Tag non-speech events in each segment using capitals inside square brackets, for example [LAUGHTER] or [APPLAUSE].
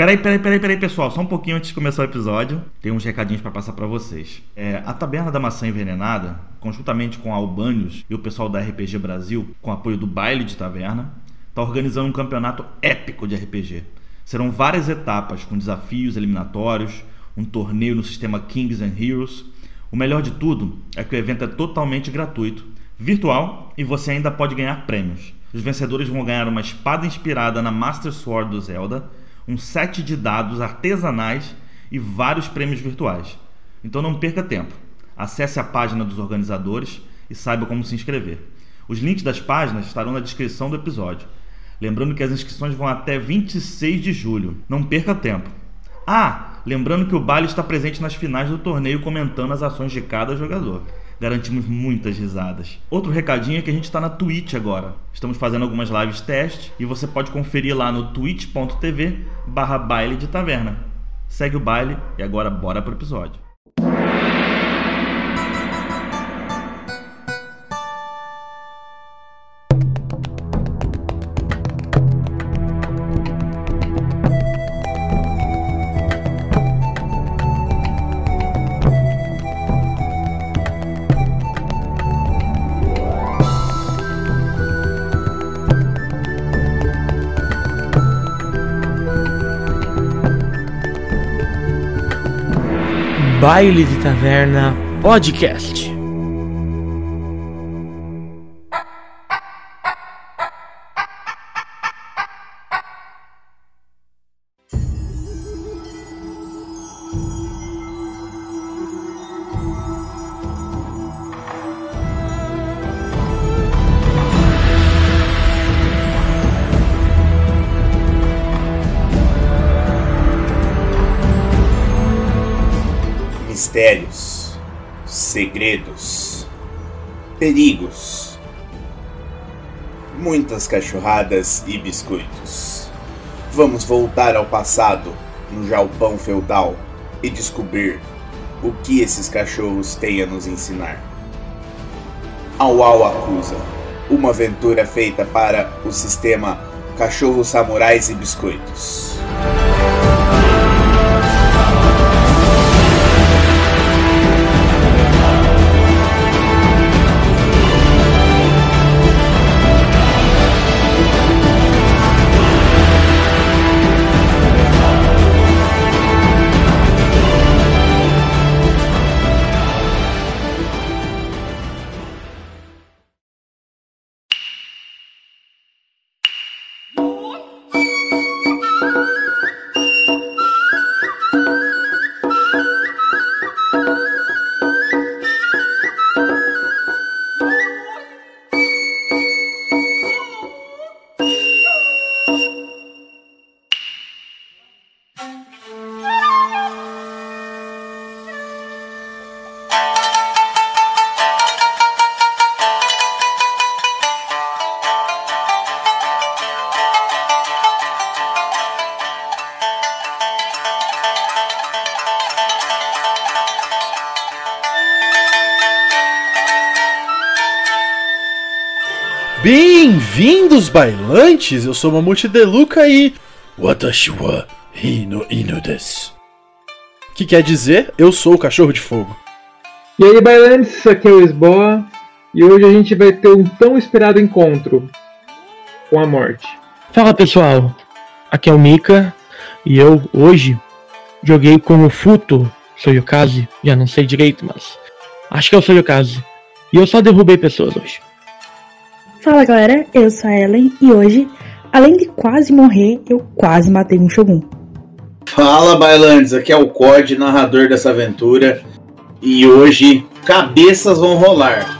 Peraí, peraí, peraí, peraí, pessoal. Só um pouquinho antes de começar o episódio. Tem uns recadinhos para passar para vocês. É, a Taberna da Maçã Envenenada, conjuntamente com a Albanios e o pessoal da RPG Brasil, com apoio do Baile de Taverna, está organizando um campeonato épico de RPG. Serão várias etapas com desafios eliminatórios, um torneio no sistema Kings and Heroes. O melhor de tudo é que o evento é totalmente gratuito, virtual e você ainda pode ganhar prêmios. Os vencedores vão ganhar uma espada inspirada na Master Sword do Zelda um set de dados artesanais e vários prêmios virtuais. Então não perca tempo. Acesse a página dos organizadores e saiba como se inscrever. Os links das páginas estarão na descrição do episódio. Lembrando que as inscrições vão até 26 de julho. Não perca tempo. Ah, lembrando que o Baile está presente nas finais do torneio comentando as ações de cada jogador garantimos muitas risadas. Outro recadinho é que a gente está na Twitch agora. Estamos fazendo algumas lives teste e você pode conferir lá no twitch.tv barra baile de taverna. Segue o baile e agora bora pro episódio. Baile de Taverna Podcast. Perigos, muitas cachorradas e biscoitos. Vamos voltar ao passado, no Jalpão feudal, e descobrir o que esses cachorros têm a nos ensinar. Au Au Acusa, uma aventura feita para o sistema Cachorros Samurais e Biscoitos. Bem-vindos, bailantes! Eu sou Mamute Deluca e. Watashi wa hino inu desu. Que quer dizer, eu sou o cachorro de fogo. E aí, bailantes, aqui é o Lisboa e hoje a gente vai ter um tão esperado encontro com a morte. Fala pessoal, aqui é o Mika e eu hoje joguei como Futo Soyokaze, já não sei direito, mas acho que é o Soyokaze. E eu só derrubei pessoas hoje. Fala galera, eu sou a Ellen e hoje, além de quase morrer, eu quase matei um Shogun. Fala bailantes, aqui é o COD, narrador dessa aventura, e hoje cabeças vão rolar.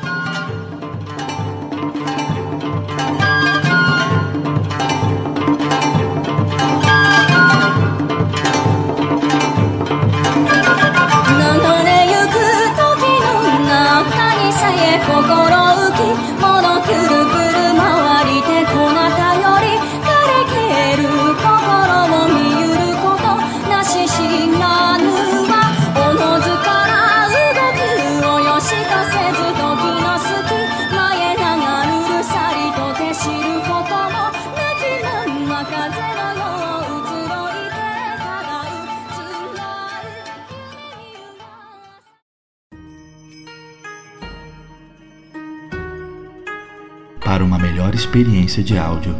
Experiência de áudio,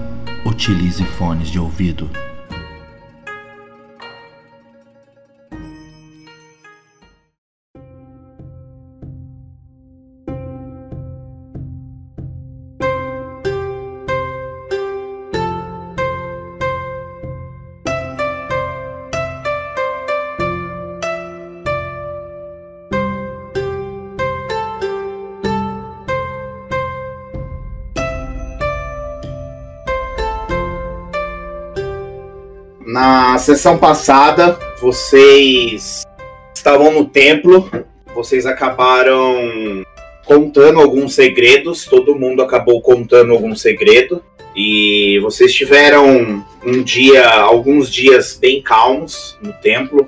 utilize fones de ouvido. Sessão passada, vocês estavam no templo, vocês acabaram contando alguns segredos, todo mundo acabou contando algum segredo. E vocês tiveram um dia, alguns dias bem calmos no templo.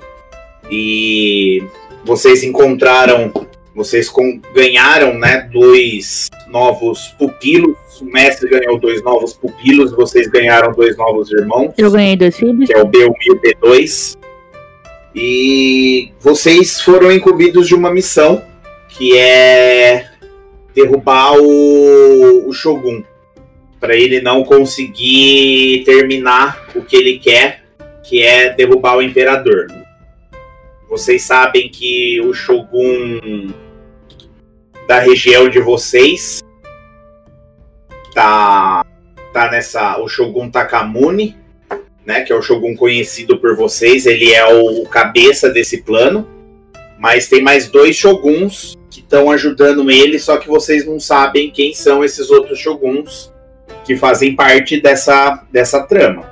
E vocês encontraram, vocês ganharam, né, dois novos pupilos. O mestre ganhou dois novos pupilos, vocês ganharam dois novos irmãos Eu ganhei dois filhos. que é o B1 e o B2. E vocês foram incumbidos de uma missão que é derrubar o, o Shogun. Para ele não conseguir terminar o que ele quer, que é derrubar o Imperador. Vocês sabem que o Shogun da região de vocês tá, tá nessa. O Shogun Takamune né, que é o Shogun conhecido por vocês, ele é o cabeça desse plano, mas tem mais dois Shoguns que estão ajudando ele, só que vocês não sabem quem são esses outros Shoguns que fazem parte dessa, dessa trama.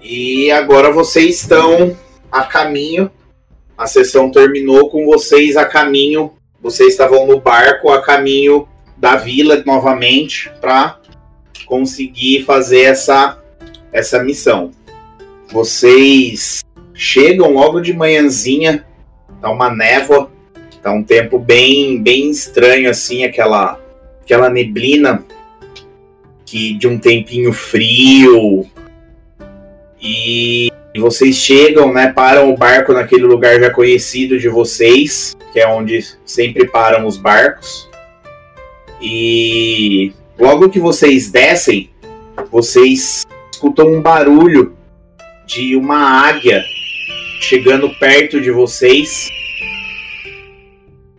E agora vocês estão a caminho, a sessão terminou com vocês a caminho, vocês estavam no barco a caminho da vila novamente para conseguir fazer essa, essa missão vocês chegam logo de manhãzinha, tá uma névoa, tá um tempo bem bem estranho assim, aquela aquela neblina que de um tempinho frio. E vocês chegam, né, param o barco naquele lugar já conhecido de vocês, que é onde sempre param os barcos. E logo que vocês descem, vocês escutam um barulho de uma águia chegando perto de vocês.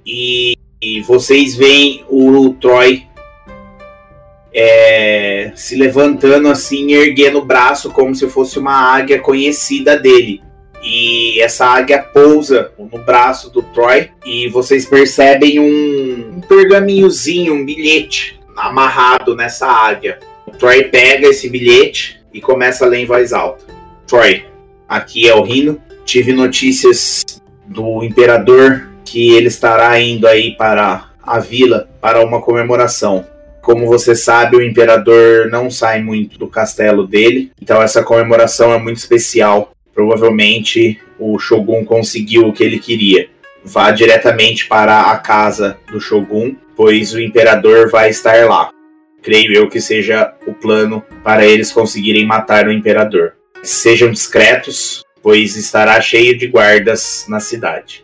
E, e vocês veem o Troy é, se levantando assim, erguendo o braço como se fosse uma águia conhecida dele. E essa águia pousa no braço do Troy e vocês percebem um, um pergaminhozinho, um bilhete amarrado nessa águia. O Troy pega esse bilhete e começa a ler em voz alta. Troy, aqui é o Rino. Tive notícias do imperador que ele estará indo aí para a vila para uma comemoração. Como você sabe, o imperador não sai muito do castelo dele, então essa comemoração é muito especial. Provavelmente o Shogun conseguiu o que ele queria. Vá diretamente para a casa do Shogun, pois o imperador vai estar lá. Creio eu que seja o plano para eles conseguirem matar o imperador. Sejam discretos, pois estará cheio de guardas na cidade.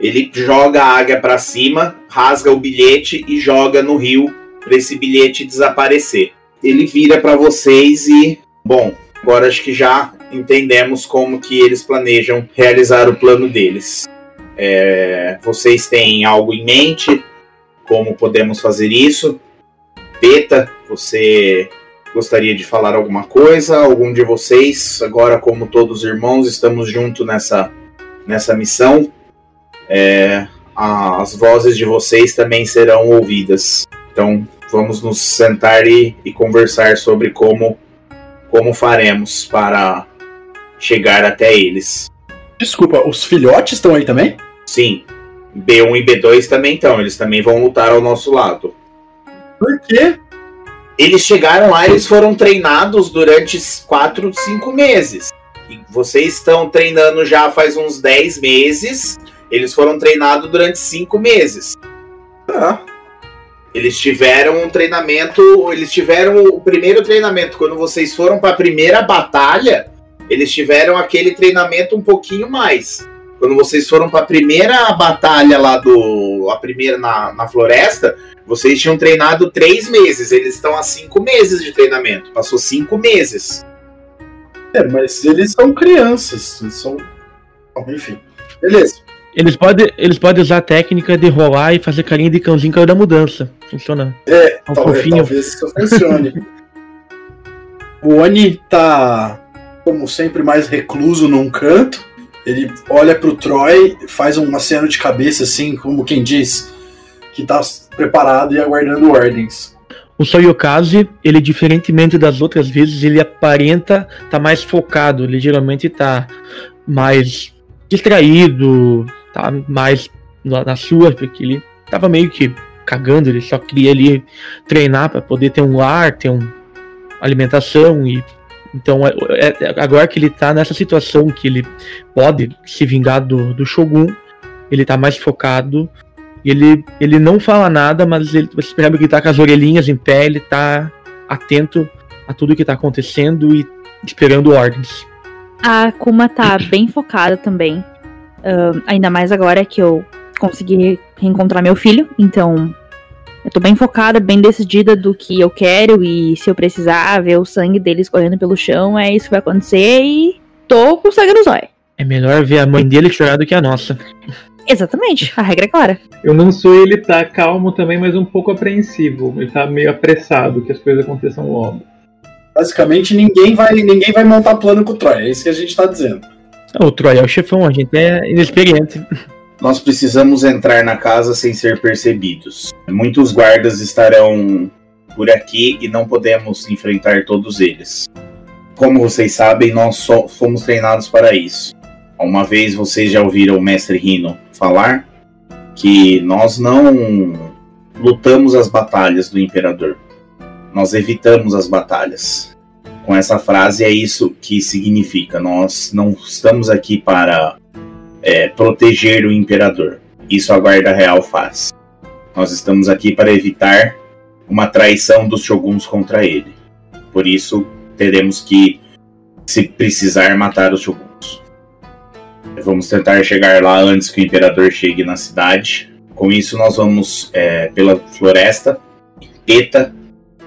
Ele joga a águia para cima, rasga o bilhete e joga no rio para esse bilhete desaparecer. Ele vira para vocês e, bom, agora acho que já entendemos como que eles planejam realizar o plano deles. É, vocês têm algo em mente? Como podemos fazer isso? Peta, você gostaria de falar alguma coisa? Algum de vocês, agora como todos irmãos, estamos juntos nessa, nessa missão. É, as vozes de vocês também serão ouvidas. Então vamos nos sentar e, e conversar sobre como, como faremos para chegar até eles. Desculpa, os filhotes estão aí também? Sim, B1 e B2 também estão, eles também vão lutar ao nosso lado. Por quê? Eles chegaram lá, eles foram treinados durante 4, 5 meses. E vocês estão treinando já faz uns 10 meses. Eles foram treinados durante 5 meses. Tá. Eles tiveram um treinamento. Eles tiveram o primeiro treinamento. Quando vocês foram para a primeira batalha, eles tiveram aquele treinamento um pouquinho mais. Quando vocês foram pra primeira batalha lá do. A primeira na, na floresta, vocês tinham treinado três meses. Eles estão há cinco meses de treinamento. Passou cinco meses. É, mas eles são crianças. Eles são. Bom, enfim. Beleza. Eles podem eles podem usar a técnica de rolar e fazer carinha de cãozinho que é da mudança. Funciona. É, Um talvez, fofinho. talvez isso funcione. [LAUGHS] o Oni tá, como sempre, mais recluso num canto. Ele olha pro Troy, faz uma cena de cabeça assim, como quem diz que tá preparado e aguardando ordens. O Soyokaze, ele diferentemente das outras vezes, ele aparenta tá mais focado, ele geralmente tá mais distraído, tá mais na na sua, porque ele tava meio que cagando, ele só queria ali treinar para poder ter um lar, ter um alimentação e então é- é- agora que ele tá nessa situação que ele pode se vingar do, do Shogun, ele tá mais focado ele, ele não fala nada, mas ele, você percebe que ele tá com as orelhinhas em pé, ele tá atento a tudo que tá acontecendo e esperando ordens. A Kuma tá [CLEARS THROAT] bem focada também. Ahn, ainda mais agora que eu consegui reencontrar meu filho. Então, eu tô bem focada, bem decidida do que eu quero. E se eu precisar ver o sangue dele escorrendo pelo chão, é isso que vai acontecer. E tô com sangue no zóio. É melhor ver a mãe dele chorar do que a nossa. Exatamente, a regra é clara. Eu não sou ele tá calmo também, mas um pouco apreensivo. Ele tá meio apressado que as coisas aconteçam logo. Basicamente, ninguém vai, ninguém vai montar plano com o Troy. É isso que a gente tá dizendo. Ah, O Troy é o chefão, a gente é inexperiente. Nós precisamos entrar na casa sem ser percebidos. Muitos guardas estarão por aqui e não podemos enfrentar todos eles. Como vocês sabem, nós só fomos treinados para isso. Uma vez vocês já ouviram o mestre Rino falar que nós não lutamos as batalhas do imperador. Nós evitamos as batalhas. Com essa frase é isso que significa. Nós não estamos aqui para é, proteger o imperador. Isso a guarda real faz. Nós estamos aqui para evitar uma traição dos shoguns contra ele. Por isso teremos que, se precisar, matar os shoguns. Vamos tentar chegar lá antes que o imperador chegue na cidade. Com isso, nós vamos é, pela floresta. Eta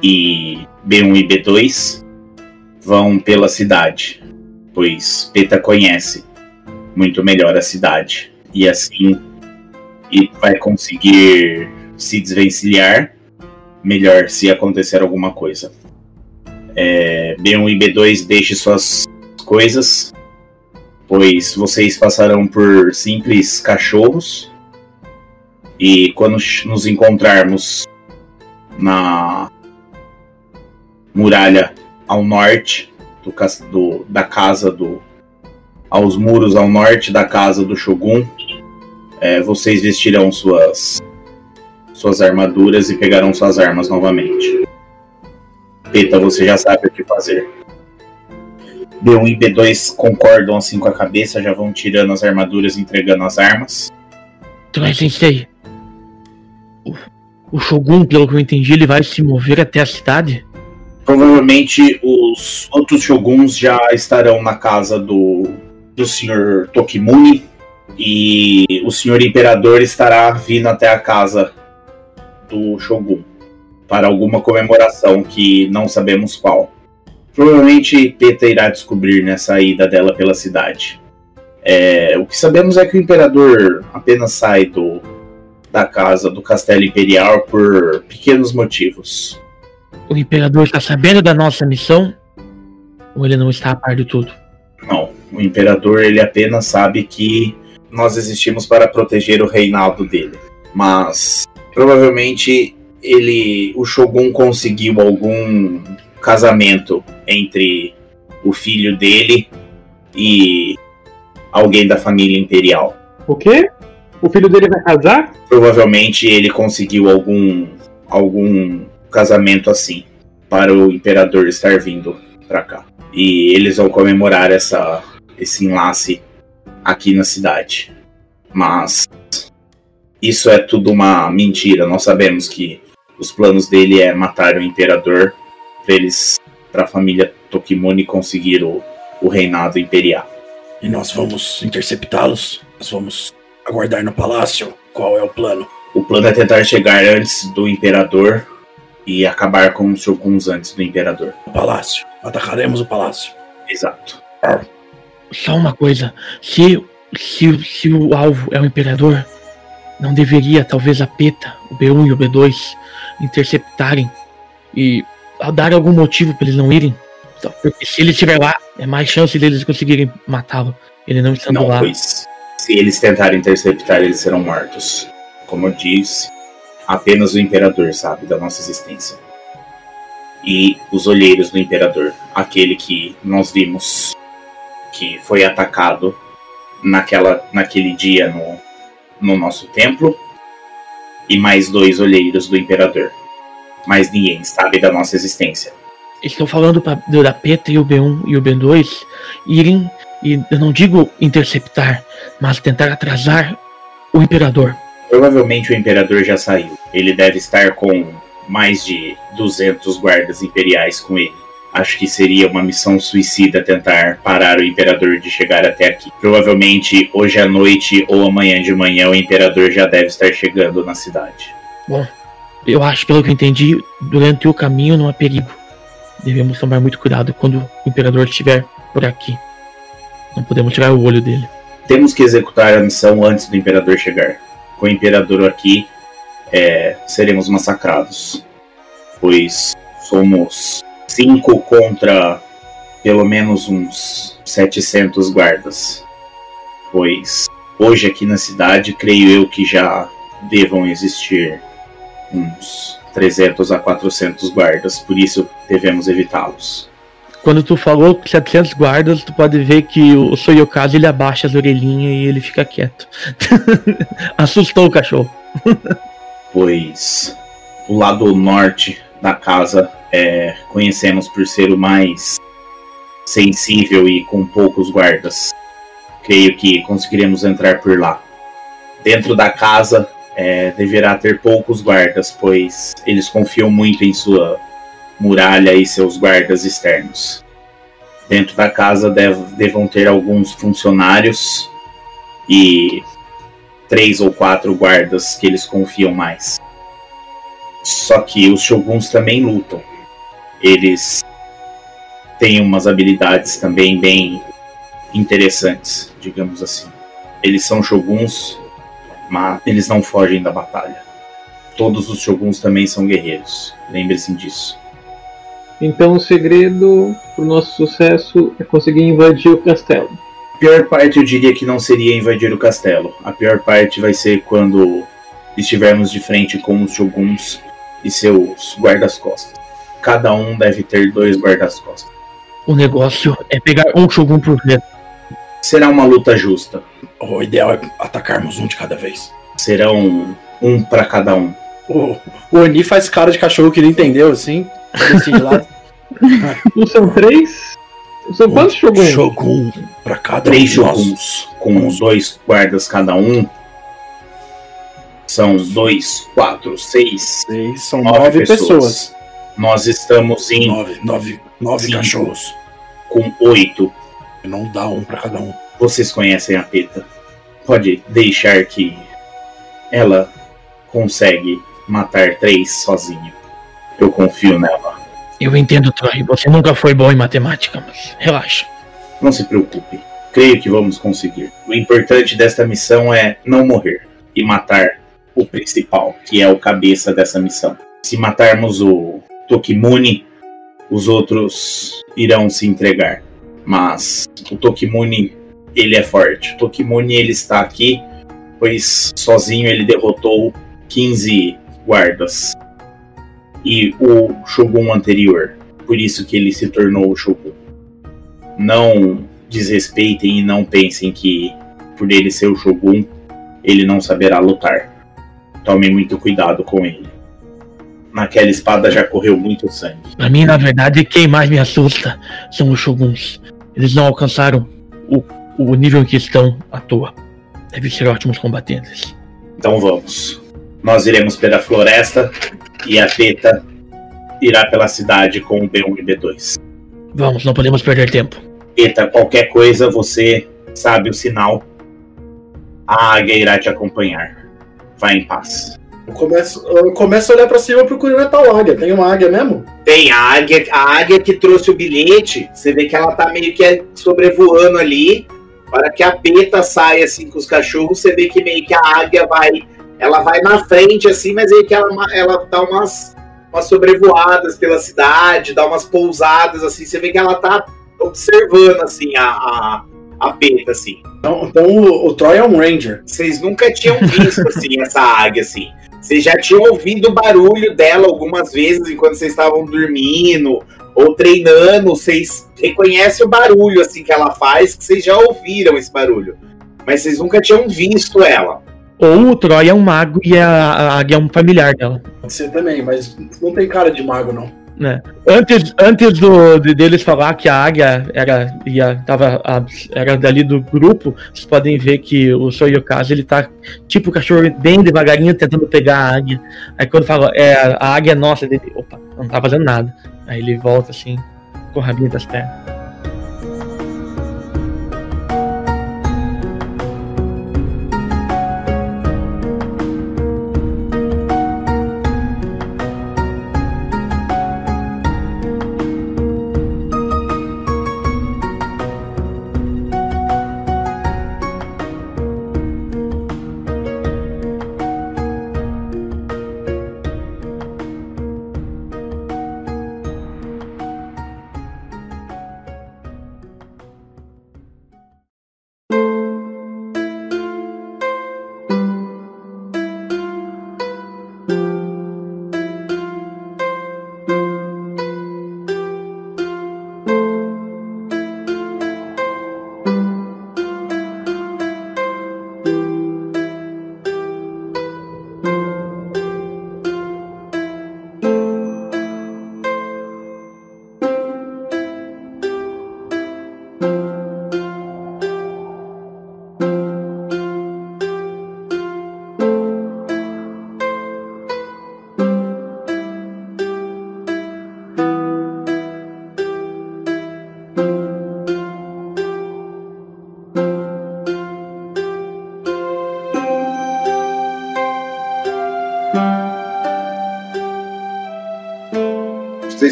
e B1 e B2 vão pela cidade, pois Peta conhece muito melhor a cidade e assim e vai conseguir se desvencilhar melhor se acontecer alguma coisa. É, B1 e B2 deixe suas coisas, pois vocês passarão por simples cachorros e quando nos encontrarmos na muralha ao norte do, do- da casa do aos muros ao norte da casa do Shogun. É, vocês vestirão suas suas armaduras e pegarão suas armas novamente. Peta, você já sabe o que fazer. B1 e B2 concordam assim com a cabeça, já vão tirando as armaduras e entregando as armas. Troy Sensei. O, o Shogun, pelo que eu entendi, ele vai se mover até a cidade? Provavelmente os outros shoguns já estarão na casa do, do senhor Tokimuni e o senhor imperador estará vindo até a casa do shogun para alguma comemoração que não sabemos qual. Provavelmente Peta irá descobrir nessa ida dela pela cidade. É, o que sabemos é que o imperador apenas sai do, da casa do castelo imperial por pequenos motivos. O Imperador está sabendo da nossa missão? Ou ele não está a par de tudo? Não, o imperador ele apenas sabe que nós existimos para proteger o reinado dele. Mas provavelmente ele, o Shogun conseguiu algum casamento entre o filho dele e alguém da família imperial. O quê? O filho dele vai casar? Provavelmente ele conseguiu algum algum casamento assim para o imperador estar vindo para cá. E eles vão comemorar essa esse enlace aqui na cidade. Mas isso é tudo uma mentira. Nós sabemos que os planos dele é matar o imperador para eles para a família Tokimune conseguir o, o reinado imperial. E nós vamos interceptá-los? Nós vamos aguardar no palácio? Qual é o plano? O plano é tentar chegar antes do imperador e acabar com os shoguns antes do imperador. O palácio. Atacaremos o palácio. Exato. Só uma coisa. Se, se, se o alvo é o imperador, não deveria talvez a PETA, o B1 e o B2 interceptarem e dar algum motivo para eles não irem? Porque se ele estiver lá, é mais chance deles conseguirem matá-lo. Ele não estando Não, lá. pois se eles tentarem interceptar, eles serão mortos. Como eu disse, apenas o imperador sabe da nossa existência. E os olheiros do imperador, aquele que nós vimos que foi atacado naquela, naquele dia no, no nosso templo, e mais dois olheiros do imperador. Mas ninguém sabe da nossa existência. Estou falando pra, da PETA e o B1 e o B2 irem, e eu não digo interceptar, mas tentar atrasar o imperador. Provavelmente o imperador já saiu. Ele deve estar com mais de 200 guardas imperiais com ele. Acho que seria uma missão suicida tentar parar o imperador de chegar até aqui. Provavelmente hoje à noite ou amanhã de manhã o imperador já deve estar chegando na cidade. Bom, eu acho, pelo que eu entendi, durante o caminho não há perigo. Devemos tomar muito cuidado quando o imperador estiver por aqui. Não podemos tirar o olho dele. Temos que executar a missão antes do imperador chegar. Com o imperador aqui, é, seremos massacrados. Pois somos cinco contra pelo menos uns 700 guardas. Pois hoje aqui na cidade, creio eu que já devam existir uns 300 a 400 guardas, por isso devemos evitá-los. Quando tu falou 700 guardas, tu pode ver que o Soyokazu ele abaixa as orelhinhas e ele fica quieto. [LAUGHS] Assustou o cachorro. [LAUGHS] pois o lado norte da casa é, conhecemos por ser o mais sensível e com poucos guardas. Creio que conseguiremos entrar por lá. Dentro da casa é, deverá ter poucos guardas, pois eles confiam muito em sua muralha e seus guardas externos. Dentro da casa dev devam ter alguns funcionários e três ou quatro guardas que eles confiam mais. Só que os shoguns também lutam. Eles têm umas habilidades também bem interessantes, digamos assim. Eles são shoguns, mas eles não fogem da batalha. Todos os shoguns também são guerreiros. Lembre-se disso. Então o segredo pro nosso sucesso é conseguir invadir o castelo. A pior parte eu diria que não seria invadir o castelo. A pior parte vai ser quando estivermos de frente com os shoguns e seus guardas-costas. Cada um deve ter dois guardas-costas. O negócio é pegar um Shogun por vez. Será uma luta justa. O ideal é atacarmos um de cada vez. Serão um para cada um. O, o Oni faz cara de cachorro que ele entendeu, assim. Desse lado. [LAUGHS] Não são três? São quantos Um shoguns? Shogun pra cada Três um de shoguns com dois guardas cada um. São dois, quatro, seis. Seis, são Nove nove, pessoas. pessoas. Nós estamos em Nove, nove, nove Cinco. cachorros. com oito. Não dá um pra cada um. Vocês conhecem a Peta. Pode deixar que ela consegue matar três sozinha. Eu confio nela. Eu entendo, Troy. Você nunca foi bom em matemática, mas relaxa. Não se preocupe. Creio que vamos conseguir. O importante desta missão é não morrer e matar o principal, que é o cabeça dessa missão. Se matarmos o Tokimune, os outros irão se entregar. Mas o Tokimune, ele é forte. O Tokimune, ele está aqui, pois sozinho ele derrotou 15 guardas. E o Shogun anterior. Por isso que ele se tornou o Shogun. Não desrespeitem e não pensem que por ele ser o Shogun, ele não saberá lutar. Tomem muito cuidado com ele. Naquela espada já correu muito sangue. Pra mim, na verdade, quem mais me assusta são os Shoguns. Eles não alcançaram o, o nível em que estão à toa. Devem ser ótimos combatentes. Então vamos. Nós iremos pela floresta e a Teta irá pela cidade com o B1 e B2. Vamos, não podemos perder tempo. Teta, qualquer coisa você Sabe o sinal? A águia irá te acompanhar. Vai em paz. Eu começo, eu começo a olhar pra cima procurando a tal águia. Tem uma águia mesmo? Tem a águia, a águia que trouxe o bilhete. Você vê que ela tá meio que sobrevoando ali. Para que a peta saia assim com os cachorros, você vê que meio que a águia vai. Ela vai na frente, assim, mas aí que ela, ela dá umas, umas sobrevoadas pela cidade, dá umas pousadas, assim. Você vê que ela tá observando, assim, a, a, a peta, assim. Então, então o, o Troy é um Ranger. Vocês nunca tinham visto, assim, [LAUGHS] essa águia, assim. Vocês já tinham ouvido o barulho dela algumas vezes enquanto vocês estavam dormindo ou treinando. Vocês reconhecem o barulho assim que ela faz, que vocês já ouviram esse barulho. Mas vocês nunca tinham visto ela. Ou o Troy é um mago e a águia é um familiar dela. Pode ser também, mas não tem cara de mago, não. Né? Antes, antes do, de, deles falar que a águia era, ia, tava, a, era dali do grupo, vocês podem ver que o Soyokazu ele tá tipo o cachorro bem devagarinho tentando pegar a águia. Aí quando fala, é, a águia é nossa, ele, opa, não tá fazendo nada. Aí ele volta assim, com o rabinho das pernas.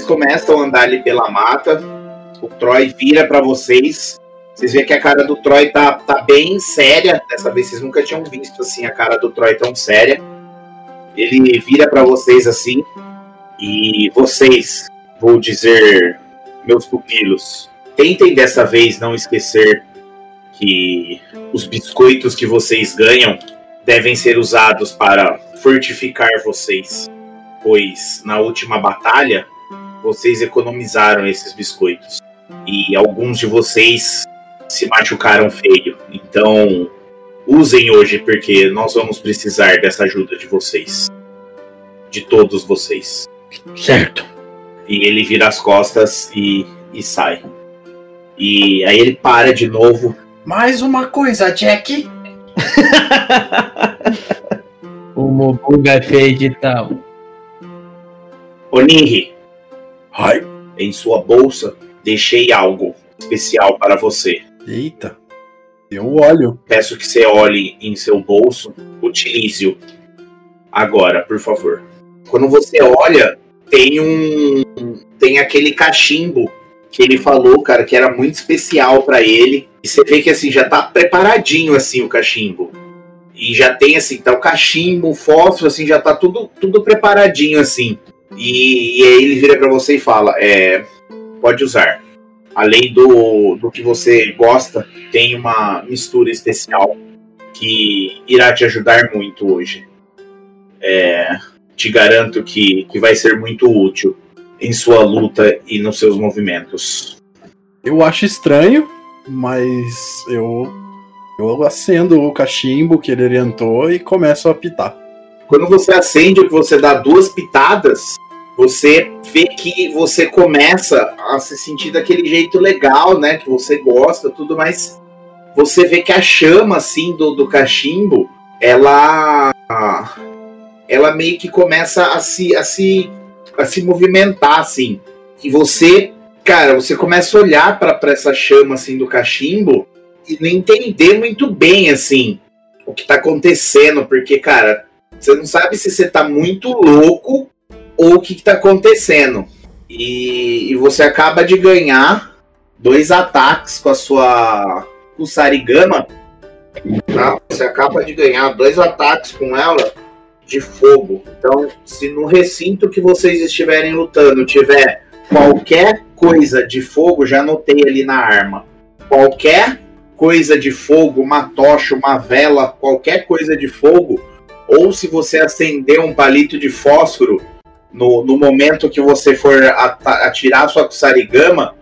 Começam a andar ali pela mata. O Troy vira para vocês. Vocês veem que a cara do Troy tá, tá bem séria. Dessa vez vocês nunca tinham visto assim a cara do Troy tão séria. Ele vira para vocês assim. E vocês, vou dizer, meus pupilos, tentem dessa vez não esquecer que os biscoitos que vocês ganham devem ser usados para fortificar vocês. Pois na última batalha vocês economizaram esses biscoitos. E alguns de vocês se machucaram feio. Então, usem hoje, porque nós vamos precisar dessa ajuda de vocês. De todos vocês. Certo. E ele vira as costas e, e sai. E aí ele para de novo. Mais uma coisa, Jack. [LAUGHS] o Mobuga é feio de tal. Oniri, Ai, em sua bolsa deixei algo especial para você. Eita, eu olho. Peço que você olhe em seu bolso, utilize-o agora, por favor. Quando você olha, tem um tem aquele cachimbo que ele falou, cara, que era muito especial para ele. E você vê que assim já tá preparadinho assim o cachimbo. E já tem assim, tá o cachimbo, o fósforo assim, já tá tudo tudo preparadinho assim. E, e aí ele vira para você e fala: é, pode usar. Além do, do que você gosta, tem uma mistura especial que irá te ajudar muito hoje. É, te garanto que, que vai ser muito útil em sua luta e nos seus movimentos. Eu acho estranho, mas eu, eu acendo o cachimbo que ele orientou e começo a apitar. Quando você acende, você dá duas pitadas, você vê que você começa a se sentir daquele jeito legal, né? Que você gosta, tudo, mas você vê que a chama, assim, do, do cachimbo, ela. Ela meio que começa a se, a se, a se movimentar, assim. E você, cara, você começa a olhar para essa chama, assim, do cachimbo e não entender muito bem, assim, o que tá acontecendo, porque, cara, você não sabe se você tá muito louco ou o que, que tá acontecendo. E, e você acaba de ganhar dois ataques com a sua Kusarigama. Tá? Você acaba de ganhar dois ataques com ela de fogo. Então, se no recinto que vocês estiverem lutando tiver qualquer coisa de fogo, já anotei ali na arma. Qualquer coisa de fogo, uma tocha, uma vela, qualquer coisa de fogo, ou se você acender um palito de fósforo no, no momento que você for atirar sua Kusarigama,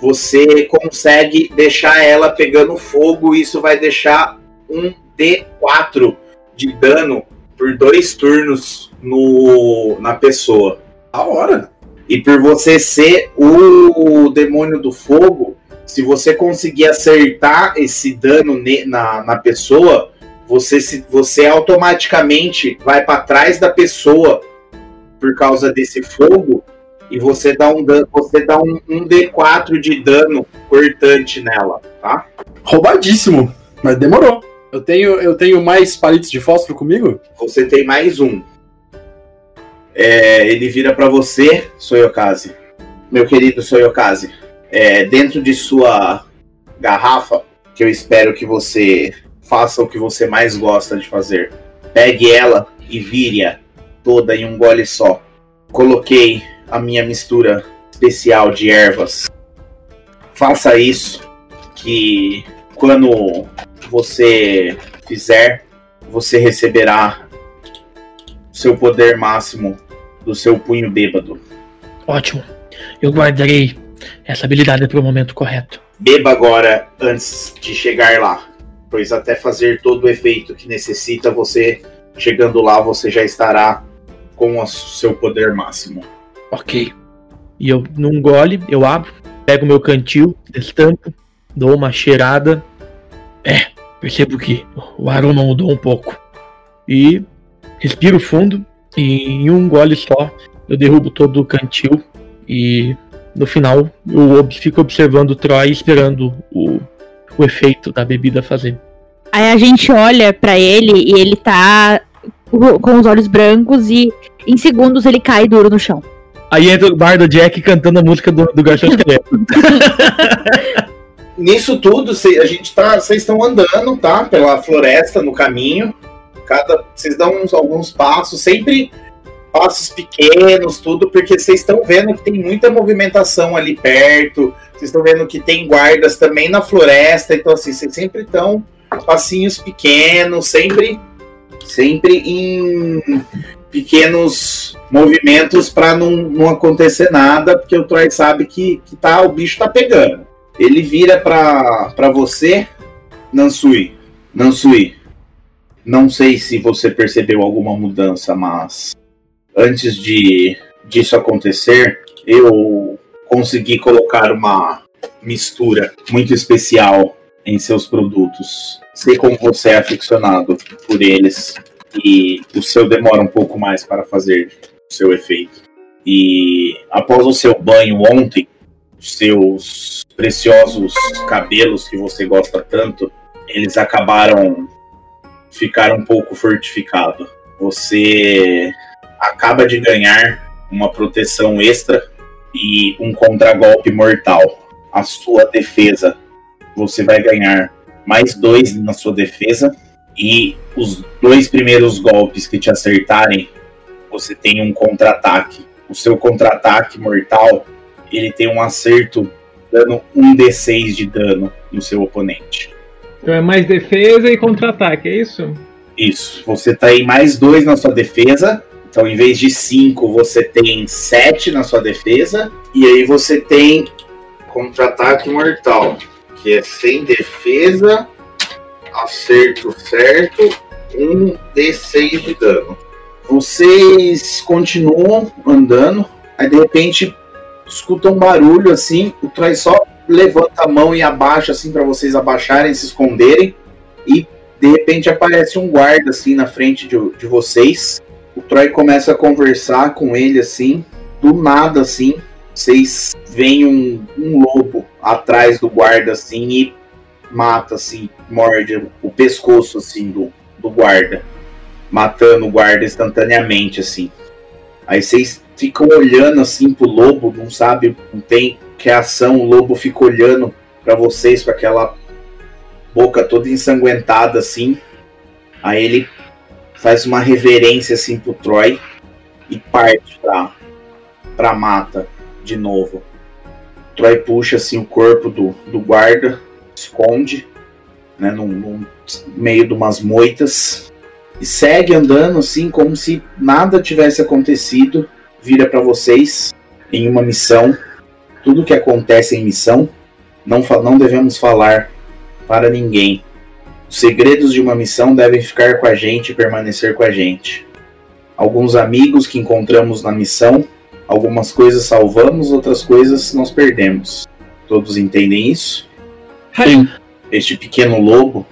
você consegue deixar ela pegando fogo. Isso vai deixar um D4 de dano por dois turnos no, na pessoa. A hora. E por você ser o demônio do fogo, se você conseguir acertar esse dano na, na pessoa, você, se, você automaticamente vai para trás da pessoa por causa desse fogo e você dá um dano, você dá um, um D4 de dano cortante nela, tá? Roubadíssimo, mas demorou. Eu tenho, eu tenho mais palitos de fósforo comigo? Você tem mais um. É, ele vira para você, Soyokaze. Meu querido Soyokaze. É, dentro de sua garrafa, que eu espero que você faça o que você mais gosta de fazer. Pegue ela e vire-a toda em um gole só. Coloquei a minha mistura especial de ervas. Faça isso, que quando você fizer, você receberá seu poder máximo do seu punho bêbado. Ótimo. Eu guardarei essa habilidade para o momento correto. Beba agora antes de chegar lá, pois até fazer todo o efeito que necessita, você chegando lá, você já estará com o seu poder máximo. Ok. E eu, num gole, eu abro, pego meu cantil, destampo, dou uma cheirada. É, percebo que o aroma mudou um pouco. E respiro fundo, e em um gole só eu derrubo todo o cantil. E no final eu fico observando o Troy esperando o, o efeito da bebida fazer. Aí a gente olha para ele e ele tá com os olhos brancos e em segundos ele cai duro no chão. Aí entra o bar do Jack cantando a música do, do Garçom Esqueleto. [LAUGHS] Nisso tudo, a gente tá. Vocês estão andando, tá? Pela floresta no caminho. Cada. Vocês dão uns, alguns passos, sempre passos pequenos, tudo, porque vocês estão vendo que tem muita movimentação ali perto. Vocês estão vendo que tem guardas também na floresta. Então, assim, vocês sempre estão passinhos pequenos, sempre sempre em pequenos movimentos para não, não acontecer nada, porque o Troy sabe que, que tá, o bicho tá pegando. Ele vira para você, Nansui. Nansui, não sei se você percebeu alguma mudança, mas antes de disso acontecer, eu consegui colocar uma mistura muito especial em seus produtos. Sei como você é aficionado por eles e o seu demora um pouco mais para fazer o seu efeito. E após o seu banho ontem, seus preciosos cabelos que você gosta tanto, eles acabaram ficar um pouco fortificados. Você acaba de ganhar uma proteção extra e um contragolpe mortal. A sua defesa você vai ganhar mais dois na sua defesa. E os dois primeiros golpes que te acertarem, você tem um contra-ataque. O seu contra-ataque mortal, ele tem um acerto dando um D6 de dano no seu oponente. Então é mais defesa e contra-ataque, é isso? Isso. Você tá aí mais dois na sua defesa. Então, em vez de cinco, você tem sete na sua defesa. E aí você tem contra-ataque mortal que é sem defesa, acerto certo, um D6 de dano. Vocês continuam andando, aí de repente escutam um barulho assim, o Troy só levanta a mão e abaixa assim para vocês abaixarem, se esconderem, e de repente aparece um guarda assim na frente de, de vocês. O Troy começa a conversar com ele assim, do nada assim, vocês veem um, um lobo atrás do guarda assim e mata, assim, morde o pescoço, assim, do, do guarda. Matando o guarda instantaneamente, assim. Aí vocês ficam olhando, assim, pro lobo, não sabe, não tem reação. O lobo fica olhando para vocês com aquela boca toda ensanguentada, assim. Aí ele faz uma reverência, assim, pro Troy e parte pra, pra mata de novo. Troy puxa assim o corpo do, do guarda, esconde, né, no, no meio de umas moitas e segue andando assim como se nada tivesse acontecido. Vira para vocês em uma missão. Tudo que acontece em missão não, não devemos falar para ninguém. Os segredos de uma missão devem ficar com a gente e permanecer com a gente. Alguns amigos que encontramos na missão Algumas coisas salvamos, outras coisas nós perdemos. Todos entendem isso? Sim. Este pequeno lobo,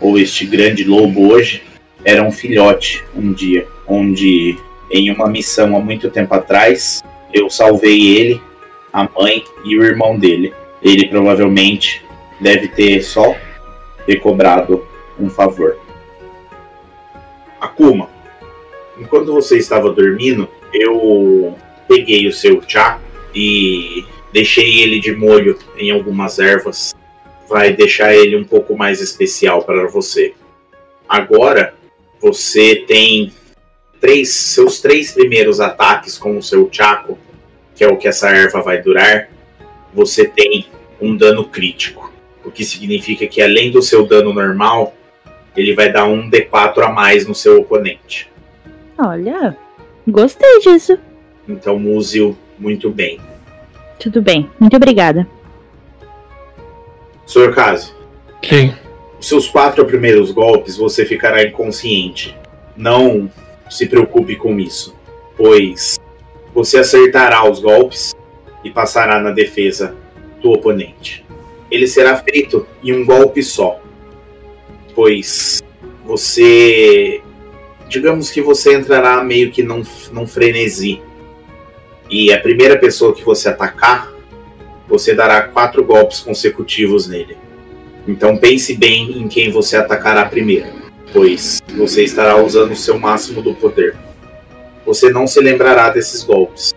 ou este grande lobo hoje, era um filhote um dia, onde em uma missão há muito tempo atrás, eu salvei ele, a mãe e o irmão dele. Ele provavelmente deve ter só recobrado um favor. Akuma, enquanto você estava dormindo, eu peguei o seu chá e deixei ele de molho em algumas ervas. Vai deixar ele um pouco mais especial para você. Agora você tem três, seus três primeiros ataques com o seu chaco, que é o que essa erva vai durar. Você tem um dano crítico, o que significa que além do seu dano normal, ele vai dar um D4 a mais no seu oponente. Olha, gostei disso. Então use-o muito bem. Tudo bem, muito obrigada. Sr. Kazi, Sim. os seus quatro primeiros golpes você ficará inconsciente. Não se preocupe com isso, pois você acertará os golpes e passará na defesa do oponente. Ele será feito em um golpe só, pois você. Digamos que você entrará meio que num, num frenesi e a primeira pessoa que você atacar, você dará quatro golpes consecutivos nele. Então pense bem em quem você atacará primeiro, pois você estará usando o seu máximo do poder. Você não se lembrará desses golpes,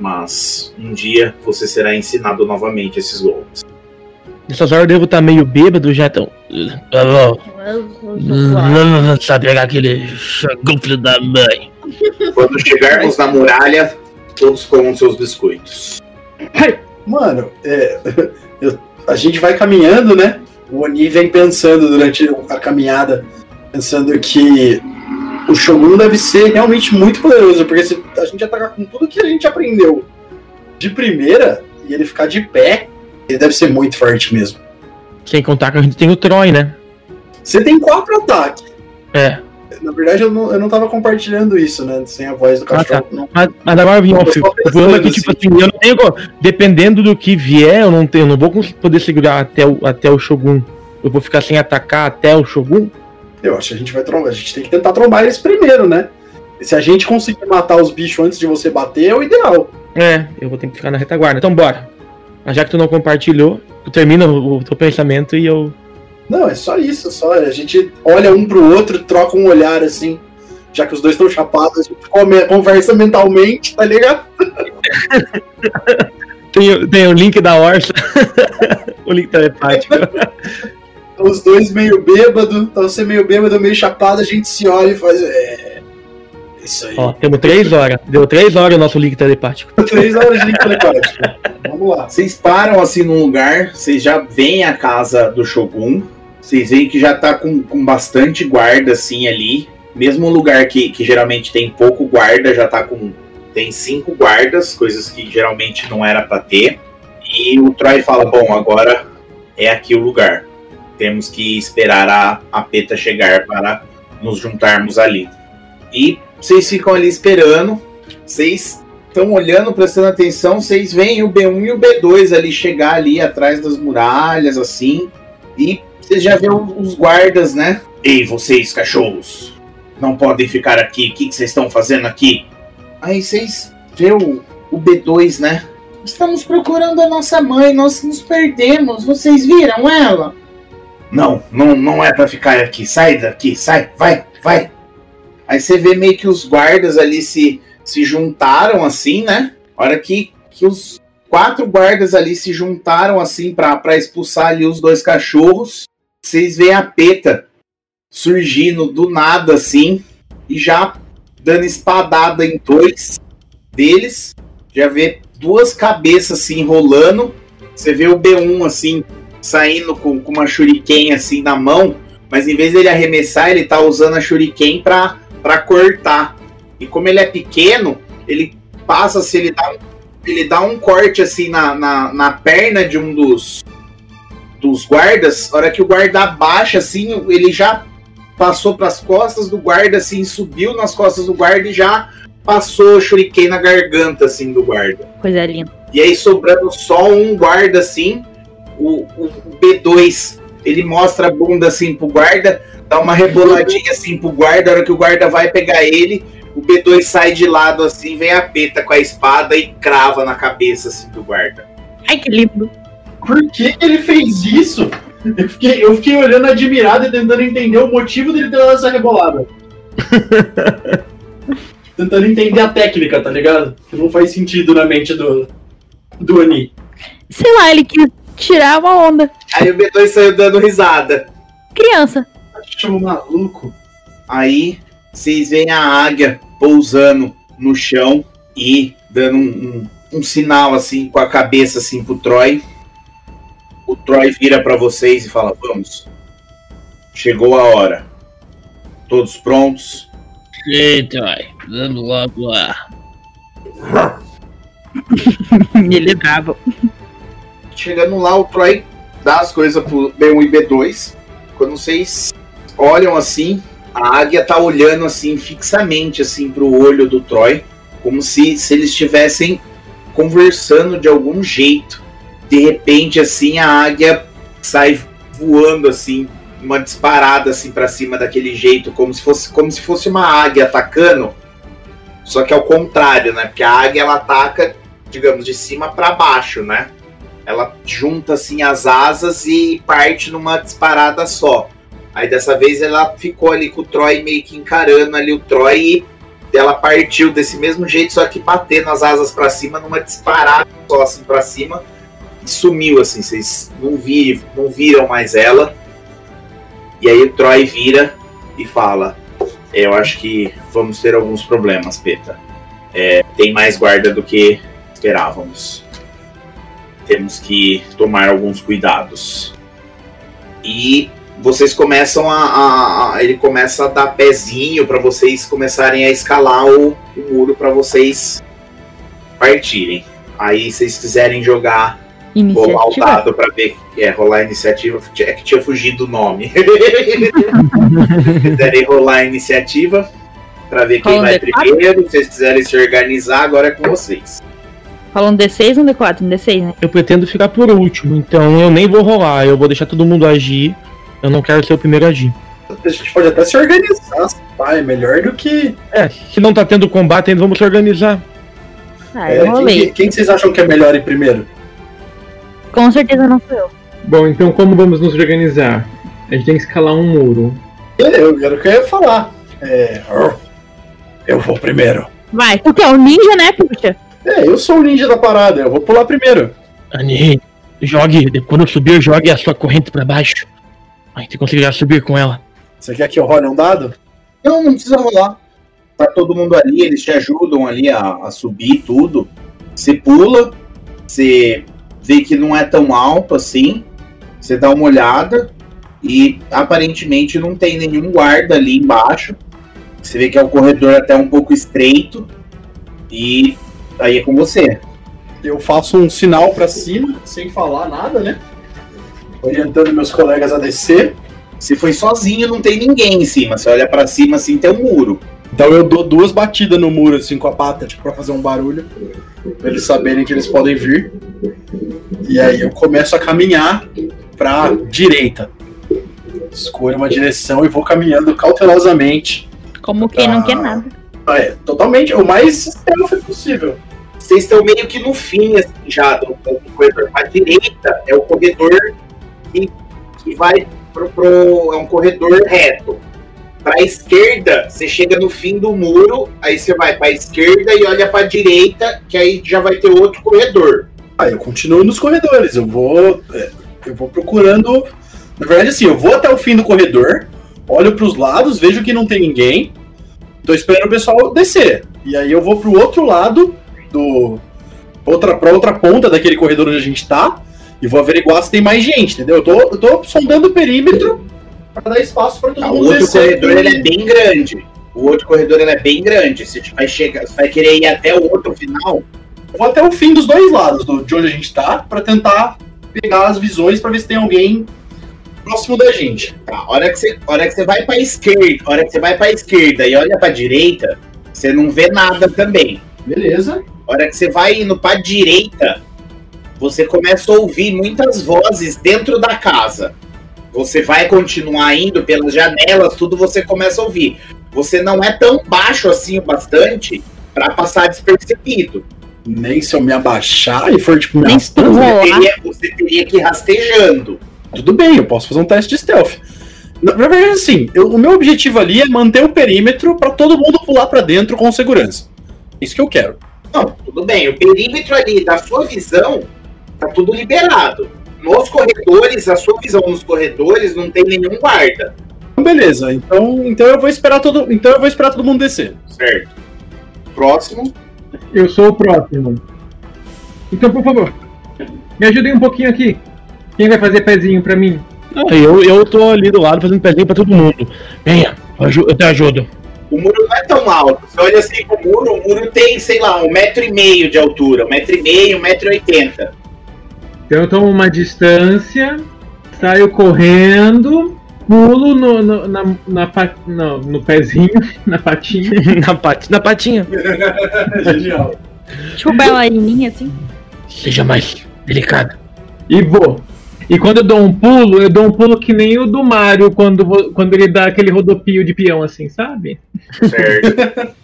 mas um dia você será ensinado novamente esses golpes. Nessas horas eu devo estar meio bêbado já, então. Tá. Não sabe pegar aquele filho da mãe. Quando chegarmos na muralha, todos comam seus biscoitos. Mano, é, [LAUGHS] eu- a gente vai caminhando, né? O Oni vem pensando durante a caminhada, pensando que o Shogun deve ser realmente muito poderoso, porque se a gente atacar com tudo que a gente aprendeu de primeira e ele ficar de pé, ele deve ser muito forte mesmo. Sem contar que a gente tem o Troy, né? Você tem quatro ataques. É. Na verdade, eu não, eu não tava compartilhando isso, né? Sem a voz do Ah, cachorro. tá. não. Mas, mas agora vim tô O problema é que, tipo assim, eu não tenho. Dependendo do que vier, eu não tenho. Eu não vou poder segurar até o, até o Shogun. Eu vou ficar sem atacar até o Shogun? Eu acho que a gente vai trombar. A gente tem que tentar trombar eles primeiro, né? Se a gente conseguir matar os bichos antes de você bater, é o ideal. É, eu vou ter que ficar na retaguarda. Então bora. Mas já que tu não compartilhou, tu termina o, o teu pensamento e eu. Não, é só isso. Só a gente olha um pro outro, troca um olhar assim. Já que os dois estão chapados, a gente come- conversa mentalmente, tá ligado? [LAUGHS] Tem, tem o link da Orsa. [LAUGHS] o link telepático. Os dois meio bêbado, tá você meio bêbado, meio chapado, a gente se olha e faz. É. Isso aí. Ó, temos três horas. Deu três horas o nosso link telepático. Três horas de link telepático. Vamos lá. Vocês param assim num lugar, vocês já veem a casa do Shogun. Vocês veem que já tá com, com bastante guarda assim ali. Mesmo um lugar que, que geralmente tem pouco guarda, já tá com. Tem cinco guardas, coisas que geralmente não era pra ter. E o Troy fala: Bom, agora é aqui o lugar. Temos que esperar a, a PETA chegar para nos juntarmos ali. E vocês ficam ali esperando. Vocês estão olhando, prestando atenção, vocês veem o B1 e o B2 ali chegar ali atrás das muralhas, assim. E vocês já vê os guardas, né? Ei, vocês, cachorros! Não podem ficar aqui. O que vocês estão fazendo aqui? Aí vocês vê o, o B2, né? Estamos procurando a nossa mãe, nós nos perdemos. Vocês viram ela? Não, não, não é pra ficar aqui. Sai daqui, sai, vai, vai. Aí você vê meio que os guardas ali se, se juntaram assim, né? Hora que, que os quatro guardas ali se juntaram assim pra expulsar ali os dois cachorros, vocês veem a peta surgindo do nada assim e já dando espadada em dois deles. Já vê duas cabeças assim rolando. Você vê o B1 assim saindo com, com uma shuriken assim na mão, mas em vez dele arremessar, ele tá usando a shuriken pra, pra cortar. E como ele é pequeno, ele passa assim, ele dá um, ele dá um corte assim na, na, na perna de um dos dos guardas. A hora que o guarda abaixa assim, ele já passou para as costas do guarda assim, subiu nas costas do guarda e já passou o shuriken na garganta assim do guarda. Coisa linda. E aí sobrando só um guarda assim, o, o B2 ele mostra a bunda assim pro guarda, dá uma reboladinha assim pro guarda, a hora que o guarda vai pegar ele, o B2 sai de lado assim, vem a peta com a espada e crava na cabeça assim do guarda. Ai, que lindo. Por que que ele fez isso? Eu fiquei, eu fiquei olhando admirado e tentando entender o motivo dele ter dado essa rebolada. [LAUGHS] tentando entender a técnica, tá ligado? Que não faz sentido na mente do, do Ani. Sei lá, ele quis tirar uma onda. Aí o B2 saiu dando risada. Criança. Chama maluco. Aí vocês veem a águia pousando no chão e dando um, um, um sinal assim com a cabeça assim pro Troy. O Troy vira pra vocês e fala: Vamos. Chegou a hora. Todos prontos? Eita, vai. Vamos logo lá. [LAUGHS] ele é bravo. Chegando lá, o Troy dá as coisas pro B1 e B2. Quando vocês olham assim, a águia tá olhando assim fixamente assim pro olho do Troy, como se, se eles estivessem conversando de algum jeito. De repente assim a águia sai voando assim, uma disparada assim para cima daquele jeito, como se fosse como se fosse uma águia atacando. Só que ao contrário, né? Porque a águia ela ataca, digamos, de cima para baixo, né? Ela junta assim as asas e parte numa disparada só. Aí dessa vez ela ficou ali com o Troy meio que encarando ali o Troy e ela partiu desse mesmo jeito, só que batendo as asas para cima numa disparada só assim para cima e sumiu assim, vocês não, vi, não viram mais ela. E aí o Troy vira e fala: Eu acho que vamos ter alguns problemas, Peta. É, tem mais guarda do que esperávamos. Temos que tomar alguns cuidados. E vocês começam a, a- a- ele começa a dar pezinho para vocês começarem a escalar o, o muro para vocês partirem. Aí se vocês quiserem jogar rolar o Iniciativa. dado para ver é rolar a iniciativa é que tinha fugido o nome. [LAUGHS] se quiserem rolar a iniciativa para ver quem vai D4? primeiro, se vocês quiserem se organizar, agora é com vocês. Fala um D6 ou um D4? Um D6, né? Eu pretendo ficar por último, então eu nem vou rolar. Eu vou deixar todo mundo agir. Eu não quero ser o primeiro a agir. A gente pode até se organizar, pai. É melhor do que. É, se não tá tendo combate ainda, vamos se organizar. Ah, É, eu quem, rolei. quem vocês acham que é melhor ir primeiro? Com certeza não sou eu. Bom, então como vamos nos organizar? A gente tem que escalar um muro. Eu, era o que eu ia falar. É. Eu vou primeiro. Vai. Tu que é o ninja, né, puxa? É, eu sou o ninja da parada, eu vou pular primeiro. Ani, jogue. Quando eu subir, jogue a sua corrente pra baixo. A gente conseguirá subir com ela. Você quer que eu role um dado? Não, não precisa rolar. Tá todo mundo ali, eles te ajudam ali a, a subir tudo. Você pula, você vê que não é tão alto assim. Você dá uma olhada e aparentemente não tem nenhum guarda ali embaixo. Você vê que é um corredor até um pouco estreito. E aí é com você. Eu faço um sinal pra cima, sem falar nada, né? Orientando meus colegas a descer. Se foi sozinho, não tem ninguém em cima. Você olha pra cima assim, tem um muro. Então eu dou duas batidas no muro, assim, com a pata, tipo, pra fazer um barulho. Pra eles saberem que eles podem vir. E aí eu começo a caminhar pra direita. Escolho uma direção e vou caminhando cautelosamente. Como quem não Ah. quer nada. É, totalmente, o mais stealth possível. Vocês estão meio que no fim, assim, já do, do corredor. A direita é o corredor que, que vai pro, pro- é um corredor reto. Pra esquerda, você chega no fim do muro, aí você vai pra esquerda e olha pra direita, que aí já vai ter outro corredor. Ah, eu continuo nos corredores. Eu vou. é, Eu vou procurando. Na verdade, assim, eu vou até o fim do corredor, olho pros lados, vejo que não tem ninguém. Tô esperando o pessoal descer. E aí eu vou pro outro lado do. Outra, pra outra ponta daquele corredor onde a gente tá. E vou averiguar se tem mais gente, entendeu? Eu tô, eu tô sondando o perímetro pra dar espaço pra todo Ah, o mundo outro descer. corredor ele é bem grande. O outro corredor ele é bem grande. Você vai, chegar, você vai querer ir até o outro final. Eu vou até o fim dos dois lados do, de onde a gente tá, pra tentar pegar as visões pra ver se tem alguém próximo da gente. Tá, a hora que você, hora que você vai pra esquerda, hora que você vai pra esquerda e olha pra direita, você não vê nada também. Beleza. A hora que você vai indo pra direita, você começa a ouvir muitas vozes dentro da casa. Você vai continuar indo pelas janelas, tudo você começa a ouvir. Você não é tão baixo assim o bastante pra passar despercebido. Nem se eu me abaixar e for tipo me Nem se tu arrastando. Você teria, você teria que ir rastejando. Tudo bem, eu posso fazer um teste de stealth. Na verdade, assim, eu- o meu objetivo ali é manter o perímetro pra todo mundo pular pra dentro com segurança. Isso que eu quero. Não, tudo bem. O perímetro ali da sua visão tá tudo liberado. Nos corredores, a sua visão nos corredores não tem nenhum guarda. Então, beleza. Então, então eu vou esperar todo, então eu vou esperar todo mundo descer. Certo. Próximo. Eu sou o próximo. Então, por favor, me ajudem um pouquinho aqui. Quem vai fazer pezinho pra mim? Ah, eu, eu tô ali do lado fazendo pezinho pra todo mundo. Venha, eu te ajudo. O muro não é tão alto. Você olha assim pro muro, o muro tem, sei lá, um metro e meio de altura. Um metro e meio, um metro e oitenta. Então eu tomo uma distância, saio correndo, pulo no, no, na, na não, no pezinho, [LAUGHS] na patinha. [LAUGHS] na, pat, na patinha. [LAUGHS] Genial. Tipo bailarininha, assim. Seja mais delicado. e vou. E quando eu dou um pulo, eu dou um pulo que nem o do Mario quando, quando ele dá aquele rodopio de peão, assim, sabe? Certo.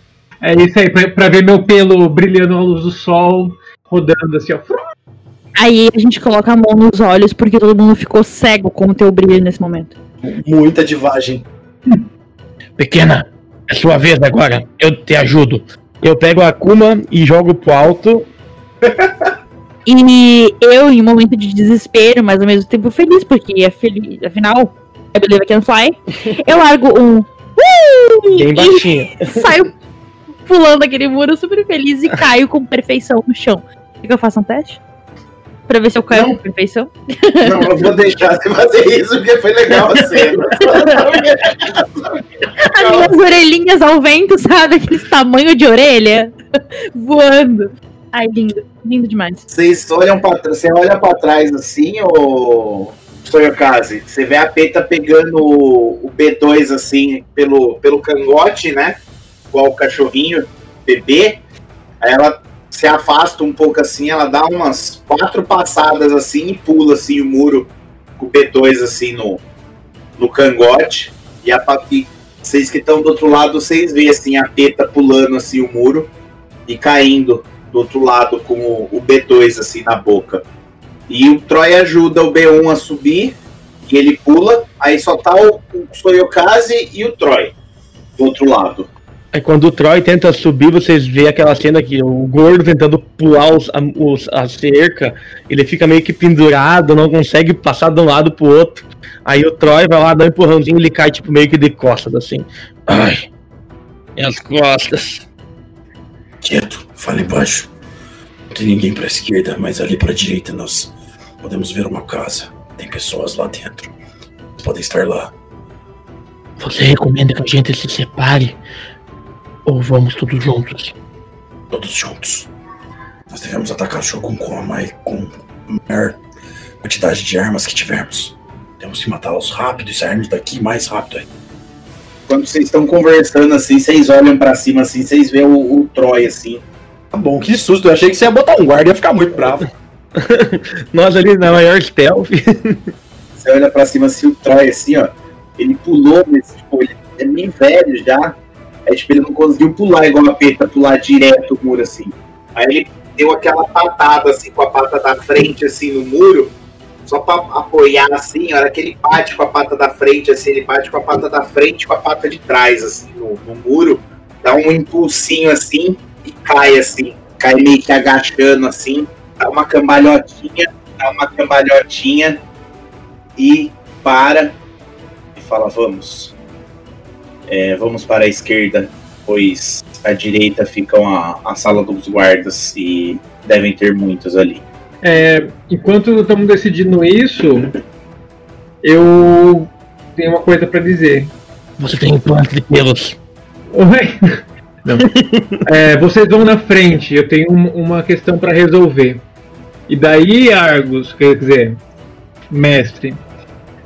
É isso aí, pra, pra ver meu pelo brilhando à luz do sol, rodando assim, ó. Aí a gente coloca a mão nos olhos porque todo mundo ficou cego com o teu brilho nesse momento. Muita divagem. Pequena, é sua vez agora. Eu te ajudo. Eu pego a Akuma e jogo pro alto. [LAUGHS] E eu, em um momento de desespero, mas ao mesmo tempo feliz, porque é feliz, afinal, I believe I can fly, [LAUGHS] eu largo um. "Uh!" Bem baixinho. [LAUGHS] saio pulando aquele muro super feliz e caio com perfeição no chão. Quer que eu faça um teste? Pra ver se eu caio Não. com perfeição? Não, eu vou deixar você fazer isso porque foi legal a cena. [LAUGHS] As minhas orelhinhas ao vento, sabe? Aqueles tamanho de orelha [LAUGHS] voando. Ai, lindo. Lindo demais. Vocês olham pra trás, você olha pra trás assim, ô Soyokaze, você vê a Peta pegando o, o B2 assim pelo, pelo cangote, né? Igual o cachorrinho bebê. Aí ela se afasta um pouco assim, ela dá umas quatro passadas assim e pula assim o muro com o B2 assim no, no cangote. E a pa- e vocês que estão do outro lado, vocês veem assim a Peta pulando assim o muro e caindo do outro lado com o, o B2 assim na boca. E o Troy ajuda o B1 a subir e ele pula, aí só tá o, o Soyokaze e o Troy do outro lado. Aí quando o Troy tenta subir, vocês veem aquela cena que o gordo tentando pular os, a, os- a cerca, ele fica meio que pendurado, não consegue passar de um lado pro outro. Aí o Troy vai lá dar um empurrãozinho e ele cai tipo meio que de costas assim. Ai, minhas costas. Quieto, fale baixo. Não tem ninguém pra esquerda, mas ali pra direita nós podemos ver uma casa. Tem pessoas lá dentro. Podem estar lá. Você recomenda que a gente se separe? Ou vamos todos juntos? Todos juntos. Nós devemos atacar o jogo com a, mai- com a maior quantidade de armas que tivermos. Temos que matá-los rápido e sairmos daqui mais rápido ainda. Quando vocês estão conversando assim, vocês olham pra cima assim, vocês veem o, o Troy assim. Tá bom, que susto. Eu achei que você ia botar um guarda e ia ficar muito bravo. [LAUGHS] Nós ali na maior stealth. Você olha pra cima assim, o Troy assim, ó. Ele pulou, mas tipo, ele é meio velho já. Aí tipo, ele não conseguiu pular igual a Peta, pular direto o muro assim. Aí ele deu aquela patada assim com a pata da frente assim no muro só pra apoiar assim, a hora que ele bate com a pata da frente, assim, ele bate com a pata da frente com a pata de trás, assim, no, no muro, dá um impulsinho assim e cai assim, cai meio que agachando assim, dá uma cambalhotinha, dá uma cambalhotinha e para e fala, vamos. É, vamos para a esquerda, pois à direita ficam a, a sala dos guardas e devem ter muitos ali. É, enquanto estamos decidindo isso, eu tenho uma coisa pra dizer. Você tem implante de pelos. Oi? Não. É, vocês vão na frente, eu tenho um- uma questão pra resolver. E daí, Argus, quer dizer, mestre,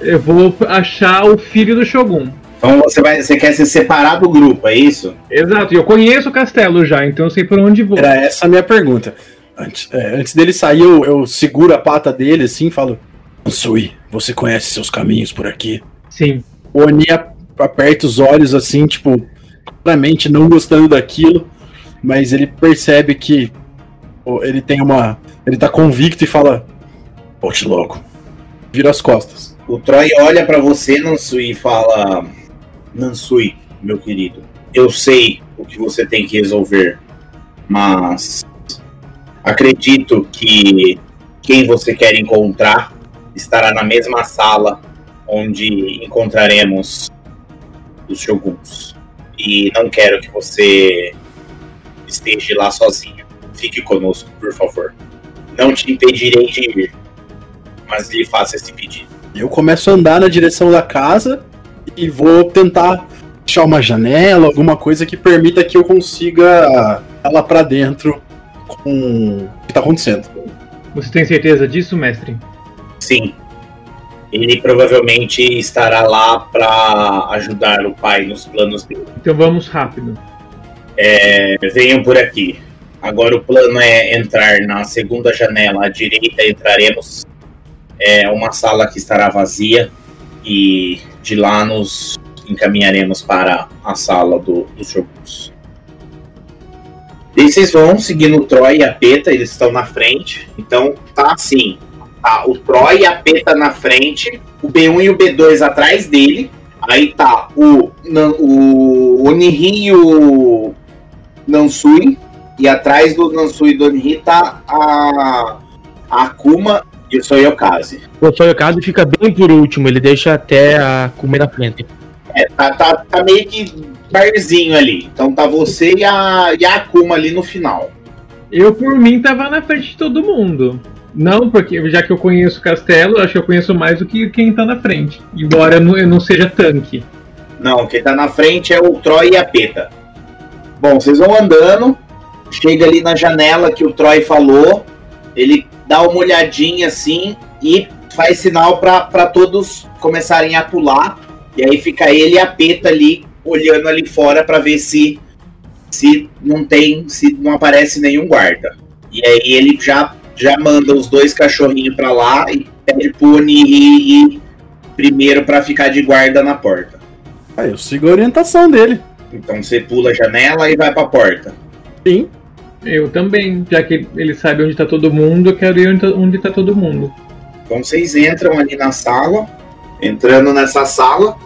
eu vou achar o filho do Shogun. Então você, vai, você quer se separar do grupo, é isso? Exato, e eu conheço o castelo já, então eu sei por onde vou. Era essa a minha pergunta. Antes, é, antes dele sair, eu, eu seguro a pata dele assim e falo: Sui, você conhece seus caminhos por aqui? Sim. O Oni aperta os olhos assim, tipo, claramente não gostando daquilo, mas ele percebe que ele tem uma. Ele tá convicto e fala: Volte logo. vira as costas. O Troy olha pra você, Nansui, e fala: Nansui, meu querido, eu sei o que você tem que resolver, mas acredito que quem você quer encontrar estará na mesma sala onde encontraremos os Shoguns. E não quero que você esteja lá sozinho. Fique conosco, por favor. Não te impedirei de ir, mas lhe faço esse pedido. Eu começo a andar na direção da casa e vou tentar achar uma janela, alguma coisa que permita que eu consiga lá pra dentro com o que tá acontecendo. Você tem certeza disso, mestre? Sim. Ele provavelmente estará lá para ajudar o pai nos planos dele. Então vamos rápido. É, venham por aqui. Agora o plano é entrar na segunda janela à direita. Entraremos. É uma sala que estará vazia e de lá nos encaminharemos para a sala do, dos Shoguns. E vocês vão seguindo o Troy e a Peta, eles estão na frente. Então tá assim: tá o Troy e a Peta na frente, o B1 e o B2 atrás dele. Aí tá o, o Oniri e o Nansui. E atrás do Nansui e do Oniri tá a, a Akuma e o Soyokaze. O Soyokaze fica bem por último, ele deixa até a comer na frente. É, tá, tá, tá meio que barzinho ali. Então tá você e a, e a Akuma ali no final. Eu, por mim, tava na frente de todo mundo. Não, porque já que eu conheço o castelo, acho que eu conheço mais do que quem tá na frente. Embora eu não, eu não seja tanque. Não, quem tá na frente é o Troy e a Peta. Bom, vocês vão andando, chega ali na janela que o Troy falou, ele dá uma olhadinha assim e faz sinal para todos começarem a pular. E aí fica ele e a Peta ali olhando ali fora para ver se se não tem, se não aparece nenhum guarda. E aí ele já já manda os dois cachorrinhos para lá e pede pro Oniri ir primeiro para ficar de guarda na porta. Aí eu sigo a orientação dele. Então você pula a janela e vai pra porta. Sim. Eu também, já que ele sabe onde tá todo mundo, eu quero ir onde tá, onde tá todo mundo. Então vocês entram ali na sala, entrando nessa sala.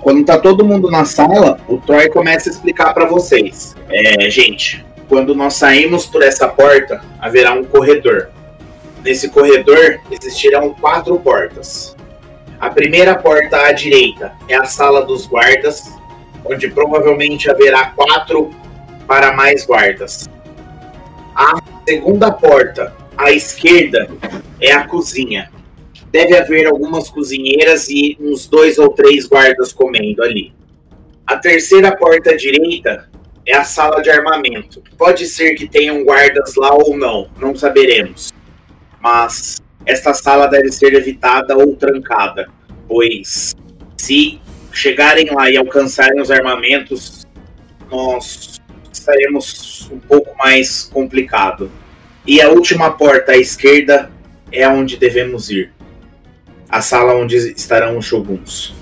Quando tá todo mundo na sala, o Troy começa a explicar pra vocês. É, gente, quando nós saímos por essa porta, haverá um corredor. Nesse corredor existirão quatro portas. A primeira porta à direita é a sala dos guardas, onde provavelmente haverá quatro para mais guardas. Segunda porta à esquerda é a cozinha. Deve haver algumas cozinheiras e uns dois ou três guardas comendo ali. A terceira porta à direita é a sala de armamento. Pode ser que tenham guardas lá ou não, não saberemos. Mas esta sala deve ser evitada ou trancada, pois se chegarem lá e alcançarem os armamentos, nós estaremos um pouco mais complicado. E a última porta à esquerda é onde devemos ir. A sala onde estarão os shoguns.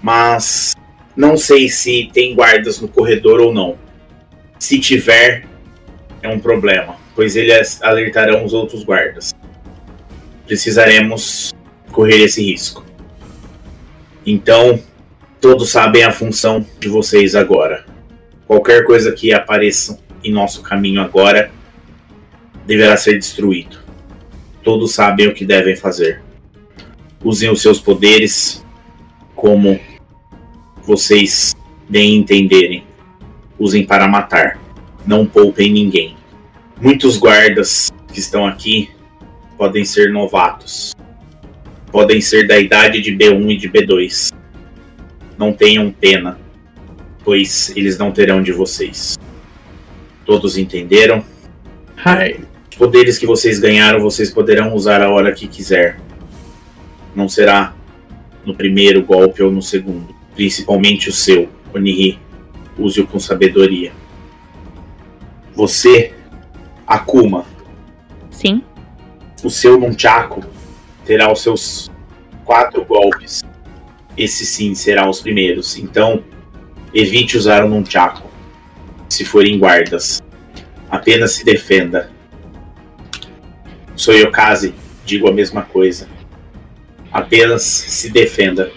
Mas não sei se tem guardas no corredor ou não. Se tiver, é um problema, pois eles alertarão os outros guardas. Precisaremos correr esse risco. Então, todos sabem a função de vocês agora. Qualquer coisa que apareça em nosso caminho agora deverá ser destruído. Todos sabem o que devem fazer. Usem os seus poderes como vocês bem entenderem. Usem para matar. Não poupem ninguém. Muitos guardas que estão aqui podem ser novatos. Podem ser da idade de B1 e de B2. Não tenham pena, pois eles não terão de vocês. Todos entenderam? Hi. Os poderes que vocês ganharam, vocês poderão usar a hora que quiser. Não será no primeiro golpe ou no segundo. Principalmente o seu, Oniri. Use-o com sabedoria. Você, Akuma, Sim. o seu Nunchaku terá os seus quatro golpes. Esse sim será os primeiros. Então, evite usar o Nunchaku se forem guardas. Apenas se defenda. Soyokaze, digo a mesma coisa. Apenas se defenda.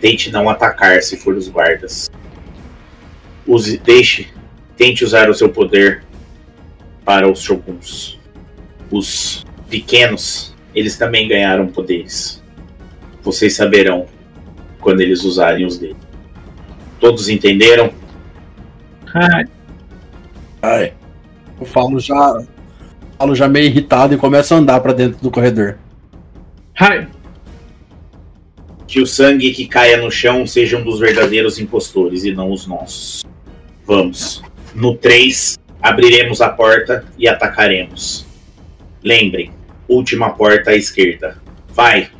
Tente não atacar se for os guardas. Use, deixe, tente usar o seu poder para os shoguns. Os pequenos, eles também ganharam poderes. Vocês saberão quando eles usarem os deles. Todos entenderam? Hi. Ai. Eu falo já. Falo já meio irritado e começo a andar pra dentro do corredor. Hi. Que o sangue que caia no chão seja um dos verdadeiros impostores e não os nossos. Vamos. No 3, abriremos a porta e atacaremos. Lembrem, última porta à esquerda. Vai.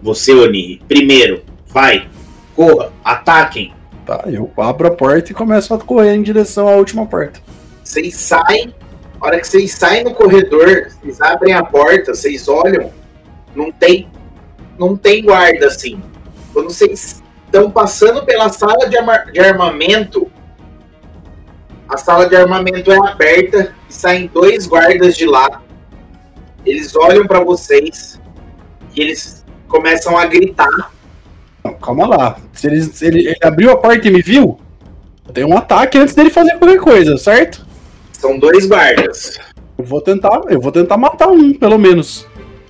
Você, Oni, primeiro. Vai. Corra. Ataquem. Tá, eu abro a porta e começo a correr em direção à última porta. Vocês saem. A hora que vocês saem no corredor, vocês abrem a porta, vocês olham. Não tem. Não tem guarda assim. Quando vocês estão passando pela sala de, de armamento, a sala de armamento é aberta e saem dois guardas de lá. Eles olham pra vocês e eles começam a gritar. Não, calma lá. Se ele, se ele, ele abriu a porta e me viu, eu tenho um ataque antes dele fazer qualquer coisa, certo? São dois guardas. Eu vou tentar, eu vou tentar matar um, pelo menos.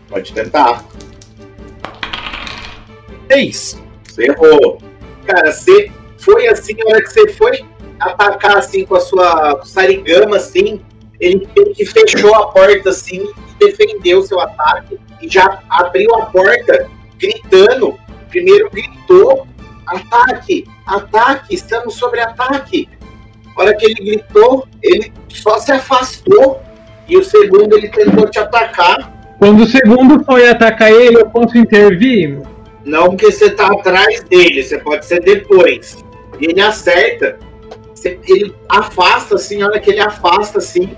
Pode tentar. Seis. Você errou. Cara, você foi assim, a hora que você foi atacar assim com a sua sarigama, assim, ele que fechou a porta assim defendeu o seu ataque e já abriu a porta gritando. Primeiro gritou: ataque, ataque, estamos sobre ataque. A hora que ele gritou, ele só se afastou e o segundo ele tentou te atacar. Quando o segundo foi atacar ele, eu posso intervir? Não porque você tá atrás dele, você pode ser depois. E ele acerta. Ele afasta assim, a hora que ele afasta assim,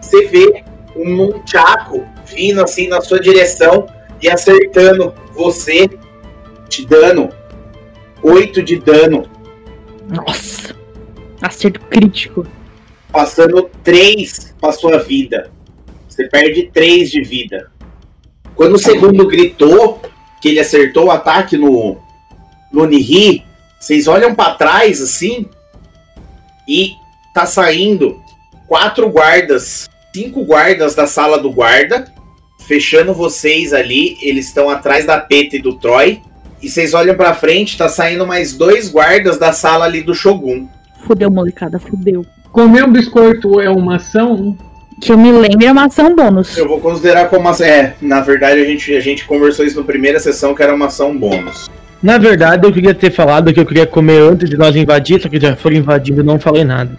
você vê um Nunchaku vindo assim na sua direção e acertando você, te dando 8 de dano, Nossa. Acerto crítico. passando 3 pra sua vida. Você perde 3 de vida. Quando o segundo gritou que ele acertou o ataque no, no Nihi, vocês olham pra trás assim e tá saindo quatro guardas, cinco guardas da sala do guarda, fechando vocês ali. Eles estão atrás da Peta e do Troy. E vocês olham pra frente, tá saindo mais dois guardas da sala ali do Shogun. Fudeu, molecada, fudeu. Comer um biscoito é uma ação? Que eu me lembre é uma ação bônus. Eu vou considerar como uma. É, na verdade a gente, a gente conversou isso na primeira sessão, que era uma ação bônus. Na verdade, eu queria ter falado que eu queria comer antes de nós invadir, só que já foram invadidos e não falei nada.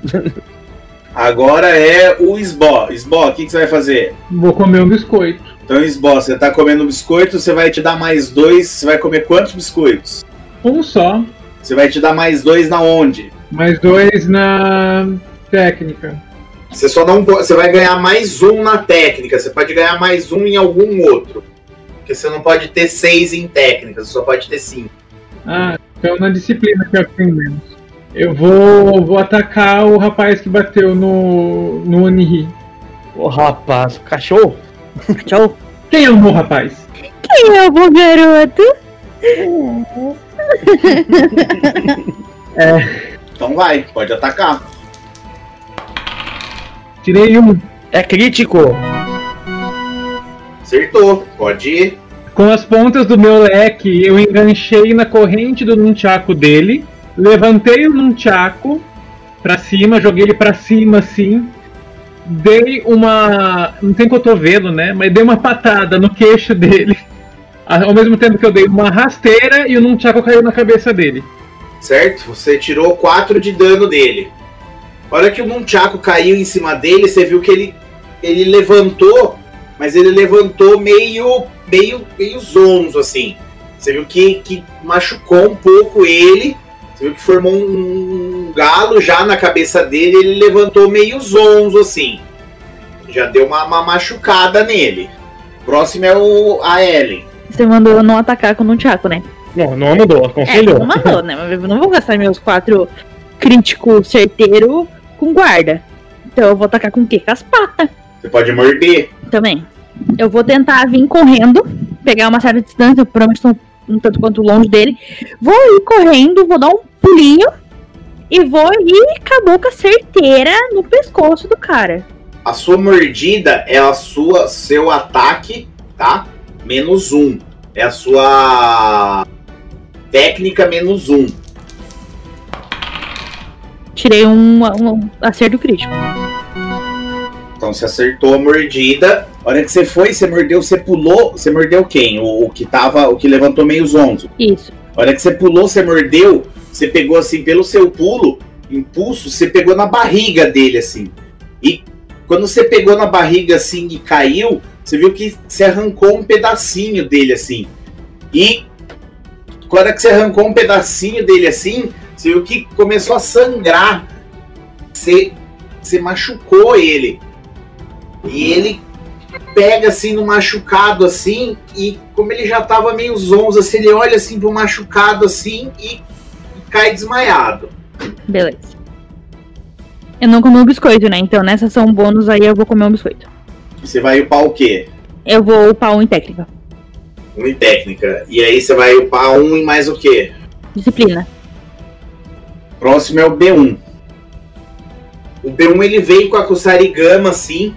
Agora é o Sbó. Sbó, o que, que você vai fazer? Vou comer um biscoito. Então, Sbó, você tá comendo biscoito, você vai te dar mais dois. Você vai comer quantos biscoitos? Um só. Você vai te dar mais dois na onde? Mais dois na técnica. Você só não Você vai ganhar mais um na técnica. Você pode ganhar mais um em algum outro. Porque você não pode ter seis em técnica, você só pode ter cinco. Ah, então na disciplina que eu tenho menos. Eu vou, vou atacar o rapaz que bateu no, no Onihi. Ô rapaz, cachorro? Tchau. Quem é o meu rapaz? Quem é o bom garoto? Então vai, pode atacar. Tirei um. É crítico. Acertou, pode ir. Com as pontas do meu leque, eu enganchei na corrente do nunchaku dele, levantei o nunchaku pra cima, joguei ele pra cima assim, dei uma. Não tem cotovelo, né? Mas dei uma patada no queixo dele. [LAUGHS] Ao mesmo tempo que eu dei uma rasteira e o nunchaku caiu na cabeça dele. Certo? Você tirou 4 de dano dele. A hora que o Nunchaku caiu em cima dele, você viu que ele, ele levantou, mas ele levantou meio, meio, meio zonzo, assim. Você viu que, que machucou um pouco ele. Você viu que formou um galo já na cabeça dele. Ele levantou meio zonzo, assim. Já deu uma, uma machucada nele. Próximo é o, a Ellen. Você mandou eu não atacar com o Nunchaku, né? Não, não mandou, É, aconselhou. não mandou, né? Mas eu não vou gastar meus quatro crítico certeiro com guarda. Então eu vou atacar com o quê? Com as patas Você pode morder. também. Eu vou tentar vir correndo, pegar uma certa distância, eu provavelmente estou um tanto quanto longe dele. Vou ir correndo, vou dar um pulinho e vou ir com a boca certeira no pescoço do cara. A sua mordida é a sua seu ataque, tá? Menos um. É a sua técnica menos um. Tirei um, um acerto crítico. Então você acertou a mordida. A hora que você foi, você mordeu, você pulou. Você mordeu quem? O, o que tava. O que levantou meio zonzo. Isso. A hora que você pulou, você mordeu, você pegou assim, pelo seu pulo, impulso, você pegou na barriga dele, assim. E quando você pegou na barriga assim e caiu, você viu que você arrancou um pedacinho dele, assim. E quando hora que você arrancou um pedacinho dele assim, você viu que começou a sangrar. Você, você machucou ele. E ele pega assim no machucado assim e como ele já tava meio zonzo assim, ele olha assim pro machucado assim e cai desmaiado. Beleza. Eu não comi um biscoito, né? Então nessa ação bônus aí eu vou comer um biscoito. Você vai upar o quê? Eu vou upar um em técnica. Um em técnica. E aí você vai upar um em mais o quê? Disciplina. Próximo é o B1. O B1 ele vem com a Kusarigama assim,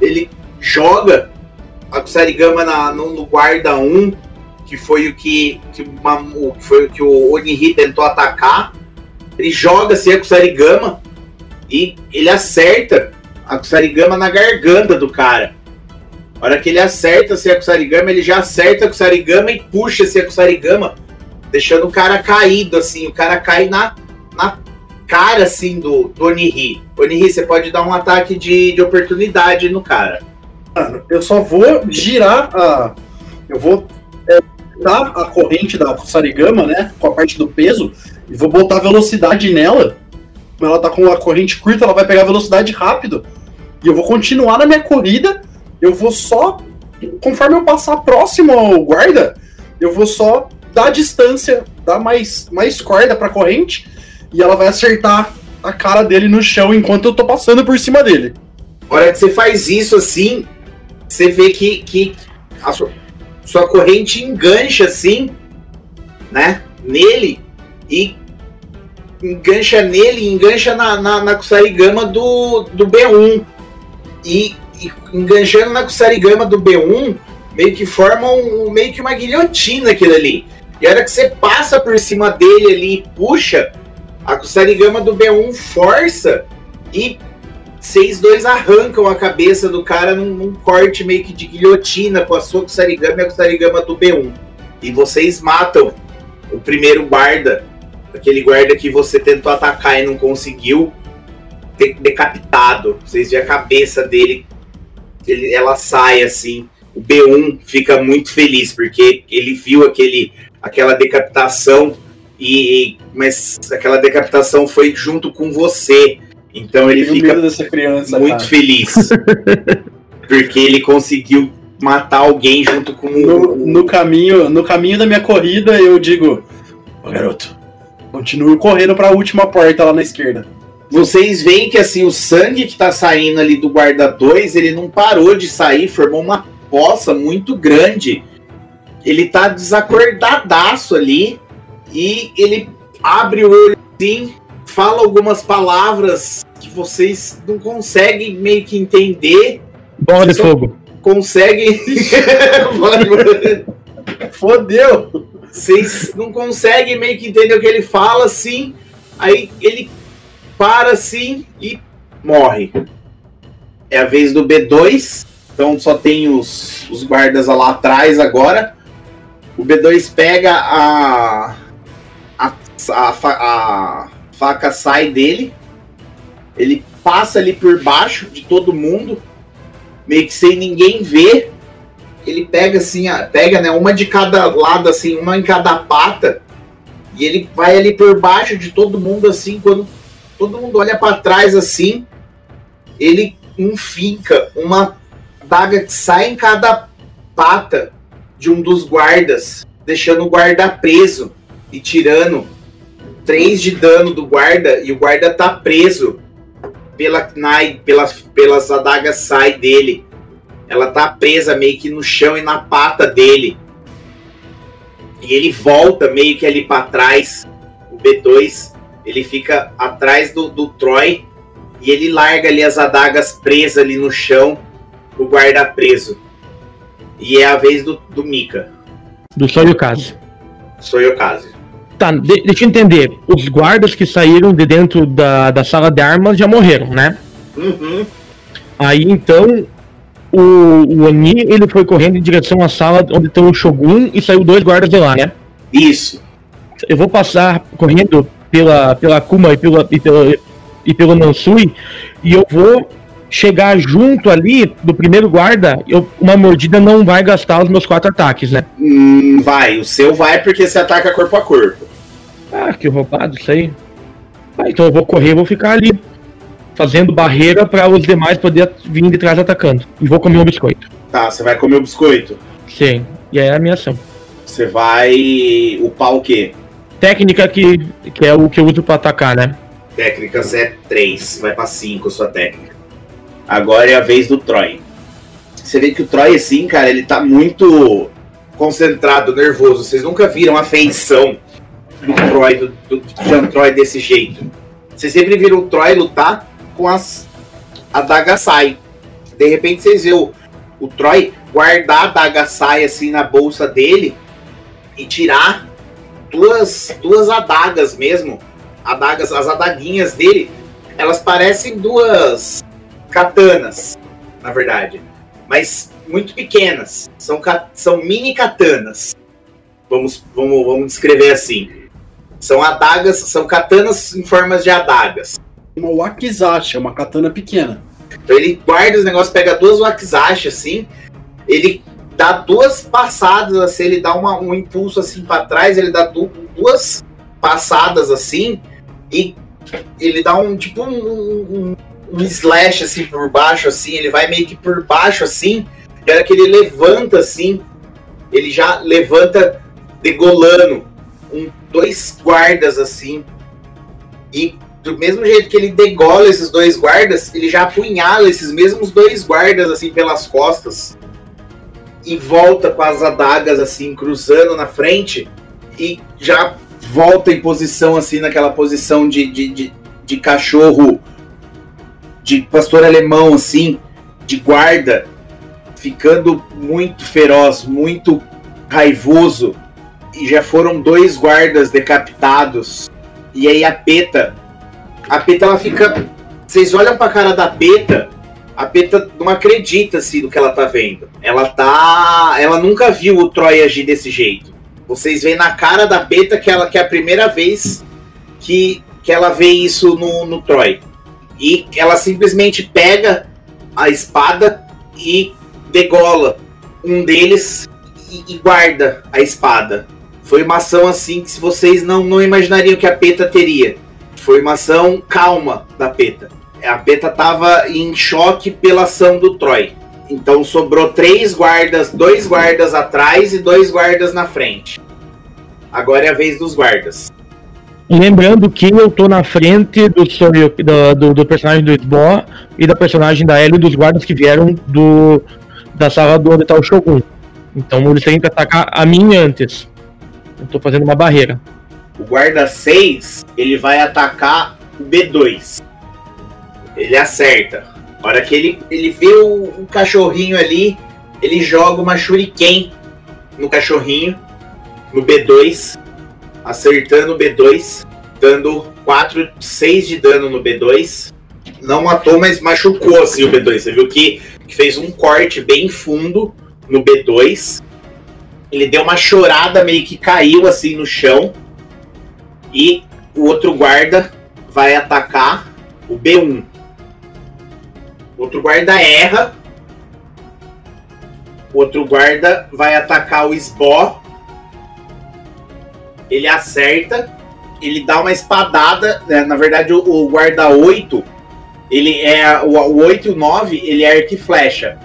ele joga a Kusarigama na, no, no guarda 1, que foi o que, que, uma- que foi o que o tentou atacar. Ele joga assim a Kusarigama e ele acerta a Kusarigama na garganta do cara. A hora que ele acerta assim, a Kusarigama, ele já acerta a Kusarigama e puxa assim, a Kusarigama, deixando o cara caído assim. O cara cai na, na cara assim do, do. Onihei, você pode dar um ataque de, de oportunidade no cara. Mano, eu só vou girar a. Eu vou a corrente da Sarigama, né? Com a parte do peso, e vou botar velocidade nela. Ela tá com a corrente curta, ela vai pegar velocidade rápido. E eu vou continuar na minha corrida. Eu vou só. Conforme eu passar próximo ao guarda, eu vou só dar distância, dar mais, mais corda pra corrente. E ela vai acertar a cara dele no chão enquanto eu tô passando por cima dele. A hora que você faz isso assim, você vê que, que a sua, sua corrente engancha assim, né? Nele e engancha nele engancha na, na, na Kusarigama do, do B1. E, e enganchando na Kusarigama do B1, meio que forma um, meio que uma guilhotina aquilo ali. E a hora que você passa por cima dele ali e puxa, a Kusarigama do B1 força e vocês dois arrancam a cabeça do cara num, num corte meio que de guilhotina com a sua Kusarigama e a Kusarigama do B1. E vocês matam o primeiro guarda, aquele guarda que você tentou atacar e não conseguiu, de- decapitado. Vocês veem a cabeça dele, ele- ela sai assim. O B1 fica muito feliz porque ele viu aquele, aquela decapitação e mas aquela decapitação foi junto com você. Então ele fica criança, muito cara. feliz. [LAUGHS] porque ele conseguiu matar alguém junto com No, o. no caminho, no caminho da minha corrida, eu digo: Ô garoto, continue correndo pra última porta lá na esquerda. Vocês veem que assim, o sangue que tá saindo ali do guarda 2, ele não parou de sair, formou uma poça muito grande. ele tá desacordadaço ali e ele abre o olho assim, fala algumas palavras que vocês não conseguem meio que entender. Bola de fogo. Conseguem. [LAUGHS] Fodeu! Vocês não conseguem meio que entender o que ele fala assim. Aí ele para assim e morre. É a vez do B2. Então só tem os, os guardas lá atrás agora. O B2 pega a. A, a, a faca sai dele. Ele passa ali por baixo de todo mundo. Meio que sem ninguém ver ele pega assim, pega né, uma de cada lado, assim, uma em cada pata, e ele vai ali por baixo de todo mundo, assim, quando todo mundo olha pra trás, assim, ele enfinca uma daga que sai em cada pata de um dos guardas, deixando o guarda preso e tirando três de dano do guarda, e o guarda tá preso pela Knai, pelas, pelas adagas sai dele ela tá presa meio que no chão e na pata dele. E ele volta meio que ali para trás. O B2, ele fica atrás do, do Troy e ele larga ali as adagas presas ali no chão, o guarda preso. E é a vez do, do Mika, Do Soriokaze. Soyokaze. Tá, de- deixa eu entender. Os guardas que saíram de dentro da, da sala de armas já morreram, né? Uhum. Aí então o, o Oni ele foi correndo em direção à sala onde tem o Shogun e saiu dois guardas de lá, né? Isso. Eu vou passar correndo pela, pela Kuma e, pela, e, pela, e pelo Nansui e eu vou chegar junto ali do primeiro guarda. Eu, uma mordida não vai gastar os meus quatro ataques, né? Hum, vai, o seu vai porque você ataca corpo a corpo. Ah, que roubado isso aí. Ah, então eu vou correr e vou ficar ali. Fazendo barreira para os demais poder vir de trás atacando. E vou comer um biscoito. Tá, você vai comer o biscoito. Sim. E aí é a minha ação. Você vai upar o quê? Técnica que, que é o que eu uso para atacar, né? Técnicas é 3, vai pra 5 sua técnica. Agora é a vez do Troy. Você vê que o Troy, assim, cara, ele tá muito concentrado, nervoso. Vocês nunca viram a feição do Troy, do, do Troy desse jeito. Vocês sempre viram o Troy lutar com as a daga sai. De repente vocês vê o, o Troy guardar a daga sai assim na bolsa dele e tirar duas, duas adagas mesmo adagas, as adaguinhas dele, elas parecem duas katanas, na verdade, mas muito pequenas. São, são mini katanas. Vamos, vamos, vamos descrever assim. São adagas, são katanas em formas de adagas. Uma wakizashi, é uma katana pequena. Então ele guarda os negócios, pega duas wakizashi assim, ele dá duas passadas assim, ele dá uma- um impulso assim para trás, ele dá du- duas passadas assim e ele dá um tipo um, um, um slash assim por baixo assim, ele vai meio que por baixo assim, e a hora que ele levanta assim, ele já levanta degolando um, dois guardas assim. E do mesmo jeito que ele degola esses dois guardas, ele já apunhala esses mesmos dois guardas assim pelas costas. E volta com as adagas assim cruzando na frente. E já volta em posição assim naquela posição de, de, de, de cachorro de pastor alemão assim de guarda. Ficando muito feroz muito raivoso e já foram dois guardas decapitados e aí a Peta a Peta ela fica vocês olham pra cara da Peta a Peta não acredita assim no que ela tá vendo. Ela tá. Ela nunca viu o Troy agir desse jeito. Vocês veem na cara da Peta que, ela, que é a primeira vez que, que ela vê isso no, no Troy. E ela simplesmente pega a espada e degola um deles e, e guarda a espada. Foi uma ação assim que vocês não, não imaginariam que a Peta teria. Foi uma ação calma da Peta a Peta tava em choque pela ação do Troy. Então sobrou três guardas, dois guardas atrás e dois guardas na frente. Agora é a vez dos guardas. Lembrando que eu tô na frente do, do, do, do personagem do Sbo e da personagem da Ellie e dos guardas que vieram do, da sala do o Shogun. Então ele tem que atacar a mim antes. Eu tô fazendo uma barreira. O guarda 6, ele vai atacar o B2. Ele acerta. A hora que ele, ele vê o, o cachorrinho ali, ele joga uma shuriken no cachorrinho, no B2, acertando o B2, dando 4, 6 de dano no B2. Não matou, mas machucou assim o B2. Você viu que, que fez um corte bem fundo no B2. Ele deu uma chorada, meio que caiu assim no chão. E o outro guarda vai atacar o B1. O outro guarda erra. O outro guarda vai atacar o Sbó. Ele acerta. Ele dá uma espadada. né? Na verdade, o, o guarda 8. Ele é. O, o 8 e o 9, ele é arco e flecha.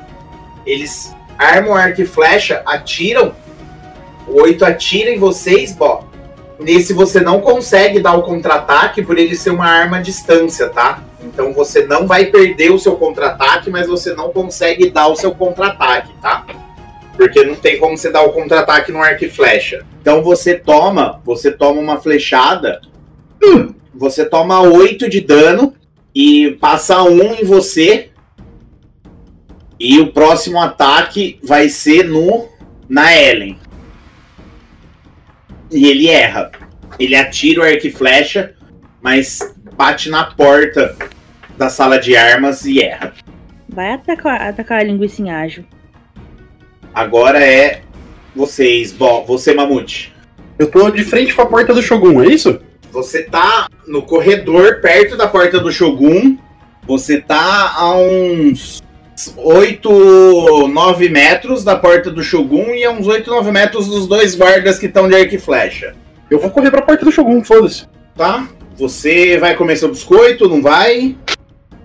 Eles armam arco e flecha, atiram. O 8 atira em vocês, Bó. Nesse você não consegue dar o contra-ataque por ele ser uma arma à distância, tá? Então você não vai perder o seu contra-ataque, mas você não consegue dar o seu contra-ataque, tá? Porque não tem como você dar o contra-ataque no arco e flecha. Então você toma, você toma uma flechada, você toma 8 de dano e passa um em você. E o próximo ataque vai ser no na Ellen. E ele erra. Ele atira o arco e flecha, mas bate na porta da sala de armas e erra. Vai atacar, atacar a linguiça em ágil. Agora é vocês, Bo, você, Mamute. Eu tô de frente com a porta do Shogun, é isso? Você tá no corredor, perto da porta do Shogun. Você tá a uns 8, 9 metros da porta do Shogun e a uns 8, 9 metros dos dois guardas que estão de arco e flecha. Eu vou correr pra porta do Shogun, foda-se. Tá? Você vai comer seu biscoito, não vai?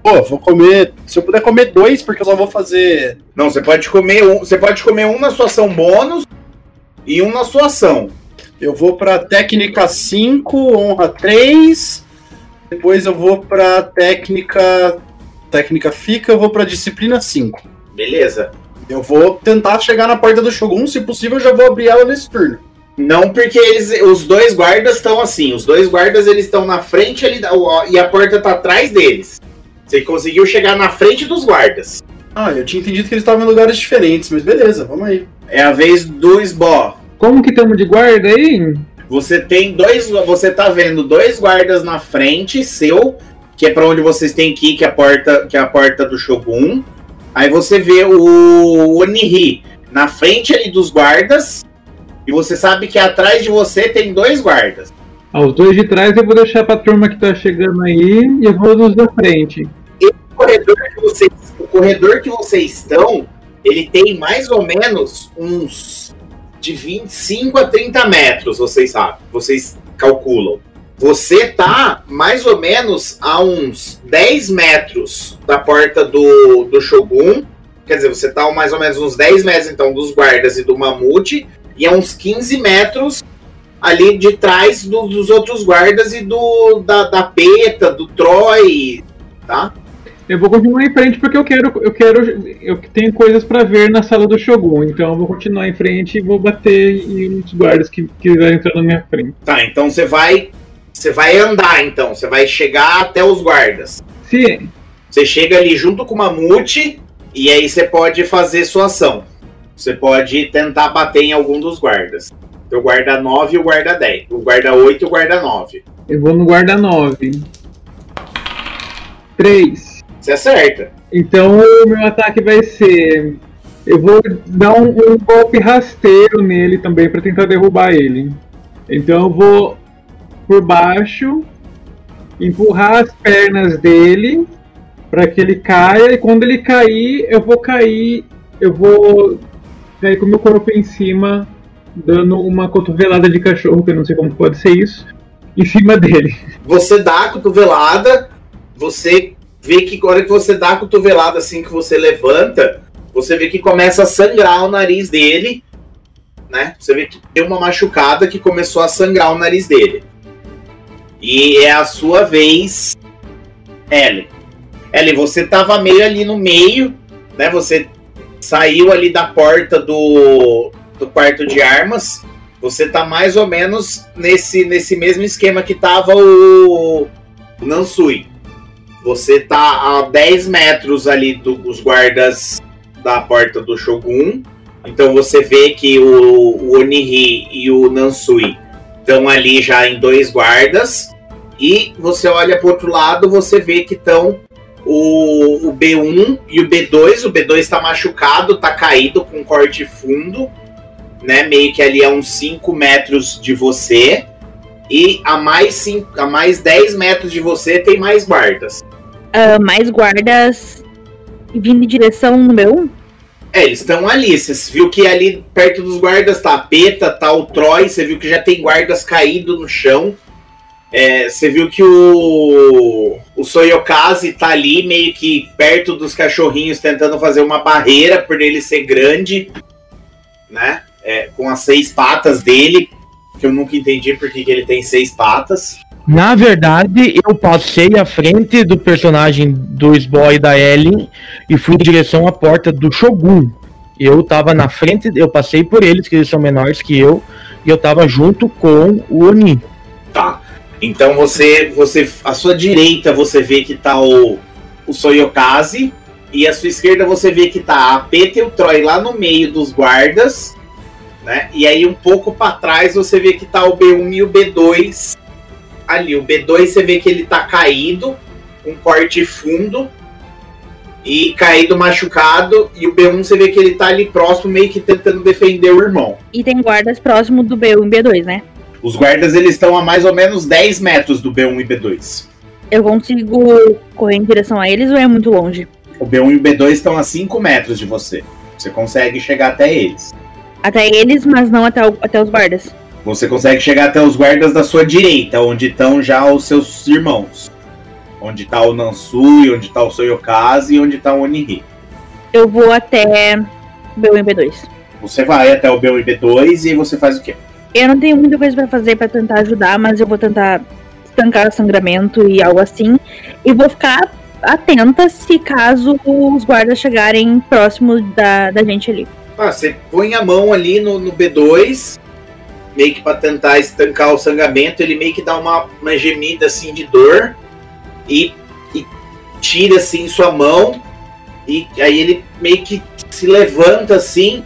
Pô, vou comer. Se eu puder comer dois, porque eu só vou fazer. Não, você pode comer um. Você pode comer um na sua ação bônus e um na sua ação. Eu vou pra técnica 5, honra 3. Depois eu vou pra técnica. Técnica fica, eu vou pra disciplina 5. Beleza. Eu vou tentar chegar na porta do Shogun, se possível, eu já vou abrir ela nesse turno. Não, porque eles, os dois guardas estão assim. Os dois guardas eles estão na frente ali e a porta tá atrás deles. Você conseguiu chegar na frente dos guardas. Ah, eu tinha entendido que eles estavam em lugares diferentes, mas beleza, vamos aí. É a vez do Sbó. Como que estamos de guarda aí? Você tem dois. Você tá vendo dois guardas na frente, seu, que é pra onde vocês têm que ir, que é a porta, que é a porta do Shogun. Aí você vê o Oniri na frente ali dos guardas. E você sabe que atrás de você tem dois guardas. Ah, os dois de trás eu vou deixar pra turma que tá chegando aí e eu vou nos da frente. O corredor que vocês, o corredor que vocês estão, ele tem mais ou menos uns de 25 a 30 metros, vocês sabem, vocês calculam. Você tá mais ou menos a uns 10 metros da porta do, do Shogun. Quer dizer, você tá a mais ou menos uns 10 metros então dos guardas e do Mamute. E a uns 15 metros ali de trás do- dos outros guardas e do da, da Peta, do Troy, tá? Eu vou continuar em frente porque eu quero, eu quero, eu tenho coisas pra ver na sala do Shogun, então eu vou continuar em frente e vou bater em uns guardas que quiserem entrar na minha frente. Tá, então você vai. Você vai andar então, você vai chegar até os guardas. Se Você chega ali junto com o Mamute e aí você pode fazer sua ação. Você pode tentar bater em algum dos guardas. O guarda 9 e o guarda 10. O guarda 8 e o guarda 9. eu vou no guarda 9. 3. Você acerta. Então o meu ataque vai ser. Eu vou dar um, um golpe rasteiro nele também pra tentar derrubar ele. Então eu vou por baixo, empurrar as pernas dele para que ele caia e quando ele cair, eu vou cair, eu vou cair com meu corpo em cima, dando uma cotovelada de cachorro, que eu não sei como pode ser isso, em cima dele. Você dá a cotovelada, você vê que na hora que você dá a cotovelada assim que você levanta, você vê que começa a sangrar o nariz dele, né? Você vê que tem uma machucada que começou a sangrar o nariz dele. E é a sua vez, Ellen. Ellen, você tava meio ali no meio, né? Você saiu ali da porta do do quarto de armas, você tá mais ou menos nesse, nesse mesmo esquema que tava o, Nansui. Você tá a 10 metros ali dos guardas da porta do Shogun. Então você vê que o, o Oniri e o Nansui estão ali já em dois guardas. E você olha para outro lado, você vê que estão o, o, B1 e o B2. O B2 está machucado, está caído com corte fundo, né? Meio que ali a uns 5 metros de você. E a mais, cinco, a mais 10 metros de você tem mais guardas. Uh, mais guardas vindo em direção no B1? É, eles estão ali. Você viu que ali perto dos guardas tá a Peta, tá o Troy. Você viu que já tem guardas caídos no chão. É, você viu que o, o Soyokaze tá ali, meio que perto dos cachorrinhos, tentando fazer uma barreira por ele ser grande, né? É, com as seis patas dele, que eu nunca entendi porque que ele tem seis patas. Na verdade, eu passei à frente do personagem do Sboy e da Ellen e fui em direção à porta do Shogun. Eu tava na frente, eu passei por eles, que eles são menores que eu, e eu tava junto com o Oni. Tá. Então você, você, à sua direita você vê que tá o, o Soyokaze e à sua esquerda você vê que tá a Peta e o Troy lá no meio dos guardas, né? E aí um pouco para trás você vê que tá o B1 e o B2 ali. O B2 você vê que ele tá caído, um corte fundo e caído machucado, e o B1 você vê que ele tá ali próximo, meio que tentando defender o irmão. E tem guardas próximo do B1 e B2, né? Os guardas eles estão a mais ou menos 10 metros do B1 e B2. Eu consigo correr em direção a eles ou é muito longe? O B1 e o B2 estão a 5 metros de você. Você consegue chegar até eles. Até eles, mas não até, o, até os guardas. Você consegue chegar até os guardas da sua direita, onde estão já os seus irmãos. Onde está o Nansui, onde está o Soyokaze e onde está o Oniri. Eu vou até B1 e B2. Você vai até o B1 e B2 e você faz o quê? Eu não tenho muita coisa para fazer para tentar ajudar, mas eu vou tentar estancar o sangramento e algo assim. E vou ficar atenta se caso os guardas chegarem próximo da, da gente ali. Ah, você põe a mão ali no, no B2, meio que para tentar estancar o sangramento, ele meio que dá uma, uma gemida assim de dor e, e tira assim sua mão e aí ele meio que se levanta assim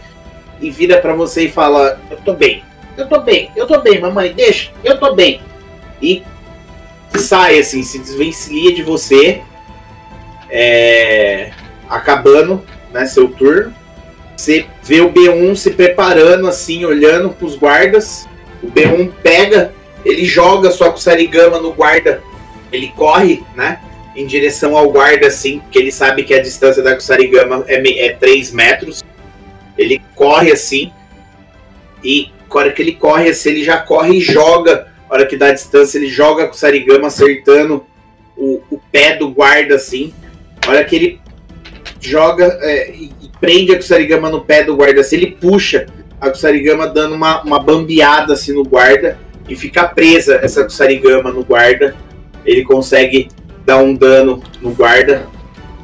e vira para você e fala: "Eu tô bem. Eu tô bem, eu tô bem, mamãe, deixa, eu tô bem. E sai assim, se desvencilha de você, é, acabando né, seu turno. Você vê o B1 se preparando assim, olhando pros guardas. O B1 pega, ele joga sua Kusarigama no guarda. Ele corre, né? Em direção ao guarda, assim, porque ele sabe que a distância da Kusarigama é, é 3 metros. Ele corre assim e a hora que ele corre, assim, ele já corre e joga. A hora que dá a distância, ele joga com o Sarigama acertando o, o pé do guarda, assim. A hora que ele joga é, e, prende a Kusarigama no pé do guarda, assim, ele puxa a Kusarigama dando uma, uma bambeada assim no guarda e fica presa essa Kusarigama no guarda. Ele consegue dar um dano no guarda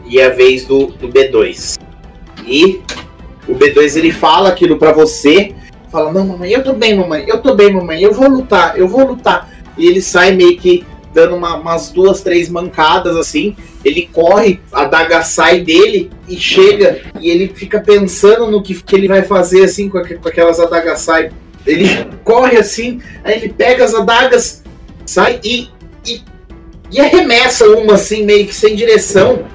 e é a vez do, do B2. E o B2 ele fala aquilo para você fala: Não, mamãe, eu tô bem, mamãe, eu tô bem, mamãe, eu vou lutar, eu vou lutar. E ele sai meio que dando uma, umas duas, três mancadas assim. Ele corre, a daga sai dele e chega. E ele fica pensando no que, que ele vai fazer assim com, com aquelas adagas sai. Ele corre assim, aí ele pega as adagas, sai e, e, e arremessa uma assim, meio que sem direção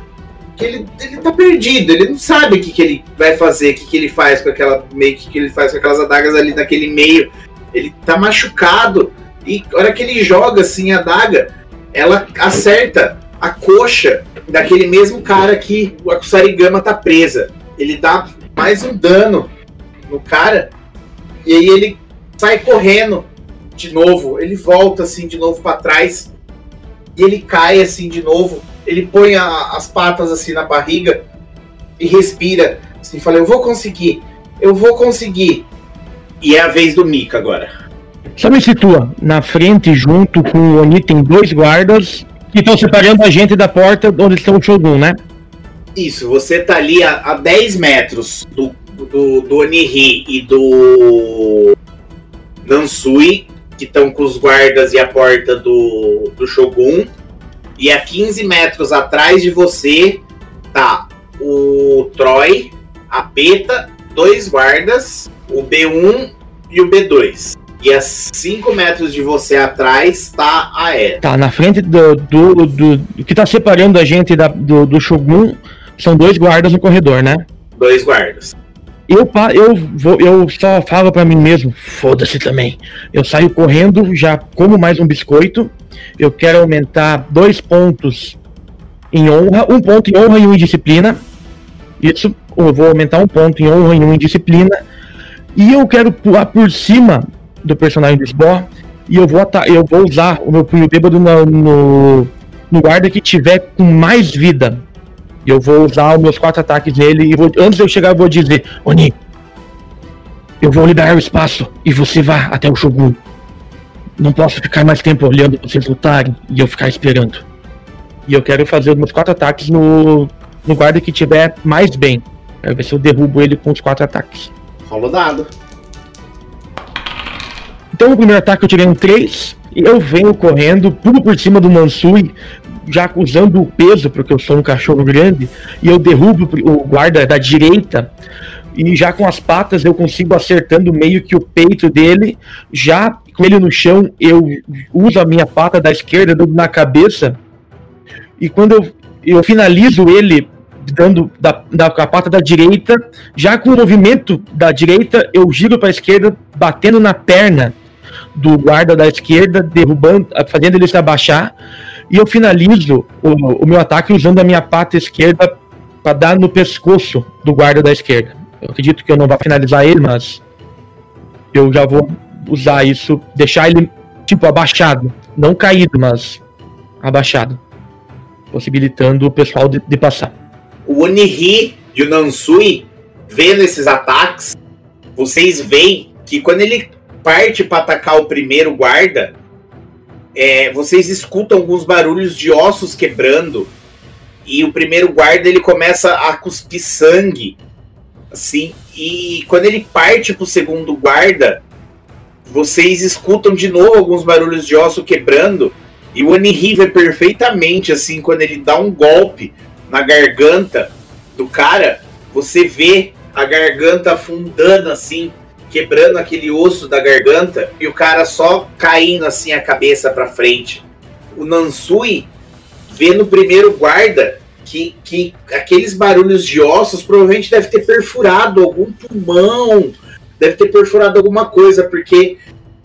ele, ele tá perdido, ele não sabe o que, que ele vai fazer, o que, que ele faz com aquela meio que, que ele faz com aquelas adagas ali naquele meio. Ele tá machucado e a hora que ele joga assim a adaga, ela acerta a coxa daquele mesmo cara que o Akusarigama tá presa. Ele dá mais um dano no cara e aí ele sai correndo de novo, ele volta assim de novo para trás e ele cai assim de novo ele põe a, as patas assim na barriga e respira. Assim, fala, eu vou conseguir, eu vou conseguir. E é a vez do Mika agora. Só me situa, na frente, junto com o Oni, tem dois guardas que estão separando a gente da porta onde estão o Shogun, né? Isso, você tá ali a, a 10 metros do, do, do Oniri e do Nansui, que estão com os guardas e a porta do, do Shogun. E a 15 metros atrás de você tá o Troy, a Peta, dois guardas, o B1 e o B2. E a 5 metros de você atrás tá a Era. Tá, na frente do, do, do, do que tá separando a gente da, do, do Shogun são dois guardas no corredor, né? Dois guardas. Eu, eu, vou, eu só falo pra mim mesmo, foda-se também. Eu saio correndo, já como mais um biscoito. Eu quero aumentar dois pontos em honra, um ponto em honra e um em disciplina. Isso, eu vou aumentar um ponto em honra e um em disciplina. E eu quero pular por cima do personagem do Sbor. E eu vou, eu vou usar o meu punho bêbado no, no, no guarda que tiver com mais vida. E eu vou usar os meus quatro ataques nele e vou, antes de eu chegar eu vou dizer, Oni, eu vou liberar o espaço e você vá até o Shogun. Não posso ficar mais tempo olhando vocês lutarem e eu ficar esperando. E eu quero fazer os meus quatro ataques no, no guarda que tiver mais bem. Quero ver se eu derrubo ele com os quatro ataques. Rola o dado. Então o primeiro ataque eu tirei um 3. E eu venho correndo, pulo por cima do Mansui, já usando o peso, porque eu sou um cachorro grande, e eu derrubo o guarda da direita. E já com as patas eu consigo acertando meio que o peito dele. Já com ele no chão, eu uso a minha pata da esquerda na cabeça. E quando eu, eu finalizo ele dando da, da com a pata da direita, já com o movimento da direita, eu giro para a esquerda, batendo na perna do guarda da esquerda, derrubando, fazendo ele se abaixar. E eu finalizo o, o meu ataque usando a minha pata esquerda para dar no pescoço do guarda da esquerda. Eu acredito que eu não vou finalizar ele, mas eu já vou usar isso, deixar ele tipo abaixado, não caído, mas abaixado, possibilitando o pessoal de, de passar. O Oniri e o Nansui, vendo esses ataques, vocês veem que quando ele parte para atacar o primeiro guarda, é, vocês escutam alguns barulhos de ossos quebrando e o primeiro guarda ele começa a cuspir sangue, assim. E quando ele parte pro segundo guarda, vocês escutam de novo alguns barulhos de osso quebrando e o Oniri vê perfeitamente assim quando ele dá um golpe na garganta do cara, você vê a garganta afundando assim, quebrando aquele osso da garganta e o cara só caindo assim a cabeça para frente. O Nansui vê no primeiro guarda que, que aqueles barulhos de ossos provavelmente deve ter perfurado algum pulmão, deve ter perfurado alguma coisa, porque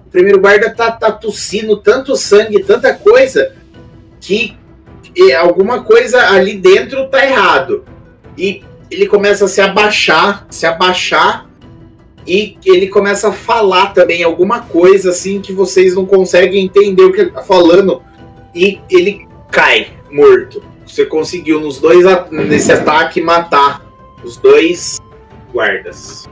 o primeiro guarda tá, tá tossindo tanto sangue, tanta coisa, que alguma coisa ali dentro tá errado. E ele começa a se abaixar, se abaixar, e ele começa a falar também alguma coisa assim que vocês não conseguem entender o que ele tá falando. E ele cai morto. Você conseguiu nos dois nesse ataque matar os dois guardas.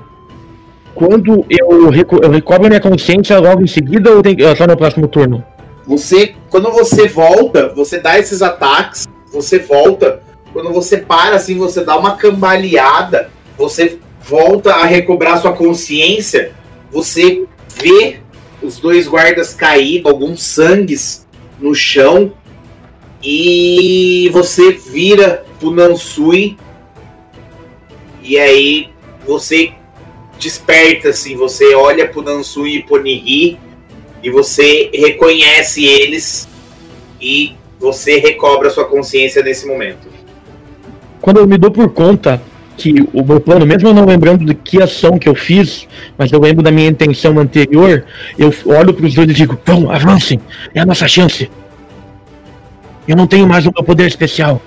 Quando eu, reco eu recobro minha consciência logo em seguida ou tem, só no próximo turno? Você, quando você volta, você dá esses ataques, você volta. Quando você para, assim, você dá uma cambaleada, você volta a recobrar sua consciência, você vê os dois guardas caídos, alguns sangues no chão, e você vira pro Nansui, e aí você desperta, assim, você olha pro Nansui e pro Nihir, e você reconhece eles e você recobra sua consciência nesse momento. Quando eu me dou por conta que o meu plano, mesmo eu não lembrando de que ação que eu fiz, mas eu lembro da minha intenção anterior, eu olho para os dois e digo: vão, avancem, é a nossa chance. Eu não tenho mais o meu poder especial.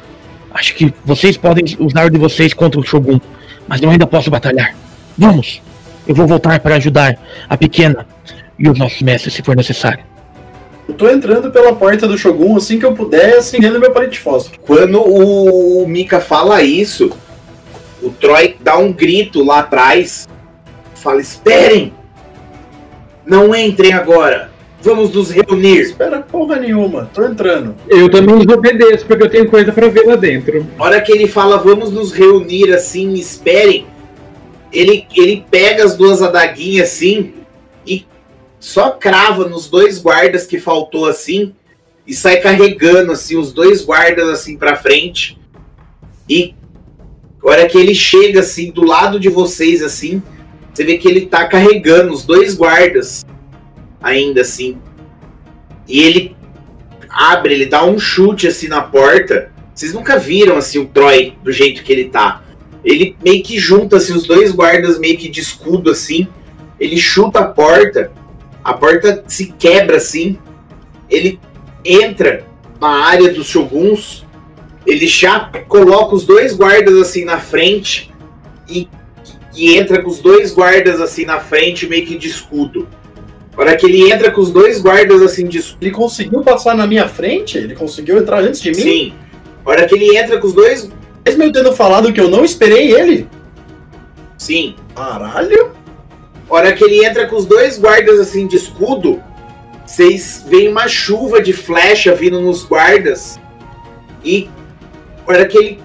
Acho que vocês podem usar de vocês contra o Shogun, mas eu ainda posso batalhar. Vamos! Eu vou voltar para ajudar a pequena e os nossos mestres se for necessário. Eu tô entrando pela porta do Shogun assim que eu puder, acendendo meu palito de fósforo. Quando o Mika fala isso, o Troy dá um grito lá atrás, fala: Esperem! Não entrem agora! Vamos nos reunir! Espera porra nenhuma, tô entrando. Eu também desobedeço, porque eu tenho coisa pra ver lá dentro. Na hora que ele fala: Vamos nos reunir assim, esperem! ele, ele pega as duas adaguinhas assim e só crava nos dois guardas que faltou assim e sai carregando assim os dois guardas assim para frente. E a hora que ele chega assim do lado de vocês assim, você vê que ele tá carregando os dois guardas ainda assim. E ele abre, ele dá um chute assim na porta. Vocês nunca viram assim o Troy do jeito que ele tá. Ele meio que junta assim os dois guardas meio que de escudo assim. Ele chuta a porta. A porta se quebra assim. Ele entra na área dos shoguns. Ele já coloca os dois guardas assim na frente e, e entra com os dois guardas assim na frente meio que de escudo. A hora que ele entra com os dois guardas assim de escudo. Ele conseguiu passar na minha frente? Ele conseguiu entrar antes de mim? Sim. A hora que ele entra com os dois. Mesmo eu tendo falado que eu não esperei ele? Sim. Caralho! A hora que ele entra com os dois guardas assim de escudo, vocês veem uma chuva de flecha vindo nos guardas. E hora que ele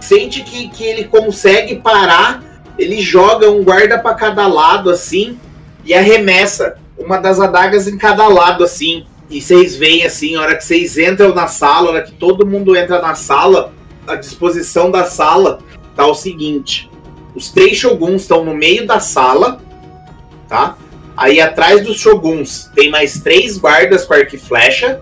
sente que, que ele consegue parar, ele joga um guarda para cada lado assim e arremessa uma das adagas em cada lado assim. E vocês veem assim, a hora que vocês entram na sala, a hora que todo mundo entra na sala, a disposição da sala tá o seguinte: os três shoguns estão no meio da sala, tá? Aí atrás dos shoguns tem mais três guardas com arco e flecha.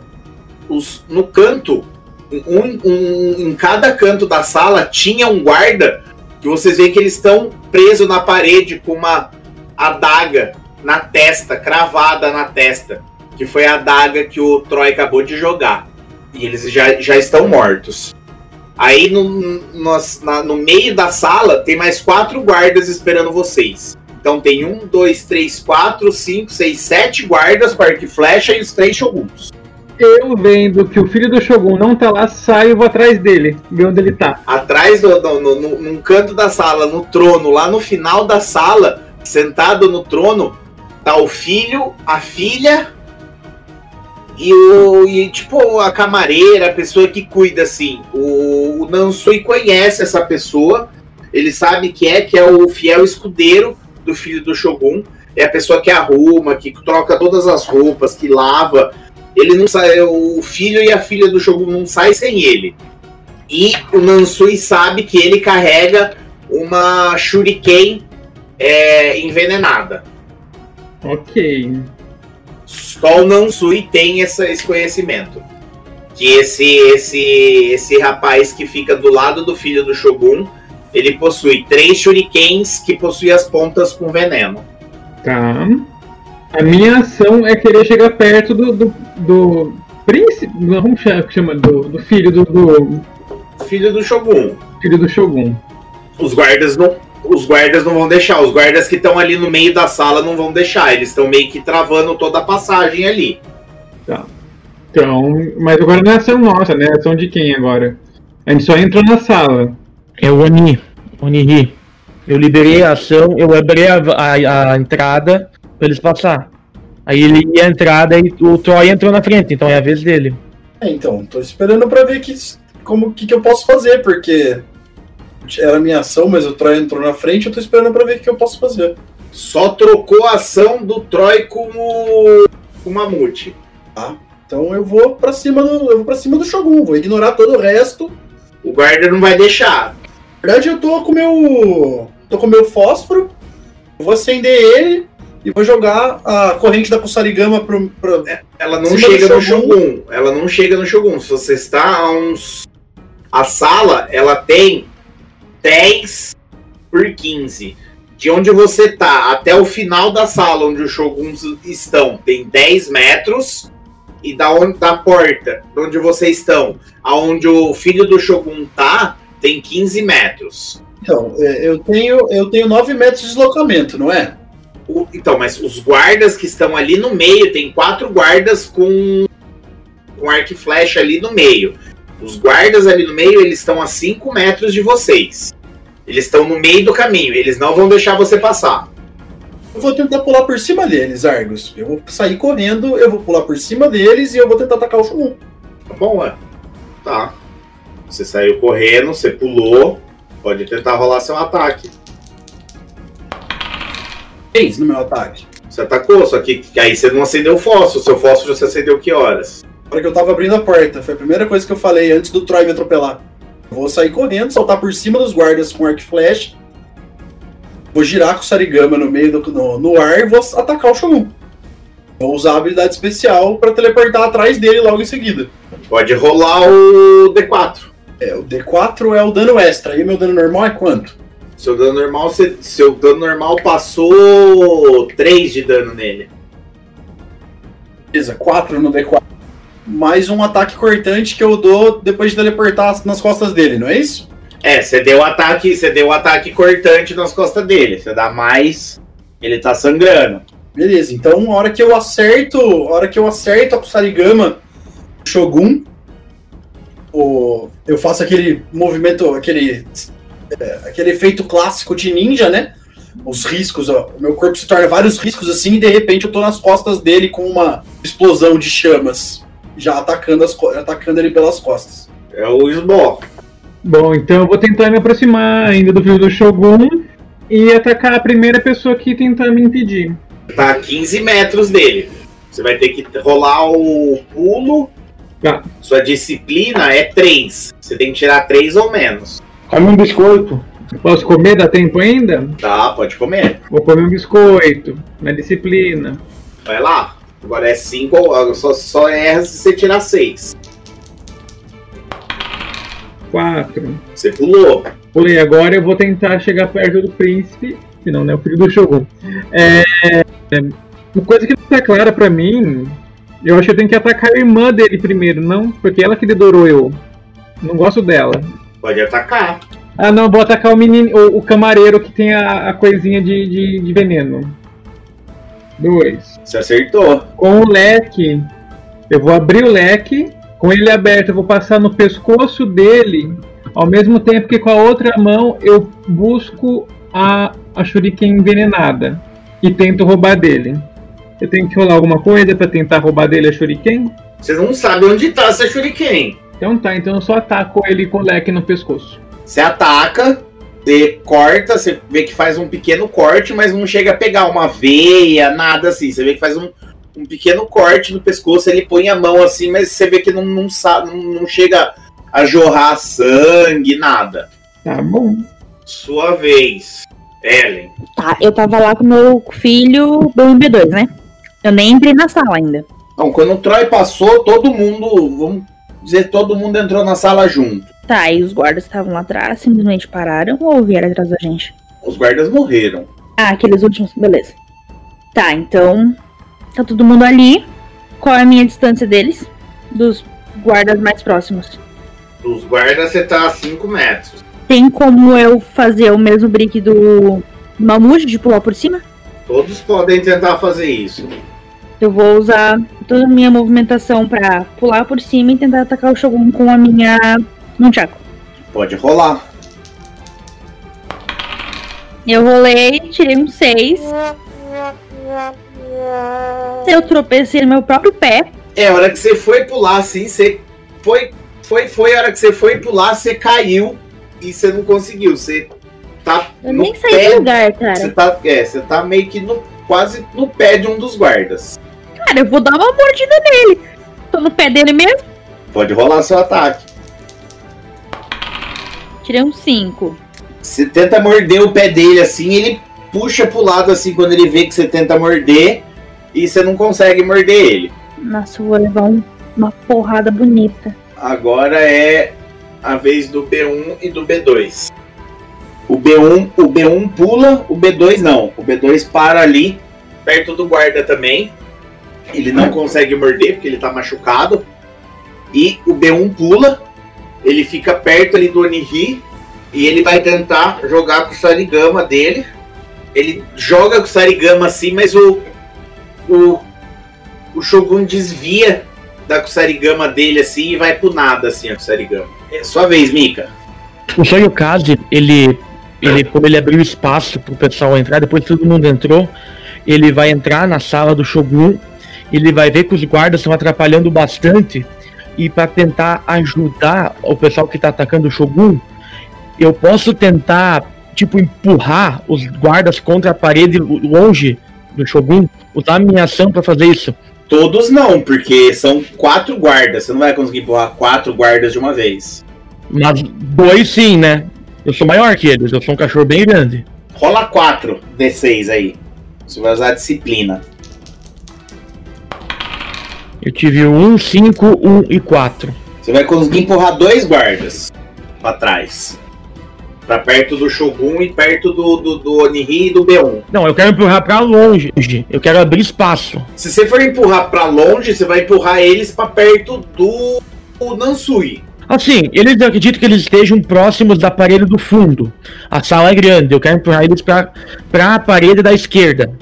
Os, no canto, um, um, em cada canto da sala tinha um guarda que vocês veem que eles estão presos na parede com uma adaga na testa, cravada na testa, que foi a adaga que o Troy acabou de jogar. E eles já, já estão mortos. Aí no, no, na, no meio da sala tem mais quatro guardas esperando vocês. Então tem um, dois, três, quatro, cinco, seis, sete guardas com arco e flecha e os três shoguns. Eu vendo que o filho do Shogun não tá lá, saio e vou atrás dele, ver onde ele tá. Atrás, do, do, no, no, num canto da sala, no trono, lá no final da sala, sentado no trono, tá o filho, a filha e o e, tipo a camareira, a pessoa que cuida assim. O, o Nansui conhece essa pessoa, ele sabe que é que é o fiel escudeiro do filho do Shogun, é a pessoa que arruma, que troca todas as roupas, que lava. Ele não sai, o filho e a filha do Shogun não saem sem ele. E o Nansui sabe que ele carrega uma shuriken é, envenenada. Ok. Só o Nansui tem essa, esse conhecimento. Que esse, esse, esse rapaz que fica do lado do filho do Shogun, ele possui três shurikens que possuem as pontas com veneno. Tá. A minha ação é querer chegar perto do. do, do príncipe. Como chama? Do, do filho do, do. Filho do Shogun. Filho do Shogun. Os guardas não. Os guardas não vão deixar. Os guardas que estão ali no meio da sala não vão deixar. Eles estão meio que travando toda a passagem ali. Tá. Então. Mas agora não é ação nossa, né? É ação de quem agora? A gente só entrou na sala. É o Oni. Oniri. Eu liberei a ação, eu abri a, a, a entrada pra eles passar. Aí ele ia a entrada e o Troy entrou na frente, então é a vez dele. É, então, tô esperando pra ver que, como que, que eu posso fazer, porque era a minha ação, mas o Troy entrou na frente, eu tô esperando pra ver o que eu posso fazer. Só trocou a ação do Troy com o, com o Mamute. Tá? Então eu vou pra cima do. Eu vou para cima do Shogun, vou ignorar todo o resto. O guarda não vai deixar. Na verdade, eu tô com meu. tô com meu fósforo. Eu vou acender ele e vou jogar a corrente da Kusarigama pro. pro Ela não chega no Shogun. Ela não chega no Shogun. Se você está a uns. A sala, ela tem 10 por 15. De onde você tá até o final da sala onde os Shoguns estão, tem 10 metros. E da, onde, da porta, de onde vocês estão, aonde o filho do Shogun tá, tem 15 metros. Então, é, eu tenho, eu tenho 9 metros de deslocamento, não é? O- então, mas os guardas que estão ali no meio, tem quatro guardas com, com arco e flecha ali no meio. Os guardas ali no meio, eles estão a 5 metros de vocês. Eles estão no meio do caminho, eles não vão deixar você passar. Eu vou tentar pular por cima deles, Argos. Eu vou sair correndo, eu vou pular por cima deles e eu vou tentar atacar o Shogun. Tá bom, é? Tá. Você saiu correndo, você pulou. Pode tentar rolar seu ataque. Fez no meu ataque. Você atacou, só que, que aí você não acendeu o fósforo. Seu fósforo você acendeu que horas? Na hora que eu tava abrindo a porta, foi a primeira coisa que eu falei antes do Troy me atropelar. Vou sair correndo, saltar por cima dos guardas com arco e flecha. Vou girar com o Sarigama no meio do no, no ar e vou atacar o Shogun. Vou usar a habilidade especial pra teleportar atrás dele logo em seguida. Pode rolar o D4. É, o D4 é o dano extra. E o meu dano normal é quanto? Seu dano normal, você- seu dano normal passou 3 de dano nele. Beleza, 4 no D4. Mais um ataque cortante que eu dou depois de teleportar nas costas dele, não é isso? É, você deu ataque, você deu ataque cortante nas costas dele. Você dá mais, ele tá sangrando. Beleza, então a hora que eu acerto, a hora que eu acerto a Kusarigama Shogun, o, eu faço aquele movimento, aquele é, aquele efeito clássico de ninja, né? Os riscos, ó, meu corpo se torna vários riscos assim e de repente eu tô nas costas dele com uma explosão de chamas, já atacando as atacando ele pelas costas. É o Sbó. Bom, então eu vou tentar me aproximar ainda do filho do Shogun e atacar a primeira pessoa que tentar me impedir. Tá a 15 metros dele. Você vai ter que rolar o pulo. Tá. Sua disciplina é 3. Você tem que tirar 3 ou menos. Come um biscoito. Posso comer? Dá tempo ainda? Tá, pode comer. Vou comer um biscoito. Na disciplina. Vai lá. Agora é 5, só, só erra se você tirar 6. Quatro. Você pulou. Pulei agora, eu vou tentar chegar perto do príncipe. Que não, né? O filho do Shogun. É, é, uma coisa que não tá clara pra mim. Eu acho que eu tenho que atacar a irmã dele primeiro, não? Porque ela que dedorou eu. Não gosto dela. Pode atacar. Ah, não, vou atacar o menino, o, o camareiro que tem a, a coisinha de, de, de veneno. Dois. Você acertou. Com o leque, eu vou abrir o leque. Com ele aberto, eu vou passar no pescoço dele. Ao mesmo tempo que com a outra mão eu busco a, a Shuriken envenenada. E tento roubar dele. Eu tenho que rolar alguma coisa pra tentar roubar dele a Shuriken? Você não sabe onde tá essa Shuriken. Então tá, então eu só ataco ele com o leque no pescoço. Você ataca, você corta, você vê que faz um pequeno corte, mas não chega a pegar uma veia, nada assim. Você vê que faz um, um pequeno corte no pescoço, ele põe a mão assim, mas você vê que não, não, não, não chega a jorrar sangue, nada. Tá bom. Sua vez, Ellen. Tá, eu tava lá com meu filho B1 e B2, né? Eu nem entrei na sala ainda. Então, quando o Troy passou, todo mundo, vamos dizer, todo mundo entrou na sala junto. Tá, e os guardas estavam lá atrás, simplesmente pararam ou vieram atrás da gente? Os guardas morreram. Ah, aqueles últimos, beleza. Tá, então. Tá todo mundo ali. Qual é a minha distância deles? Dos guardas mais próximos. Dos guardas, você tá a 5 metros. Tem como eu fazer o mesmo brick do Mamute de pular por cima? Todos podem tentar fazer isso. Eu vou usar toda a minha movimentação pra pular por cima e tentar atacar o Shogun com a minha Nunchaku. Pode rolar. Eu rolei, tirei um 6. Eu tropecei no meu próprio pé. É, a hora que você foi pular, assim, você foi, foi, foi, a hora que você foi pular, você caiu e você não conseguiu. Você tá Eu no nem saí pé, do lugar, Você cara. tá, é, você tá meio que no, quase no pé de um dos guardas. Cara, eu vou dar uma mordida nele. Tô no pé dele mesmo. Pode rolar seu ataque. Tirei um 5. Você tenta morder o pé dele assim, ele puxa pro lado assim quando ele vê que você tenta morder e você não consegue morder ele. Nossa, eu vou levar um- uma porrada bonita. Agora é a vez do B1 e do B2. O B1, o B1 pula, o B2 não. O B2 para ali, perto do guarda também. Ele não consegue morder porque ele tá machucado. E o B1 pula, ele fica perto ali do Onihi e ele vai tentar jogar com o Sarigama dele. Ele joga com o Sarigama assim, mas o o, o Shogun desvia da Kusarigama dele assim e vai pro nada assim a Kusarigama. É sua vez, Mika. O Soyokaze, ele, ele, como ele abriu espaço pro pessoal entrar, depois todo mundo entrou, ele vai entrar na sala do Shogun, ele vai ver que os guardas estão atrapalhando bastante, e para tentar ajudar o pessoal que tá atacando o Shogun, eu posso tentar tipo, empurrar os guardas contra a parede longe do Shogun? Usar a minha ação pra fazer isso? Todos não, porque são quatro guardas. Você não vai conseguir empurrar quatro guardas de uma vez. Mas dois sim, né? Eu sou maior que eles, eu sou um cachorro bem grande. Rola quatro D6 aí. Você vai usar a disciplina. Eu tive um, cinco, um e quatro. Você vai conseguir empurrar dois guardas pra trás. Pra perto do Shogun e perto do, do, do e do B1. Não, eu quero empurrar pra longe. Eu quero abrir espaço. Se você for empurrar pra longe, você vai empurrar eles pra perto do, do Nansui. Assim, eles eu acredito que eles estejam próximos da parede do fundo. A sala é grande, eu quero empurrar eles pra, pra parede da esquerda.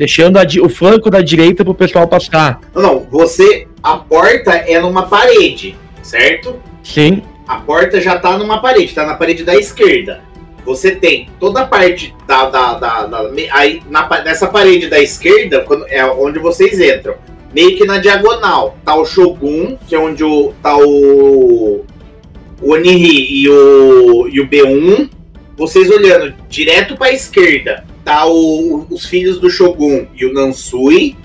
Deixando o flanco da direita pro pessoal passar. Não, não, você. A porta é numa parede, certo? Sim. A porta já tá numa parede, tá na parede da esquerda. Você tem toda a parte da. da, da, da- aí, na, nessa parede da esquerda, quando, é onde vocês entram. Meio que na diagonal. Tá o Shogun, que é onde o, tá o. O Oniri e o, e o B1. Vocês olhando direto pra esquerda, tá o- os filhos do Shogun e o Nansui,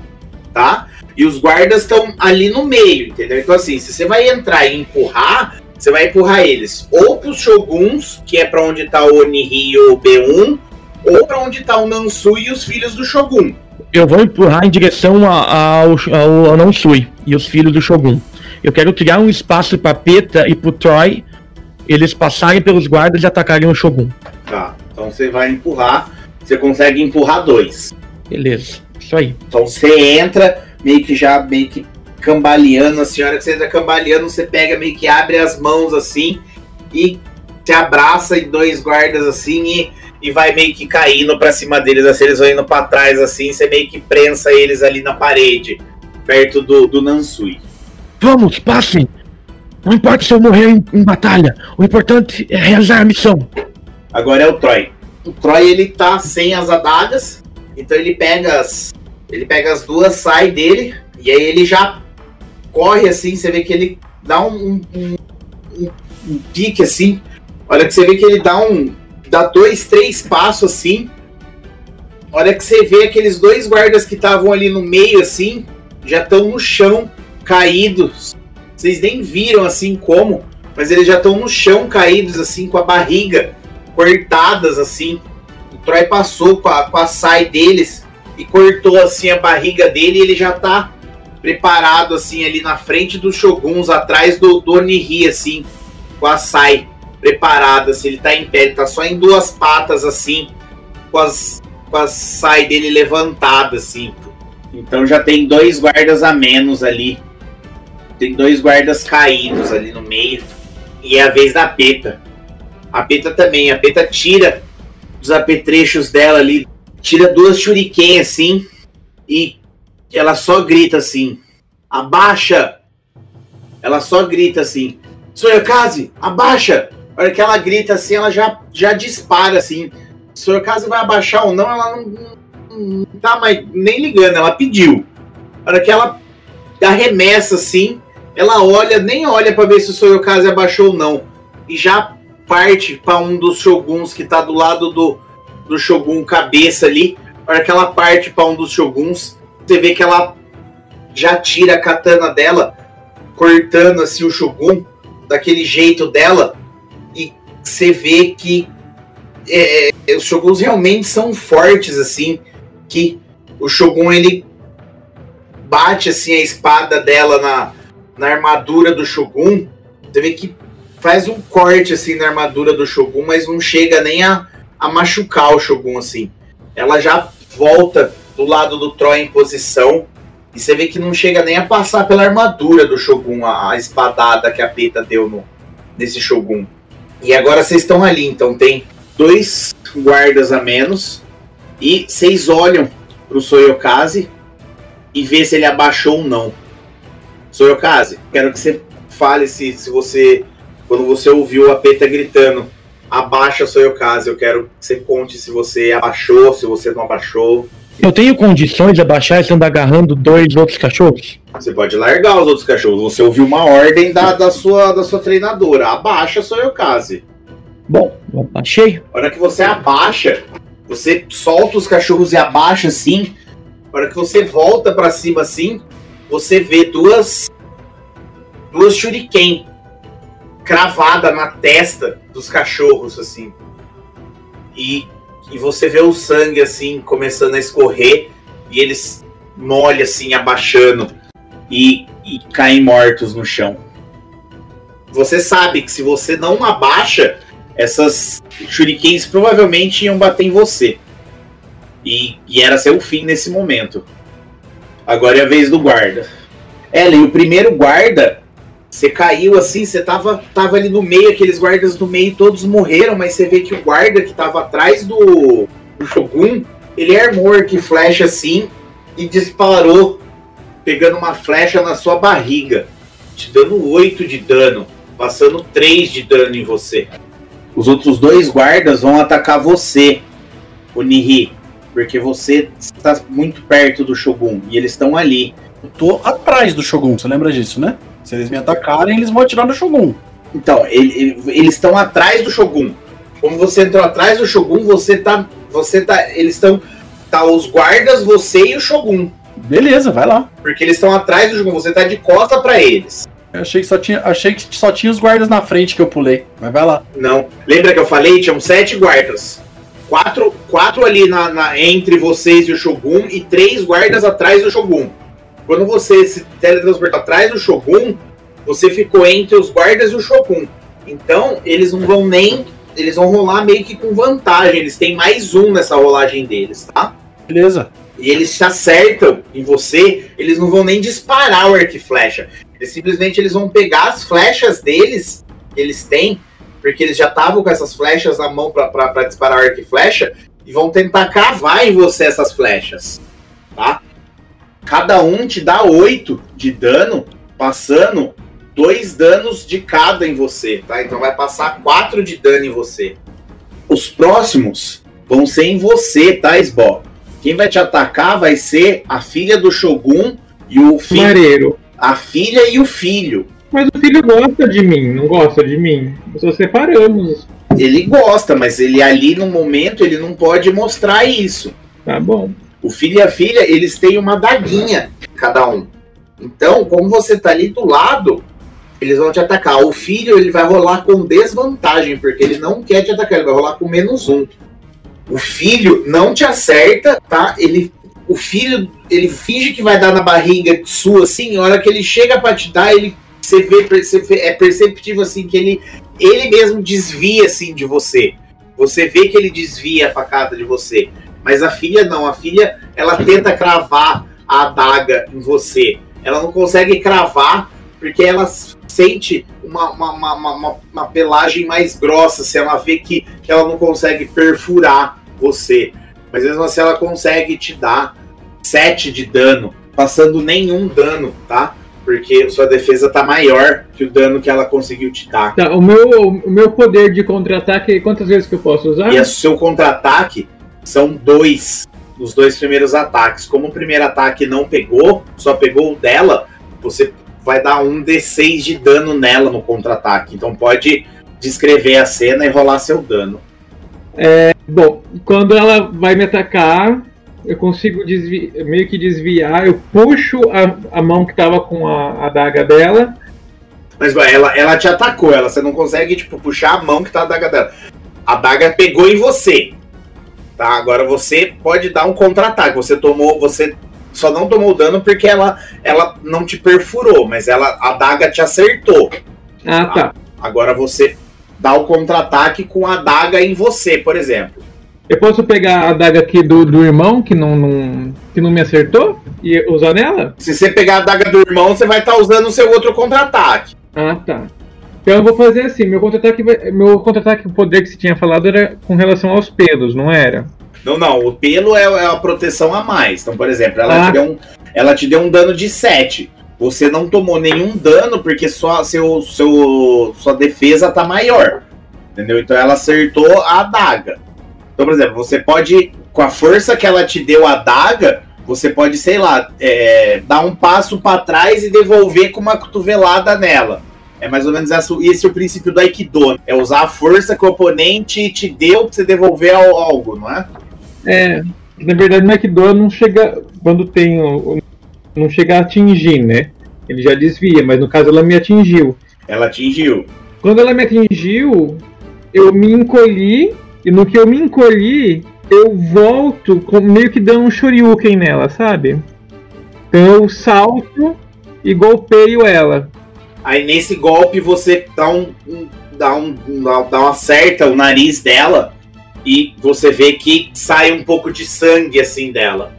tá? E os guardas estão ali no meio, entendeu? Então, assim, se você vai entrar e empurrar, você vai empurrar eles ou pros Shoguns, que é pra onde tá o Oniri e o B1, ou pra onde tá o Nansui e os filhos do Shogun. Eu vou empurrar em direção a- ao, ao, ao Nansui e os filhos do Shogun. Eu quero criar um espaço pra Peta e pro Troy eles passarem pelos guardas e atacarem o Shogun. Tá, então você vai empurrar, você consegue empurrar dois. Beleza, isso aí. Então você entra, meio que já, meio que cambaleando, a senhora que você entra cambaleando, você pega, meio que abre as mãos assim e se abraça em dois guardas assim e, e vai meio que caindo pra cima deles, assim, eles vão indo pra trás assim, você meio que prensa eles ali na parede, perto do, do Nansui. Vamos, passem! Não importa se eu morrer em, em batalha, o importante é realizar a missão. Agora é o Troy. O Troy ele tá sem as adagas, então ele pega as, ele pega as duas, sai dele e aí ele já corre assim. Você vê que ele dá um, um, um- um- pique assim. Olha que você vê que ele dá um, dá dois, três passos assim. Olha que você vê aqueles dois guardas que estavam ali no meio assim, já estão no chão, caídos. Vocês nem viram assim como, mas eles já estão no chão caídos assim com a barriga cortadas assim. O Troy passou com a, com a sai deles e cortou assim a barriga dele e ele já tá preparado assim ali na frente dos Shoguns, atrás do, do Oniri, assim, com a sai preparada, assim, ele tá em pé, ele tá só em duas patas assim, com as, com a sai dele levantada assim. Então já tem dois guardas a menos ali. Tem dois guardas caídos ali no meio. E é a vez da Peta. A Peta também. A Peta tira os apetrechos dela ali. Tira duas shuriken assim. E ela só grita assim. Abaixa! Ela só grita assim. Soyokaze, abaixa! A hora que ela grita assim, ela já, já dispara assim. Soyokaze vai abaixar ou não, ela não, não, não tá mais nem ligando. Ela pediu. A hora que ela arremessa assim, ela olha, nem olha pra ver se o Soyokaze abaixou ou não. E já parte pra um dos shoguns que tá do lado do, do shogun cabeça ali. A hora que ela parte pra um dos shoguns, você vê que ela já tira a katana dela, cortando assim o shogun daquele jeito dela. E você vê que é, é, os shoguns realmente são fortes assim, que o shogun ele bate assim a espada dela na, na armadura do Shogun, você vê que faz um corte assim na armadura do Shogun, mas não chega nem a, a machucar o Shogun assim. Ela já volta do lado do Troy em posição e você vê que não chega nem a passar pela armadura do Shogun, a, a espadada que a Peta deu no, nesse Shogun. E agora vocês estão ali, então tem dois guardas a menos e vocês olham pro Soyokaze e vê se ele abaixou ou não. Soyokaze, quero que você fale se, se você, quando você ouviu a Peta gritando, abaixa Soyokaze, eu quero que você conte se você abaixou, se você não abaixou. Eu tenho condições de abaixar e andar agarrando dois outros cachorros? Você pode largar os outros cachorros. Você ouviu uma ordem da, da, sua, da sua treinadora. Abaixa. Bom, eu abaixei. A hora que você abaixa, você solta os cachorros e abaixa assim. A hora que você volta pra cima assim, você vê duas duas shuriken cravada na testa dos cachorros assim. E, e você vê o sangue assim começando a escorrer e eles molham assim abaixando e, e caem mortos no chão. Você sabe que se você não abaixa, essas shurikens provavelmente iam bater em você. E, e era seu fim nesse momento. Agora é a vez do guarda. Ellen, o primeiro guarda, você caiu assim, você tava, tava ali no meio, aqueles guardas do meio todos morreram, mas você vê que o guarda que tava atrás do, do Shogun, ele armou arco e flecha assim e disparou, pegando uma flecha na sua barriga, te dando 8 de dano, passando 3 de dano em você. Os outros dois guardas vão atacar você, o Nihi, porque você está muito perto do Shogun e eles estão ali. Eu tô atrás do Shogun, você lembra disso, né? Se eles me atacarem, eles vão atirar no Shogun. Então, ele- ele- eles estão atrás do Shogun. Como você entrou atrás do Shogun, você tá. Você tá. Eles estão. Tá os guardas, você e o Shogun. Beleza, vai lá. Porque eles estão atrás do Shogun, você tá de costa pra eles. Eu achei que só tinha, achei que só tinha os guardas na frente que eu pulei. Mas vai lá. Não. Lembra que eu falei? Tinham sete guardas. Quatro, quatro ali na, na- entre vocês e o Shogun e três guardas atrás do Shogun. Quando você se teletransportou atrás do Shogun, você ficou entre os guardas e o Shogun. Então, eles não vão nem. Eles vão rolar meio que com vantagem. Eles têm mais um nessa rolagem deles, tá? Beleza. E eles se acertam em você, eles não vão nem disparar o arco e flecha. Eles simplesmente eles vão pegar as flechas deles, que eles têm, porque eles já estavam com essas flechas na mão pra disparar arco e flecha, e vão tentar cravar em você essas flechas. Tá? Cada um te dá 8 de dano, passando dois danos de cada em você, tá? Então vai passar 4 de dano em você. Os próximos vão ser em você, tá, Sbo? Quem vai te atacar vai ser a filha do Shogun e o filho. Mareiro. A filha e o filho. Mas o filho gosta de mim, não gosta de mim. Só separamos. Ele gosta, mas ele ali no momento ele não pode mostrar isso. Tá bom. O filho e a filha, eles têm uma daguinha, cada um. Então, como você tá ali do lado, eles vão te atacar. O filho, ele vai rolar com desvantagem, porque ele não quer te atacar, ele vai rolar com menos um. O filho não te acerta, tá? Ele, o filho, ele finge que vai dar na barriga sua, assim, a hora que ele chega pra te dar, ele, você vê, é perceptível, assim, que ele, ele mesmo desvia, assim, de você. Você vê que ele desvia a facada de você. Mas a filha não, a filha ela tenta cravar a adaga em você. Ela não consegue cravar porque ela sente uma, uma, uma, uma, pelagem mais grossa, se ela vê que, que ela não consegue perfurar você. Mas mesmo assim ela consegue te dar 7 de dano, passando nenhum dano, tá? Porque sua defesa tá maior que o dano que ela conseguiu te dar. Tá, o meu, o meu poder de contra-ataque, quantas vezes que eu posso usar? E o seu contra-ataque são dois nos dois primeiros ataques. Como o primeiro ataque não pegou, só pegou o dela, você vai dar um D6 de dano nela no contra-ataque. Então pode descrever a cena e rolar seu dano. Bom, quando ela vai me atacar, eu consigo meio que desviar, eu puxo a, a mão que tava com a adaga dela. Mas ela, ela te atacou, ela, você não consegue tipo, puxar a mão que tá a daga dela. A daga pegou em você. Tá? Agora você pode dar um contra-ataque. Você tomou. Você só não tomou dano porque ela, ela não te perfurou, mas ela a daga te acertou. Ah, tá. Agora você dá o contra-ataque com a daga em você, por exemplo. Eu posso pegar a adaga aqui do, do irmão que não, não, que não me acertou e usar nela? Se você pegar a daga do irmão, você vai estar usando o seu outro contra-ataque. Ah, tá. Então eu vou fazer assim, meu contra-ataque, meu contra-ataque, o poder que você tinha falado era com relação aos pelos, não era? Não, não, o pelo é, é a proteção a mais. Então, por exemplo, ela, Ah. te deu um, ela te deu um dano de 7. Você não tomou nenhum dano porque sua, seu, seu, sua defesa tá maior. Entendeu? Então ela acertou a adaga. Então, por exemplo, você pode, com a força que ela te deu a adaga, você pode, sei lá, é, dar um passo pra trás e devolver com uma cotovelada nela. É mais ou menos esse é o princípio do Aikido. É usar a força que o oponente te deu pra você devolver algo, não é? É, na verdade, no Aikido não chega. Quando tem. Não chega a atingir, né? Ele já desvia, mas no caso ela me atingiu. Ela atingiu. Quando ela me atingiu, eu me encolhi, e no que eu me encolhi, eu volto com, meio que dando um shoryuken nela, sabe? Então eu salto e golpeio ela. Aí nesse golpe você dá um, um- dá um dá, uma acerta o nariz dela e você vê que sai um pouco de sangue assim dela.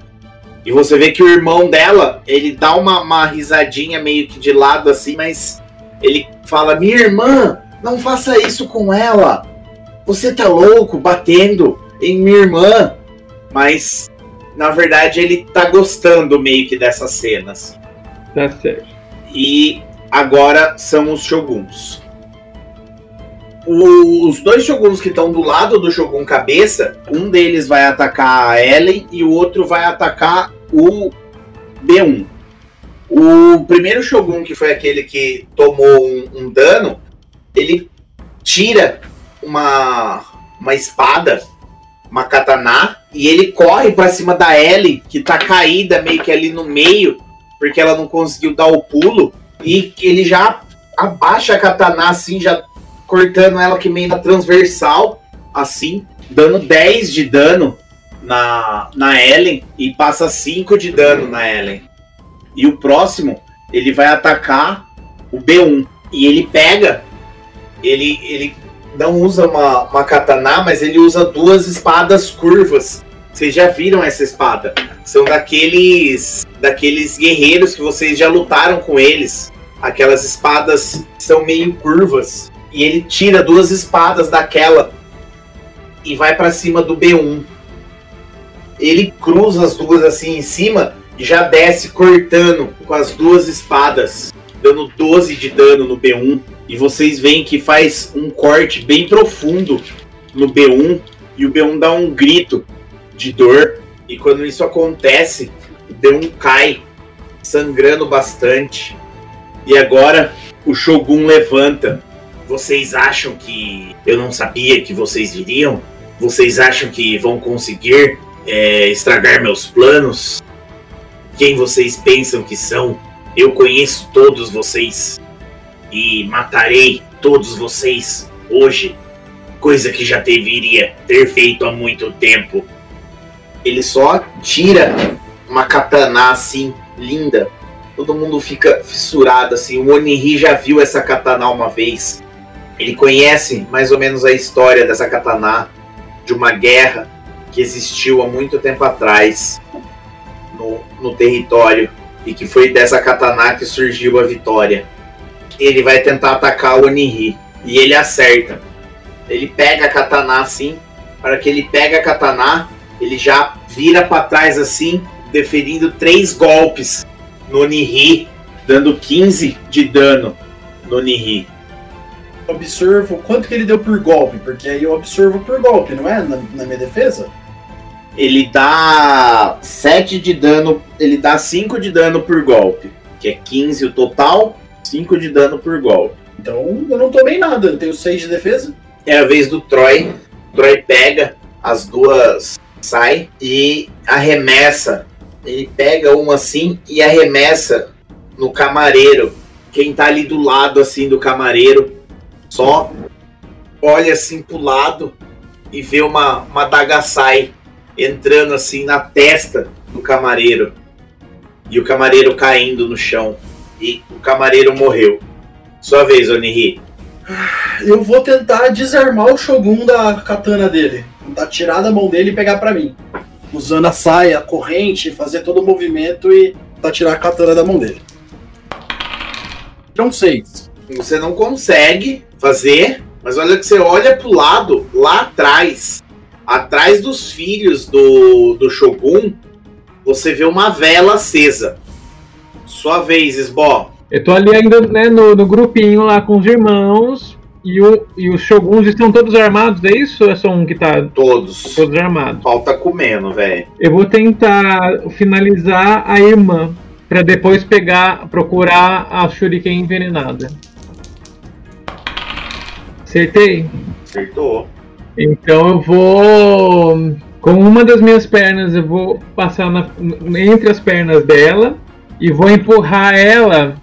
E você vê que o irmão dela, ele dá uma, uma risadinha meio que de lado assim, mas ele fala: "Minha irmã, não faça isso com ela. Você tá louco batendo em minha irmã?" Mas na verdade ele tá gostando meio que dessas cenas. Tá certo. E agora são os Shoguns. Os dois Shoguns que estão do lado do Shogun cabeça, um deles vai atacar a Ellen e o outro vai atacar o B1. O primeiro Shogun, que foi aquele que tomou um, um dano, ele tira uma, uma espada, uma katana, e ele corre pra cima da Ellie, que tá caída meio que ali no meio, porque ela não conseguiu dar o pulo, e ele já abaixa a katana assim, já cortando ela que meio na transversal, assim, dando 10 de dano na, na Ellen e passa 5 de dano na Ellen. E o próximo, ele vai atacar o B1. E ele pega, ele, ele não usa uma, uma katana, mas ele usa duas espadas curvas. Vocês já viram essa espada? São daqueles daqueles guerreiros que vocês já lutaram com eles. Aquelas espadas são meio curvas. E ele tira duas espadas daquela e vai pra cima do B1. Ele cruza as duas assim em cima e já desce cortando com as duas espadas, dando 12 de dano no B1. E vocês veem que faz um corte bem profundo no B1 e o B1 dá um grito de dor. E quando isso acontece, o B1 cai, sangrando bastante. E agora o Shogun levanta. Vocês acham que eu não sabia que vocês viriam? Vocês acham que vão conseguir é, estragar meus planos? Quem vocês pensam que são? Eu conheço todos vocês e matarei todos vocês hoje, coisa que já deveria ter feito há muito tempo. Ele só tira uma katana assim, linda. Todo mundo fica fissurado assim. O Oniri já viu essa katana uma vez. Ele conhece mais ou menos a história dessa katana de uma guerra que existiu há muito tempo atrás no, no território e que foi dessa katana que surgiu a vitória. Ele vai tentar atacar o Oniri e ele acerta. Ele pega a katana assim, para que ele pega a katana, ele já vira para trás assim, deferindo três golpes no Oniri, dando 15 de dano no Oniri. Observo quanto que ele deu por golpe, porque aí eu observo por golpe, não é? Na, na minha defesa? Ele dá 7 de dano, ele dá 5 de dano por golpe, que é 15 o total, 5 de dano por golpe. Então eu não tomei nada, eu tenho 6 de defesa. É a vez do Troy. O Troy pega as duas, sai e arremessa. Ele pega uma assim e arremessa no camareiro. Quem tá ali do lado assim do camareiro só olha assim pro lado e vê uma, uma Dagasai entrando assim na testa do camareiro. E o camareiro caindo no chão. E o camareiro morreu. Sua vez, Oniri. Eu vou tentar desarmar o Shogun da katana dele. Tentar tirar da mão dele e pegar pra mim. Usando a saia, a corrente, fazer todo o movimento e tentar tirar a katana da mão dele. Então 6. Você não consegue fazer, mas olha que você olha pro lado, lá atrás, atrás dos filhos do, do Shogun, você vê uma vela acesa. Sua vez, Sbó. Eu tô ali ainda né, no, no grupinho lá com os irmãos e, o, e os shoguns estão todos armados, é isso? Ou é só um que tá Todos. todos armados? Falta comendo, velho. Eu vou tentar finalizar a irmã pra depois pegar, procurar a Shuriken envenenada. Acertei. Acertou. Então eu vou. Com uma das minhas pernas, eu vou passar na- entre as pernas dela e vou empurrar ela.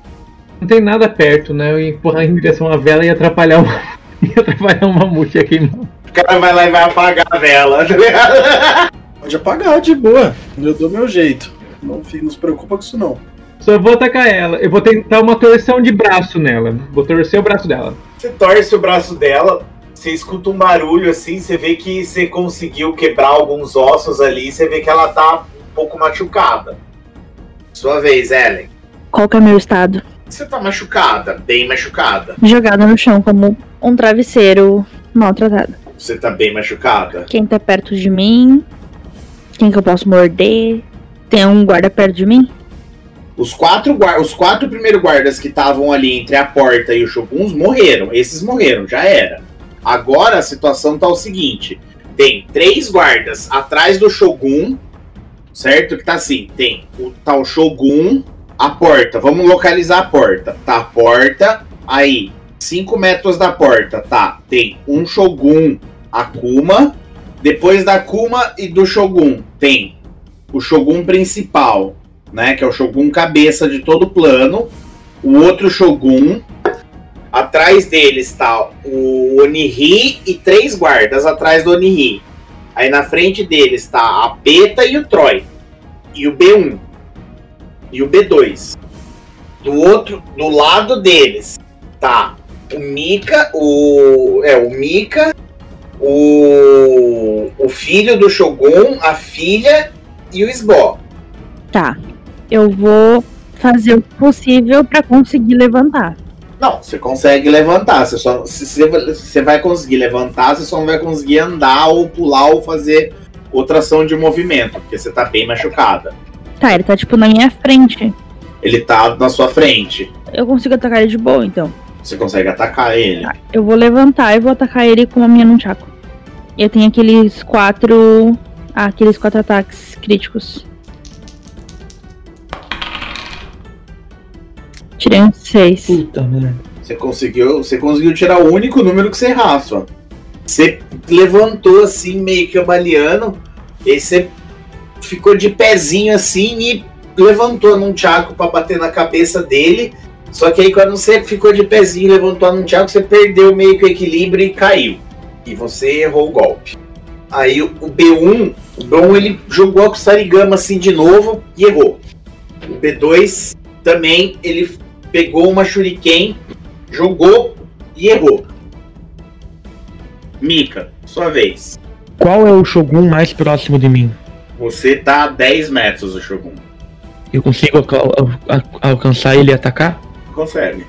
Não tem nada perto, né? Eu ia empurrar em direção à vela e atrapalhar uma. ia [LAUGHS] atrapalhar uma mamute aqui. O cara vai lá e vai apagar a vela, tá ligado? Pode apagar de boa. Eu dou meu jeito. Não, não se preocupa com isso não. Só vou atacar ela. Eu vou tentar uma torção de braço nela. Vou torcer o braço dela. Você torce o braço dela, você escuta um barulho assim, você vê que você conseguiu quebrar alguns ossos ali, você vê que ela tá um pouco machucada. Sua vez, Ellen. Qual que é o meu estado? Você tá machucada, bem machucada. Jogada no chão como um travesseiro maltratado. Você tá bem machucada. Quem tá perto de mim? Quem que eu posso morder? Tem um guarda perto de mim? Os quatro, os quatro primeiros guardas que estavam ali entre a porta e os shoguns morreram. Esses morreram, já era. Agora a situação tá o seguinte: tem três guardas atrás do shogun, certo? Que tá assim: tem o tal shogun, a porta. Vamos localizar a porta. Tá a porta, aí, cinco metros da porta, tá? Tem um shogun Akuma. Depois da Akuma e do shogun, tem o shogun principal, né? Que é o Shogun cabeça de todo o plano. O outro Shogun. Atrás dele está o Oniri e três guardas atrás do Oniri. Aí na frente dele está a Beta e o Troy. E o B1. E o B2. Do outro, do lado deles, tá o Mika, o. É, o Mika, o. O filho do Shogun, a filha e o Sbo. Tá. Eu vou fazer o possível pra conseguir levantar. Não, você consegue levantar. Você só, você, você vai conseguir levantar, você só não vai conseguir andar ou pular ou fazer outra ação de movimento, porque você tá bem machucada. Tá, ele tá tipo na minha frente. Ele tá na sua frente. Eu consigo atacar ele de boa, então. Você consegue atacar ele. Eu vou levantar e vou atacar ele com a minha nunchaku. Eu tenho aqueles quatro. Ah, aqueles quatro ataques críticos. Tirei um seis. Puta merda. Você conseguiu, você conseguiu tirar o único número que você rafa. Você levantou assim, meio que cambaleando, e você ficou de pezinho assim e levantou num tchaco pra bater na cabeça dele. Só que aí quando você ficou de pezinho e levantou num tchaco, você perdeu meio que o equilíbrio e caiu. E você errou o golpe. Aí o o B1, o B1 ele jogou a Sarigama assim de novo e errou. O B2 também ele pegou uma Shuriken, jogou e errou. Mika, sua vez. Qual é o Shogun mais próximo de mim? Você tá a 10 metros do Shogun. Eu consigo alca- al- alcançar ele e atacar? Consegue.